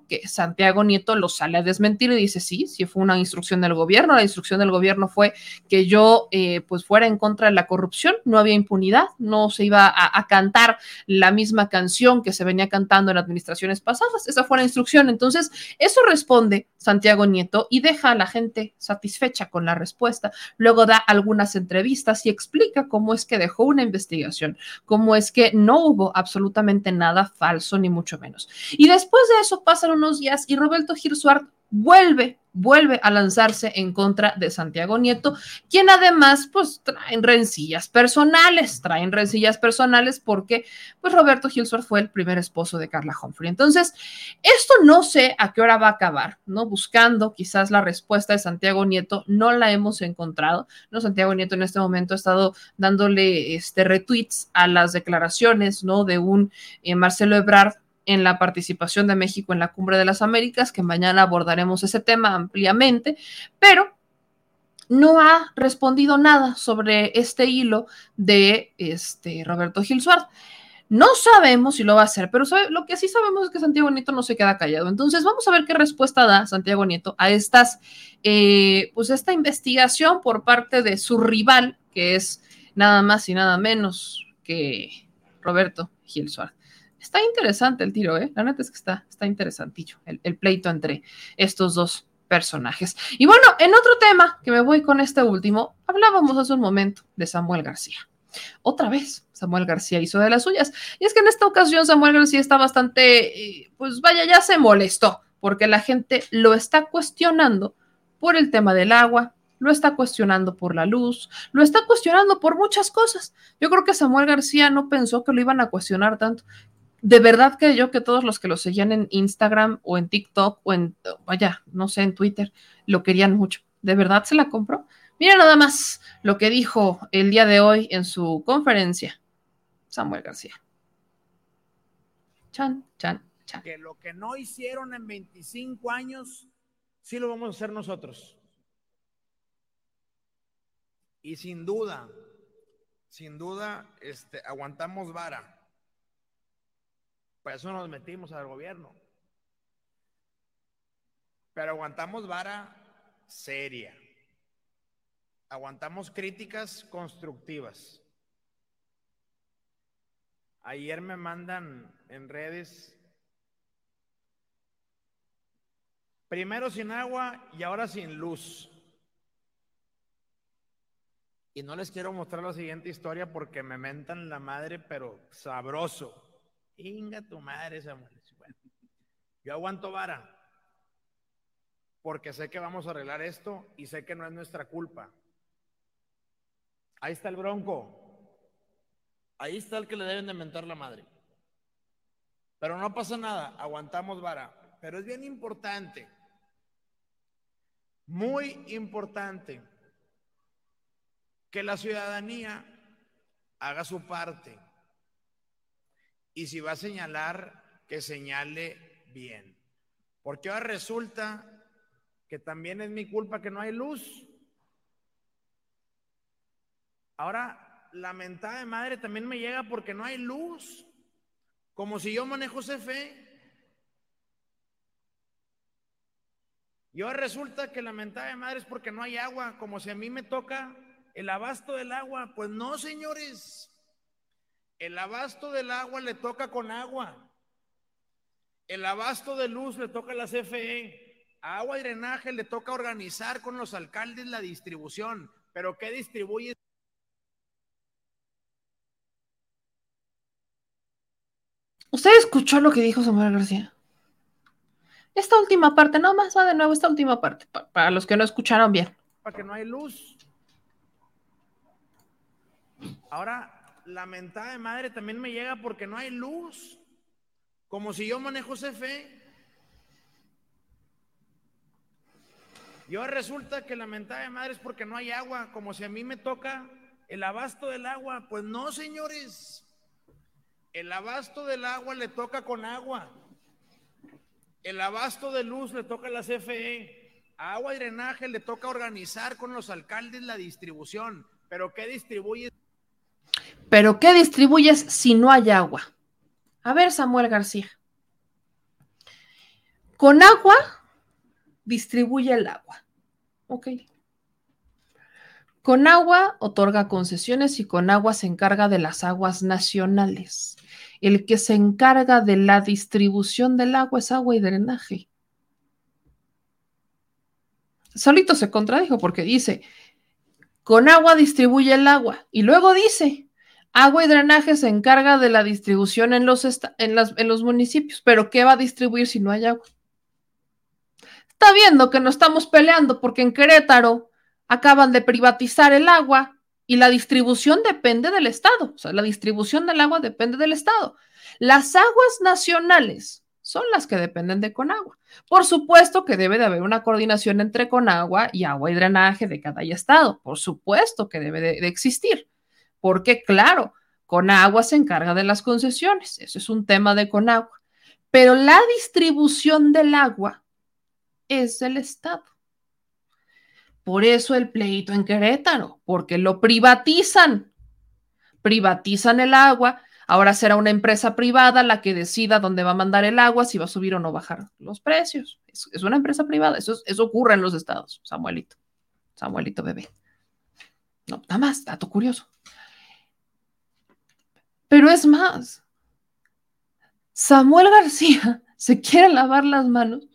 Speaker 1: Que Santiago Nieto lo sale a desmentir y dice, sí, sí fue una instrucción del gobierno, la instrucción del gobierno fue que yo eh, pues fuera en contra de la corrupción, no había impunidad, no se iba a, a, cantar la misma canción que se venía cantando en administraciones pasadas, esa fue la instrucción, entonces eso responde Santiago Nieto y deja a la gente satisfecha con la respuesta, luego da algunas entrevistas y explica cómo es que dejó una investigación, cómo es que no hubo absolutamente nada falso, ni mucho menos. Y después de eso pasan unos días y Roberto Girsuart vuelve, vuelve a lanzarse en contra de Santiago Nieto, quien además pues traen rencillas personales, traen rencillas personales porque pues Roberto Gilsuart fue el primer esposo de Carla Humphrey. Entonces, esto no sé a qué hora va a acabar, ¿no? Buscando quizás la respuesta de Santiago Nieto, no la hemos encontrado, ¿no? Santiago Nieto en este momento ha estado dándole este retweets a las declaraciones, ¿no? De un eh, Marcelo Ebrard en la participación de México en la Cumbre de las Américas, que mañana abordaremos ese tema ampliamente, pero no ha respondido nada sobre este hilo de este Roberto Gil. No sabemos si lo va a hacer, pero lo que sí sabemos es que Santiago Nieto no se queda callado. Entonces, vamos a ver qué respuesta da Santiago Nieto a estas, eh, pues esta investigación por parte de su rival, que es nada más y nada menos que Roberto Gil. Está interesante el tiro, ¿eh? La neta es que está, está interesantillo el, el pleito entre estos dos personajes. Y bueno, en otro tema, que me voy con este último, hablábamos hace un momento de Samuel García. Otra vez, Samuel García hizo de las suyas. Y es que en esta ocasión Samuel García está bastante, eh, pues vaya, ya se molestó, porque la gente lo está cuestionando por el tema del agua, lo está cuestionando por la luz, lo está cuestionando por muchas cosas. Yo creo que Samuel García no pensó que lo iban a cuestionar tanto de verdad que yo que todos los que lo seguían en Instagram o en TikTok o en, vaya, no sé, en Twitter, lo querían mucho. ¿De verdad se la compró? Mira nada más lo que dijo el día de hoy en su conferencia Samuel García. Chan, chan, chan.
Speaker 3: Que lo que no hicieron en 25 años, sí lo vamos a hacer nosotros. Y sin duda, sin duda, este, aguantamos vara por eso nos metimos al gobierno. Pero aguantamos vara seria. Aguantamos críticas constructivas. Ayer me mandan en redes, primero sin agua y ahora sin luz. Y no les quiero mostrar la siguiente historia porque me mentan la madre, pero sabroso. Inga tu madre, Samuel. Bueno, yo aguanto vara porque sé que vamos a arreglar esto y sé que no es nuestra culpa. Ahí está el bronco. Ahí está el que le deben de mentar la madre. Pero no pasa nada, aguantamos vara. Pero es bien importante, muy importante, que la ciudadanía haga su parte y si va a señalar, que señale bien. Porque ahora resulta que también es mi culpa que no hay luz. Ahora, la mentada de madre también me llega porque no hay luz. Como si yo manejo CFE. Y ahora resulta que la mentada de madre es porque no hay agua, como si a mí me toca el abasto del agua. Pues no, señores. El abasto del agua le toca con agua. El abasto de luz le toca a la CFE. agua y drenaje le toca organizar con los alcaldes la distribución. Pero ¿qué distribuye?
Speaker 1: ¿Usted escuchó lo que dijo Samuel García? Esta última parte, no más va de nuevo esta última parte, para los que no escucharon bien.
Speaker 3: Para que no hay luz. Ahora, la mentada de madre también me llega porque no hay luz. Como si yo manejo CFE. Y resulta que la mentada de madre es porque no hay agua, como si a mí me toca el abasto del agua. Pues no, señores. El abasto del agua le toca con agua. El abasto de luz le toca a la CFE. agua y drenaje le toca organizar con los alcaldes la distribución. Pero ¿qué distribuye?
Speaker 1: Pero ¿qué distribuyes si no hay agua? A ver, Samuel García. Con agua distribuye el agua. Ok. Con agua otorga concesiones y con agua se encarga de las aguas nacionales. El que se encarga de la distribución del agua es agua y drenaje. Solito se contradijo porque dice, con agua distribuye el agua. Y luego dice, agua y drenaje se encarga de la distribución en los, municipios. Pero ¿qué va a distribuir si no hay agua? Está viendo que nos estamos peleando porque en Querétaro acaban de privatizar el agua y la distribución depende del Estado. O sea, la distribución del agua depende del Estado. Las aguas nacionales son las que dependen de Conagua. Por supuesto que debe de haber una coordinación entre Conagua y agua y drenaje de cada estado. Por supuesto que debe de, de existir. Porque, claro, Conagua se encarga de las concesiones. Eso es un tema de Conagua. Pero la distribución del agua es el Estado. Por eso el pleito en Querétaro, porque lo privatizan. Privatizan el agua. Ahora será una empresa privada la que decida dónde va a mandar el agua, si va a subir o no bajar los precios. Es, una empresa privada. Eso, eso ocurre en los estados, Samuelito. Samuelito bebé. No, nada más, dato curioso. Pero es más, Samuel García se quiere lavar las manos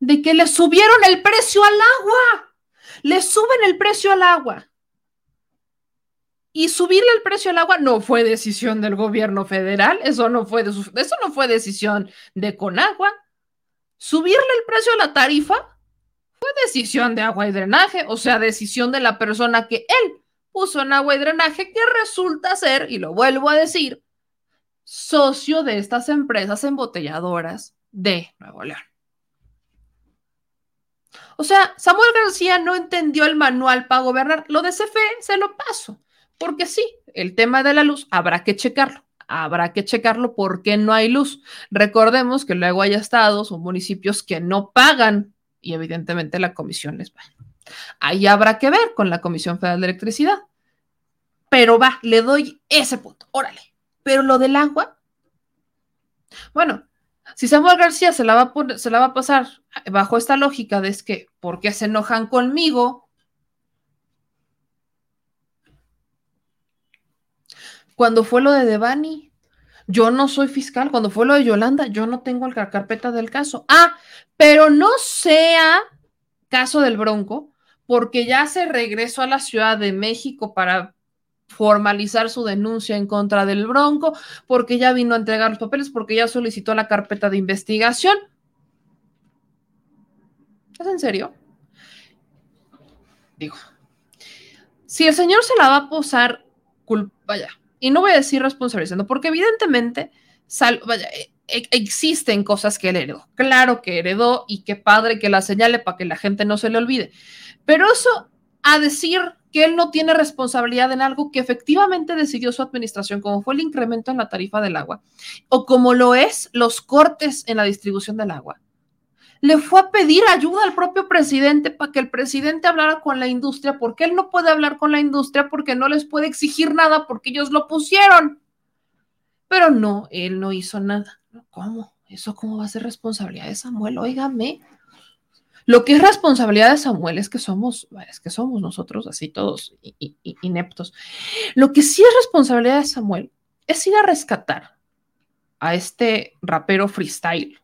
Speaker 1: de que le subieron el precio al agua. Le suben el precio al agua. Y subirle el precio al agua no fue decisión del gobierno federal, eso no fue, decisión de Conagua. Subirle el precio a la tarifa fue decisión de agua y drenaje, o sea, decisión de la persona que él puso en agua y drenaje, que resulta ser, y lo vuelvo a decir, socio de estas empresas embotelladoras de Nuevo León. O sea, Samuel García no entendió el manual para gobernar. Lo de CFE se lo paso, porque sí, el tema de la luz habrá que checarlo. Habrá que checarlo porque no hay luz. Recordemos que luego hay estados o municipios que no pagan y evidentemente la comisión les va. Ahí habrá que ver con la Comisión Federal de Electricidad. Pero va, le doy ese punto, órale. Pero lo del agua, bueno, si Samuel García se la va a, se la va a pasar bajo esta lógica de es que, ¿por qué se enojan conmigo? Cuando fue lo de Devani, yo no soy fiscal. Cuando fue lo de Yolanda, yo no tengo la carpeta del caso. Ah, pero no sea caso del Bronco, porque ya se regresó a la Ciudad de México para formalizar su denuncia en contra del Bronco, porque ya vino a entregar los papeles, porque ya solicitó la carpeta de investigación. ¿Es en serio? Digo, si el señor se la va a posar culpa, vaya, y no voy a decir responsabilizando, porque evidentemente, vaya, e, e, existen cosas que él heredó. Claro que heredó y qué padre que la señale para que la gente no se le olvide. Pero eso a decir que él no tiene responsabilidad en algo que efectivamente decidió su administración, como fue el incremento en la tarifa del agua, o como lo es los cortes en la distribución del agua. Le fue a pedir ayuda al propio presidente para que el presidente hablara con la industria, porque él no puede hablar con la industria porque no les puede exigir nada porque ellos lo pusieron. Pero no, él no hizo nada. ¿Cómo? ¿Eso cómo va a ser responsabilidad de Samuel? Óigame. Lo que es responsabilidad de Samuel es que somos, es que somos nosotros así todos ineptos. Lo que sí es responsabilidad de Samuel es ir a rescatar a este rapero freestyle,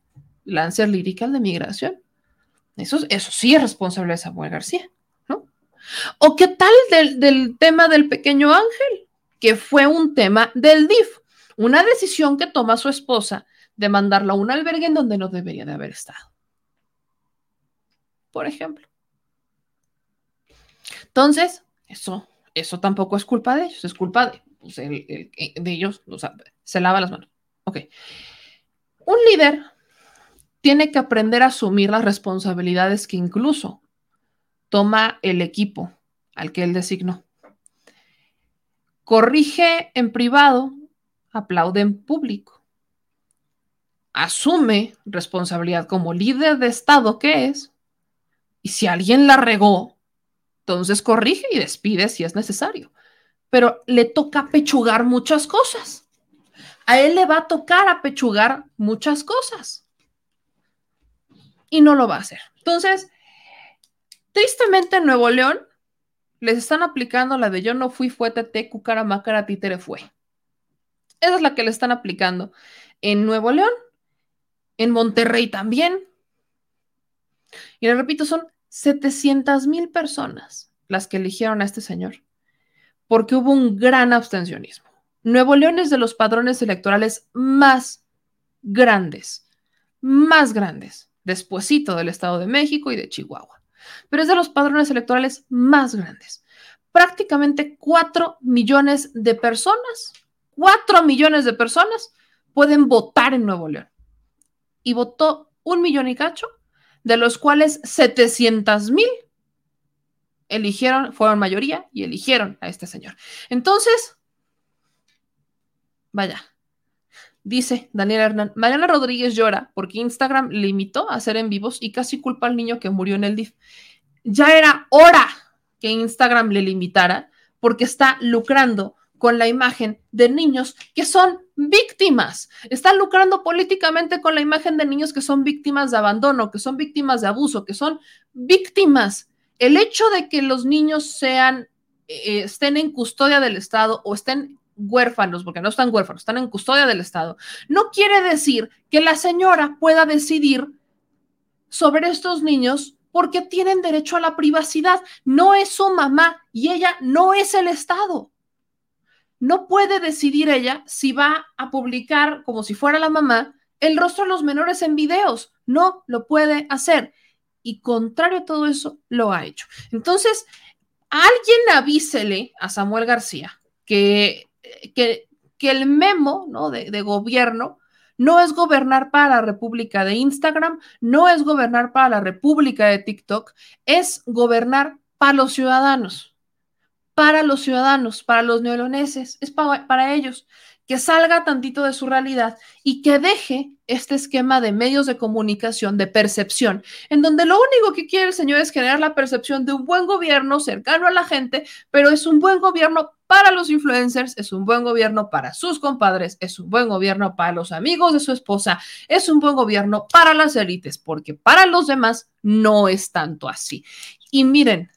Speaker 1: Lancer Lyrical de Migración. Eso, eso sí es responsabilidad de Samuel García, ¿no? ¿O qué tal del, del tema del pequeño ángel? Que fue un tema del DIF, una decisión que toma su esposa de mandarlo a un albergue en donde no debería de haber estado por ejemplo. Entonces, eso, eso tampoco es culpa de ellos, es culpa de, pues, de ellos, o sea, se lava las manos. Ok. Un líder tiene que aprender a asumir las responsabilidades que incluso toma el equipo al que él designó. Corrige en privado, aplaude en público. Asume responsabilidad como líder de Estado que es y si alguien la regó, entonces corrige y despide si es necesario. Pero le toca pechugar muchas cosas. A él le va a tocar apechugar muchas cosas. y no lo va a hacer. Entonces, tristemente en Nuevo León les están aplicando la de yo no fui, fue tete, cucara, mácara, títere, fue. Esa es la que le están aplicando en Nuevo León, en Monterrey también. Y le repito, son 700 mil personas las que eligieron a este señor, porque hubo un gran abstencionismo. Nuevo León es de los padrones electorales más grandes, más grandes, despuesito del Estado de México y de Chihuahua, pero es de los padrones electorales más grandes. Prácticamente 4 millones de personas, 4 millones de personas pueden votar en Nuevo León. Y votó un millón y cacho, de los cuales 700 mil eligieron, fueron mayoría y eligieron a este señor. Entonces, vaya, dice Daniel Hernán, Mariana Rodríguez llora porque Instagram limitó a hacer en vivos y casi culpa al niño que murió en el DIF. Ya era hora que Instagram le limitara porque está lucrando con la imagen de niños que son víctimas. Está lucrando políticamente con la imagen de niños que son víctimas de abandono, que son víctimas de abuso, que son víctimas. El hecho de que los niños sean, eh, estén en custodia del Estado o estén huérfanos, porque no están huérfanos, están en custodia del Estado, no quiere decir que la señora pueda decidir sobre estos niños porque tienen derecho a la privacidad. No es su mamá y ella no es el Estado no puede decidir ella si va a publicar, como si fuera la mamá, el rostro de los menores en videos. No lo puede hacer. Y contrario a todo eso, lo ha hecho. Entonces, alguien avísele a Samuel García que, que, el memo ¿no? de gobierno no es gobernar para la República de Instagram, no es gobernar para la República de TikTok, es gobernar para los ciudadanos para los ciudadanos, para los neoloneses, es para ellos, que salga tantito de su realidad y que deje este esquema de medios de comunicación, de percepción, en donde lo único que quiere el señor es generar la percepción de un buen gobierno cercano a la gente, pero es un buen gobierno para los influencers, es un buen gobierno para sus compadres, es un buen gobierno para los amigos de su esposa, es un buen gobierno para las élites, porque para los demás no es tanto así. Y miren,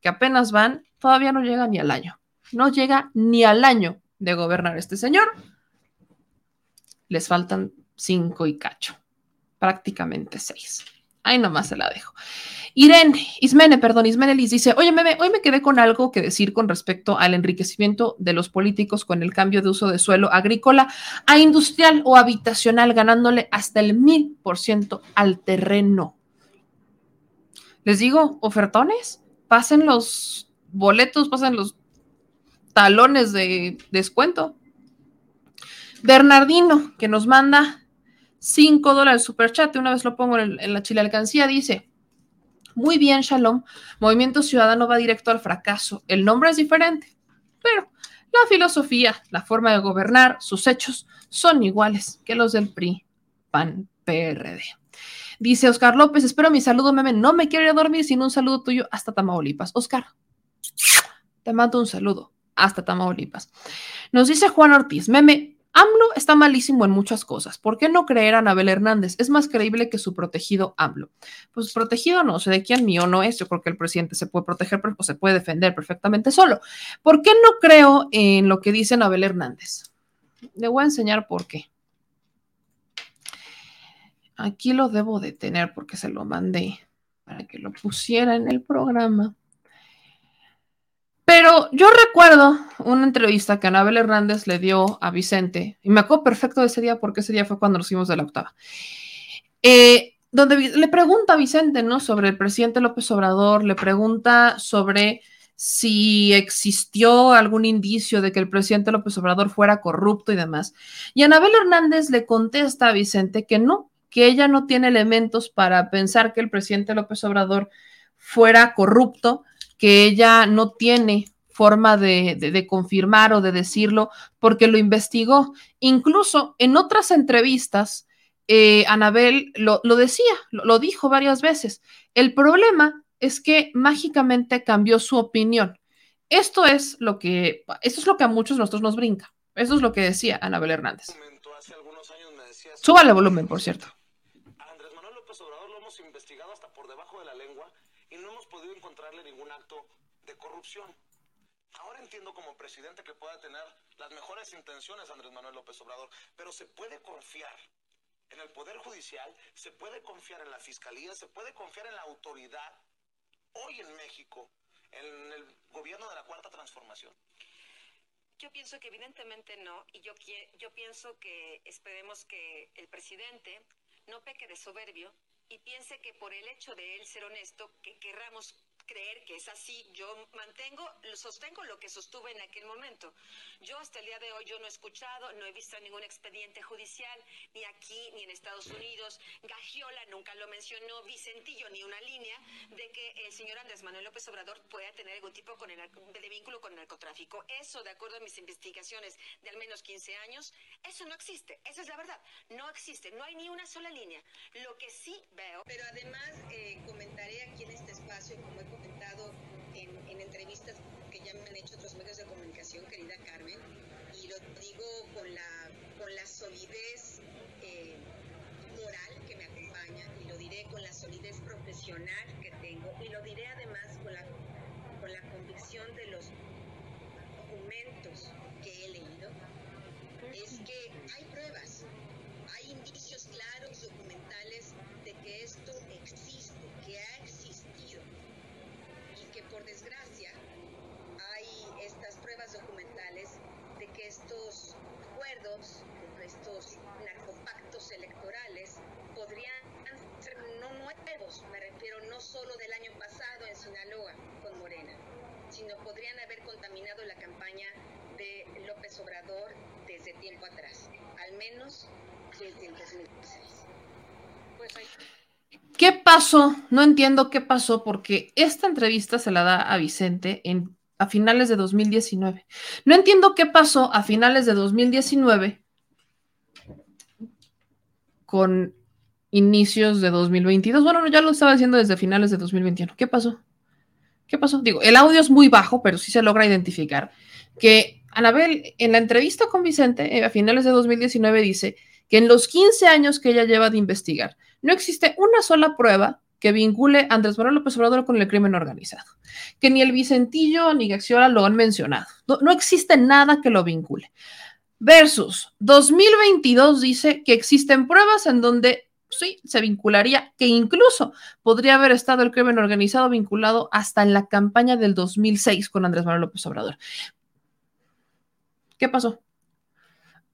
Speaker 1: que apenas van todavía no llega ni al año. No llega ni al año de gobernar este señor. Les faltan cinco y cacho, prácticamente seis. Ahí nomás se la dejo. Irene, Ismene, perdón, Ismenelis dice, oye, meme, hoy me quedé con algo que decir con respecto al enriquecimiento de los políticos con el cambio de uso de suelo agrícola a industrial o habitacional, ganándole hasta el mil por ciento al terreno. Les digo, ofertones, pasen los boletos, pasan los talones de descuento. Bernardino, que nos manda 5 dólares super chat, una vez lo pongo en, la chile alcancía, dice, muy bien, Shalom, Movimiento Ciudadano va directo al fracaso. El nombre es diferente, pero la filosofía, la forma de gobernar, sus hechos son iguales que los del PRI, PAN, PRD. Dice Oscar López, espero mi saludo, meme. No me quiero ir a dormir sin un saludo tuyo hasta Tamaulipas. Oscar, te mando un saludo. Hasta Tamaulipas. Nos dice Juan Ortiz, meme, AMLO está malísimo en muchas cosas. ¿Por qué no creer a Anabel Hernández? Es más creíble que su protegido AMLO. Pues protegido no sé de quién mío no es. Yo creo que el presidente se puede proteger o se puede defender perfectamente solo. ¿Por qué no creo en lo que dice Anabel Hernández? Le voy a enseñar por qué. Aquí lo debo de tener porque se lo mandé para que lo pusiera en el programa. Pero yo recuerdo una entrevista que Anabel Hernández le dio a Vicente, y me acuerdo perfecto de ese día porque ese día fue cuando nos fuimos de la octava, eh, donde le pregunta a Vicente, ¿no? Sobre el presidente López Obrador, le pregunta sobre si existió algún indicio de que el presidente López Obrador fuera corrupto y demás. Y Anabel Hernández le contesta a Vicente que no, que ella no tiene elementos para pensar que el presidente López Obrador fuera corrupto, que ella no tiene forma de, confirmar o de decirlo porque lo investigó. Incluso en otras entrevistas, eh, Anabel lo, decía, lo, dijo varias veces. El problema es que mágicamente cambió su opinión. Esto es lo que, esto es lo que a muchos de nosotros nos brinca. Eso es lo que decía Anabel Hernández. Súbale volumen, por cierto.
Speaker 10: y no hemos podido encontrarle ningún acto de corrupción. Ahora entiendo como presidente que pueda tener las mejores intenciones Andrés Manuel López Obrador, pero se puede confiar en el Poder Judicial, se puede confiar en la Fiscalía, se puede confiar en la autoridad hoy en México, en el gobierno de la Cuarta Transformación.
Speaker 11: Yo pienso que evidentemente no, y yo, yo pienso que esperemos que el presidente no peque de soberbio y piense que por el hecho de él ser honesto, que querramos creer que es así, yo mantengo, sostengo lo que sostuve en aquel momento. Yo hasta el día de hoy yo no he escuchado, no he visto ningún expediente judicial, ni aquí ni en Estados Unidos. Gagiola nunca lo mencionó, Vicentillo ni una línea de que el señor Andrés Manuel López Obrador pueda tener algún tipo con el de vínculo con el narcotráfico. Eso, de acuerdo a mis investigaciones de al menos 15 años, eso no existe. Esa es la verdad. No existe. No hay ni una sola línea. Lo que sí veo. Pero además eh, comentaré aquí en este espacio, como he comentado en, en entrevistas que ya me han hecho otros medios de comunicación, querida Carmen, y lo digo con la, con la solidez eh, moral que me acompaña, y lo diré con la solidez profesional que tengo, y lo diré además con la, con la convicción de los documentos que he leído, es que hay pruebas, hay indicios claros, documentales, de que esto existe, que ha existido, y que por desgracia hay estas pruebas documentales de que estos acuerdos, estos narcopactos electorales podrían ser no nuevos, me refiero no solo del año pasado en Sinaloa con Morena, sino podrían haber contaminado la campaña de López Obrador desde tiempo atrás, al menos desde el 2006. Pues ahí...
Speaker 1: ¿Qué pasó? No entiendo qué pasó porque esta entrevista se la da a Vicente en, a finales de 2019. No entiendo qué pasó a finales de 2019 con inicios de 2022. Bueno, no, ya lo estaba diciendo desde finales de 2021. ¿Qué pasó? ¿Qué pasó? Digo, el audio es muy bajo, pero sí se logra identificar que Anabel, en la entrevista con Vicente, eh, a finales de 2019, dice que en los 15 años que ella lleva de investigar, no existe una sola prueba que vincule a Andrés Manuel López Obrador con el crimen organizado. Que ni el Vicentillo ni Gaxiola lo han mencionado. No, no existe nada que lo vincule. Versus 2022 dice que existen pruebas en donde sí se vincularía, que incluso podría haber estado el crimen organizado vinculado hasta en la campaña del 2006 con Andrés Manuel López Obrador. ¿Qué pasó?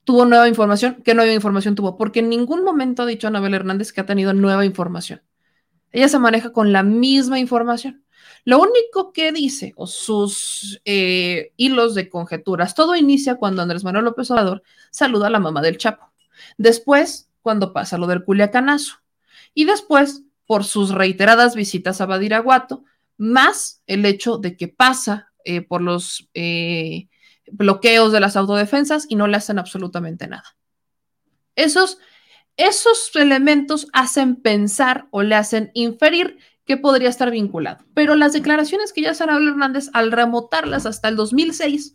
Speaker 1: ¿Tuvo nueva información? ¿Qué nueva información tuvo? Porque en ningún momento ha dicho Anabel Hernández que ha tenido nueva información. Ella se maneja con la misma información. Lo único que dice, o sus eh, hilos de conjeturas, todo inicia cuando Andrés Manuel López Obrador saluda a la mamá del Chapo. Después, cuando pasa lo del Culiacanazo. Y después, por sus reiteradas visitas a Badiraguato, más el hecho de que pasa eh, por los eh, bloqueos de las autodefensas y no le hacen absolutamente nada. Esos, esos elementos hacen pensar o le hacen inferir que podría estar vinculado. Pero las declaraciones que ya hace Anabel Hernández al remotarlas hasta el 2006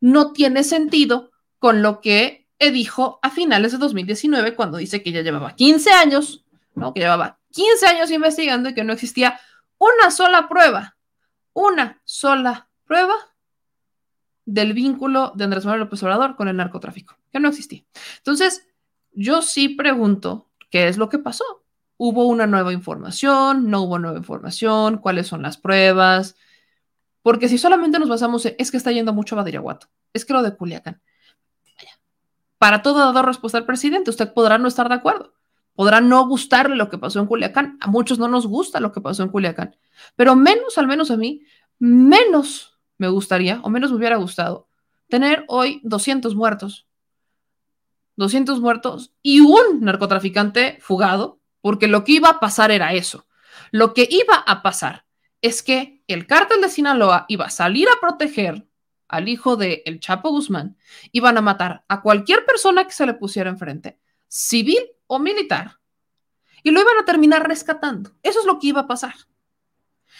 Speaker 1: no tiene sentido con lo que dijo a finales de 2019 cuando dice que ya llevaba 15 años, ¿no? que llevaba 15 años investigando y que no existía una sola prueba, una sola prueba del vínculo de Andrés Manuel López Obrador con el narcotráfico, que no existía. Entonces, yo sí pregunto qué es lo que pasó. ¿Hubo una nueva información? ¿No hubo nueva información? ¿Cuáles son las pruebas? Porque si solamente nos basamos en, es que está yendo mucho a Badiraguato, es que lo de Culiacán. Vaya. Para todo dado respuesta al presidente, usted podrá no estar de acuerdo, podrá no gustarle lo que pasó en Culiacán, a muchos no nos gusta lo que pasó en Culiacán, pero menos, al menos a mí, menos me gustaría, o menos me hubiera gustado, tener hoy 200 muertos. 200 muertos y un narcotraficante fugado, porque lo que iba a pasar era eso. Lo que iba a pasar es que el cártel de Sinaloa iba a salir a proteger al hijo de El Chapo Guzmán, iban a matar a cualquier persona que se le pusiera enfrente, civil o militar, y lo iban a terminar rescatando. Eso es lo que iba a pasar.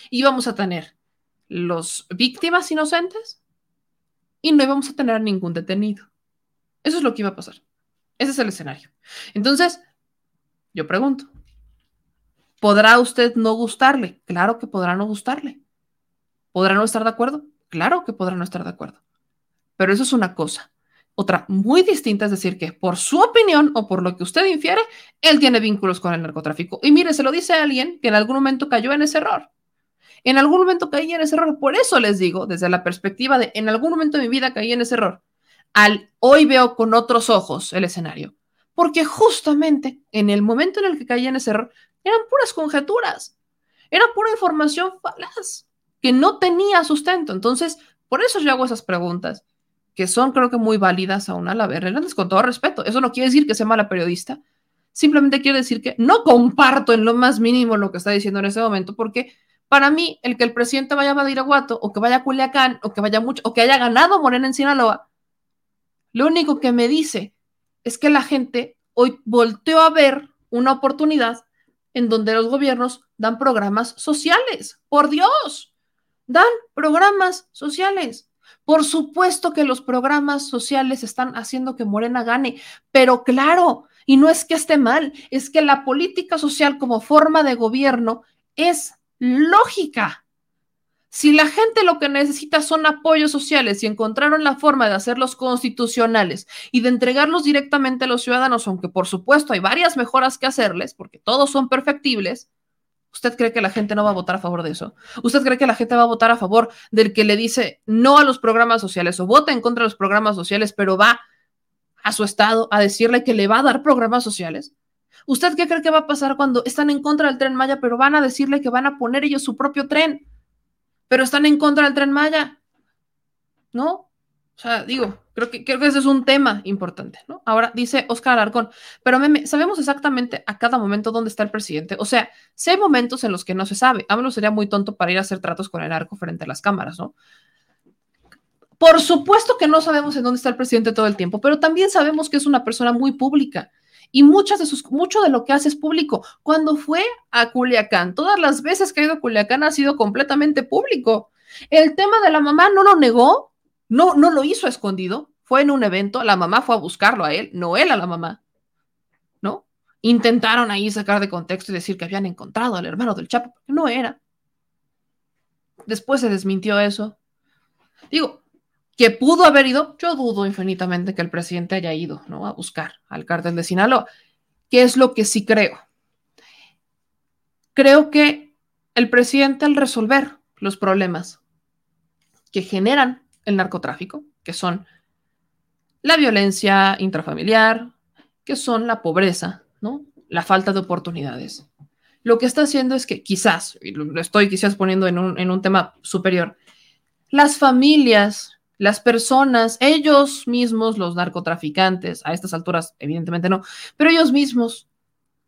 Speaker 1: Íbamos a tener los víctimas inocentes y no íbamos a tener ningún detenido. Eso es lo que iba a pasar. Ese es el escenario. Entonces, yo pregunto, ¿Podrá usted no gustarle? Claro que podrá no gustarle. ¿Podrá no estar de acuerdo? Claro que podrá no estar de acuerdo. Pero eso es una cosa. Otra muy distinta es decir que por su opinión o por lo que usted infiere, él tiene vínculos con el narcotráfico. Y mire, se lo dice a alguien que en algún momento cayó en ese error. En algún momento caí en ese error. Por eso les digo, desde la perspectiva de en algún momento de mi vida caí en ese error. Al hoy veo con otros ojos el escenario. Porque justamente en el momento en el que caí en ese error, eran puras conjeturas. Era pura información falaz que no tenía sustento. Entonces, por eso yo hago esas preguntas, que son creo que muy válidas aún a la vez. con todo respeto. Eso no quiere decir que sea mala periodista. Simplemente quiere decir que no comparto en lo más mínimo lo que está diciendo en ese momento, porque para mí, el que el presidente vaya a Badiraguato, o que vaya a Culiacán, o que vaya mucho, o que haya ganado Morena en Sinaloa, lo único que me dice es que la gente hoy volteó a ver una oportunidad en donde los gobiernos dan programas sociales. Por Dios, dan programas sociales. Por supuesto que los programas sociales están haciendo que Morena gane, pero claro, y no es que esté mal, es que la política social como forma de gobierno es lógica. Si la gente lo que necesita son apoyos sociales y encontraron la forma de hacerlos constitucionales y de entregarlos directamente a los ciudadanos, aunque por supuesto hay varias mejoras que hacerles, porque todos son perfectibles, ¿usted cree que la gente no va a votar a favor de eso? ¿Usted cree que la gente va a votar a favor del que le dice no a los programas sociales o vota en contra de los programas sociales, pero va a su estado a decirle que le va a dar programas sociales? ¿Usted qué cree que va a pasar cuando están en contra del tren Maya, pero van a decirle que van a poner ellos su propio tren? Pero están en contra del tren Maya. ¿No? O sea, digo, creo que, creo que ese es un tema importante, ¿no? Ahora dice Oscar Alarcón, pero meme, sabemos exactamente a cada momento dónde está el presidente. O sea, si hay momentos en los que no se sabe, AMLO sería muy tonto para ir a hacer tratos con el arco frente a las cámaras, ¿no? Por supuesto que no sabemos en dónde está el presidente todo el tiempo, pero también sabemos que es una persona muy pública y muchas de sus, mucho de lo que hace es público. Cuando fue a Culiacán, todas las veces que ha ido a Culiacán ha sido completamente público. El tema de la mamá no lo negó, no, no lo hizo escondido, fue en un evento, la mamá fue a buscarlo a él, no él a la mamá, ¿no? Intentaron ahí sacar de contexto y decir que habían encontrado al hermano del Chapo, no era. Después se desmintió eso. Digo, que pudo haber ido, yo dudo infinitamente que el presidente haya ido ¿no? a buscar al cártel de Sinaloa, ¿Qué es lo que sí creo. Creo que el presidente al resolver los problemas que generan el narcotráfico, que son la violencia intrafamiliar, que son la pobreza, ¿no? la falta de oportunidades. Lo que está haciendo es que quizás, y lo estoy quizás poniendo en un, en un tema superior, las familias las personas, ellos mismos, los narcotraficantes, a estas alturas evidentemente no, pero ellos mismos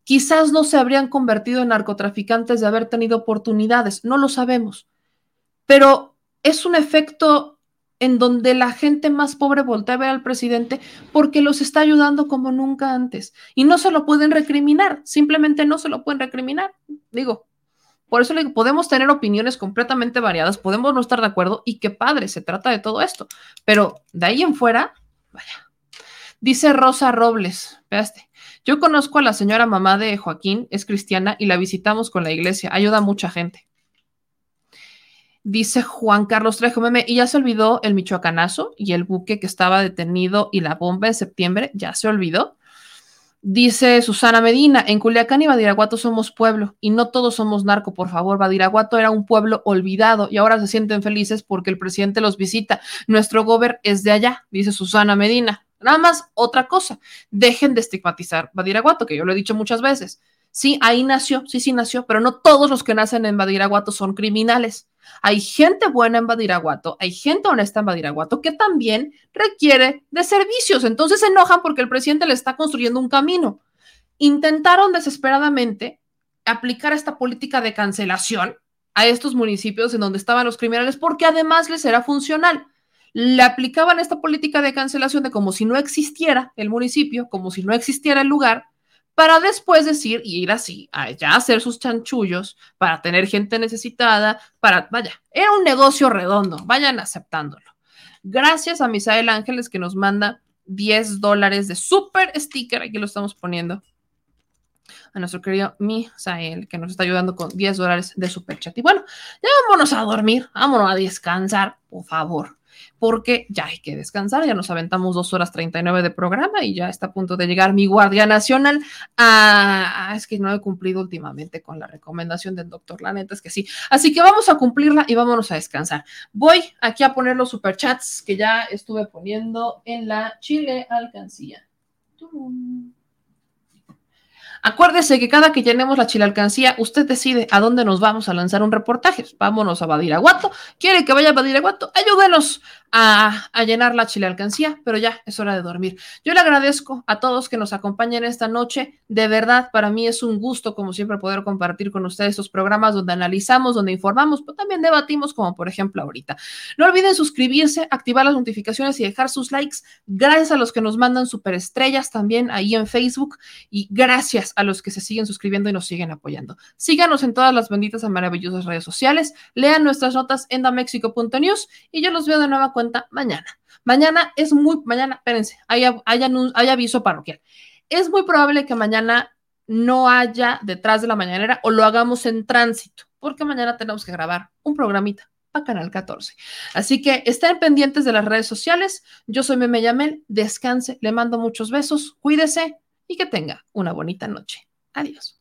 Speaker 1: quizás no se habrían convertido en narcotraficantes de haber tenido oportunidades, no lo sabemos, pero es un efecto en donde la gente más pobre voltea a ver al presidente porque los está ayudando como nunca antes y no se lo pueden recriminar, simplemente no se lo pueden recriminar. Digo, por eso le podemos tener opiniones completamente variadas, podemos no estar de acuerdo y qué padre, se trata de todo esto. Pero de ahí en fuera, vaya. Dice Rosa Robles, veaste, yo conozco a la señora mamá de Joaquín, es cristiana y la visitamos con la iglesia, ayuda a mucha gente. Dice Juan Carlos Trejo, meme, y ya se olvidó el michoacanazo y el buque que estaba detenido y la bomba en septiembre, ya se olvidó. Dice Susana Medina, en Culiacán y Badiraguato somos pueblo y no todos somos narco, por favor. Badiraguato era un pueblo olvidado y ahora se sienten felices porque el presidente los visita. Nuestro gober es de allá, dice Susana Medina. Nada más, otra cosa, dejen de estigmatizar Badiraguato, que yo lo he dicho muchas veces. Sí, ahí nació, sí, sí nació, pero no todos los que nacen en Badiraguato son criminales. Hay gente buena en Badiraguato, hay gente honesta en Badiraguato que también requiere de servicios. Entonces se enojan porque el presidente le está construyendo un camino. Intentaron desesperadamente aplicar esta política de cancelación a estos municipios en donde estaban los criminales porque además les era funcional. Le aplicaban esta política de cancelación de como si no existiera el municipio, como si no existiera el lugar, para después decir y ir así, a ya hacer sus chanchullos, para tener gente necesitada, para, vaya, era un negocio redondo, vayan aceptándolo. Gracias a Misael Ángeles que nos manda 10 dólares de super sticker, aquí lo estamos poniendo. a nuestro querido Misael, que nos está ayudando con 10 dólares de superchat. Y bueno, ya vámonos a dormir, vámonos a descansar, por favor porque ya hay que descansar, ya nos aventamos dos horas 39 de programa y ya está a punto de llegar mi guardia nacional. Ah, es que no he cumplido últimamente con la recomendación del doctor, la neta es que sí. Así que vamos a cumplirla y vámonos a descansar. Voy aquí a poner los superchats que ya estuve poniendo en la Chile Alcancía. Acuérdese que cada que llenemos la chilalcancía, usted decide a dónde nos vamos a lanzar un reportaje. Vámonos a Badiraguato. ¿Quiere que vaya a Badiraguato? Ayúdenos a, llenar la chile alcancía, pero ya es hora de dormir. Yo le agradezco a todos que nos acompañen esta noche. De verdad, para mí es un gusto, como siempre, poder compartir con ustedes estos programas donde analizamos, donde informamos, pero también debatimos, como por ejemplo ahorita. No olviden suscribirse, activar las notificaciones y dejar sus likes. Gracias a los que nos mandan superestrellas también ahí en Facebook y gracias a los que se siguen suscribiendo y nos siguen apoyando. Síganos en todas las benditas y maravillosas redes sociales. Lean nuestras notas en damexico.news y yo los veo de nuevo mañana. Mañana es muy, mañana, espérense, hay, hay, aviso parroquial. Es muy probable que mañana no haya detrás de la mañanera o lo hagamos en tránsito, porque mañana tenemos que grabar un programita para Canal 14. Así que estén pendientes de las redes sociales. Yo soy Meme Yamel, descanse, le mando muchos besos, cuídese y que tenga una bonita noche. Adiós.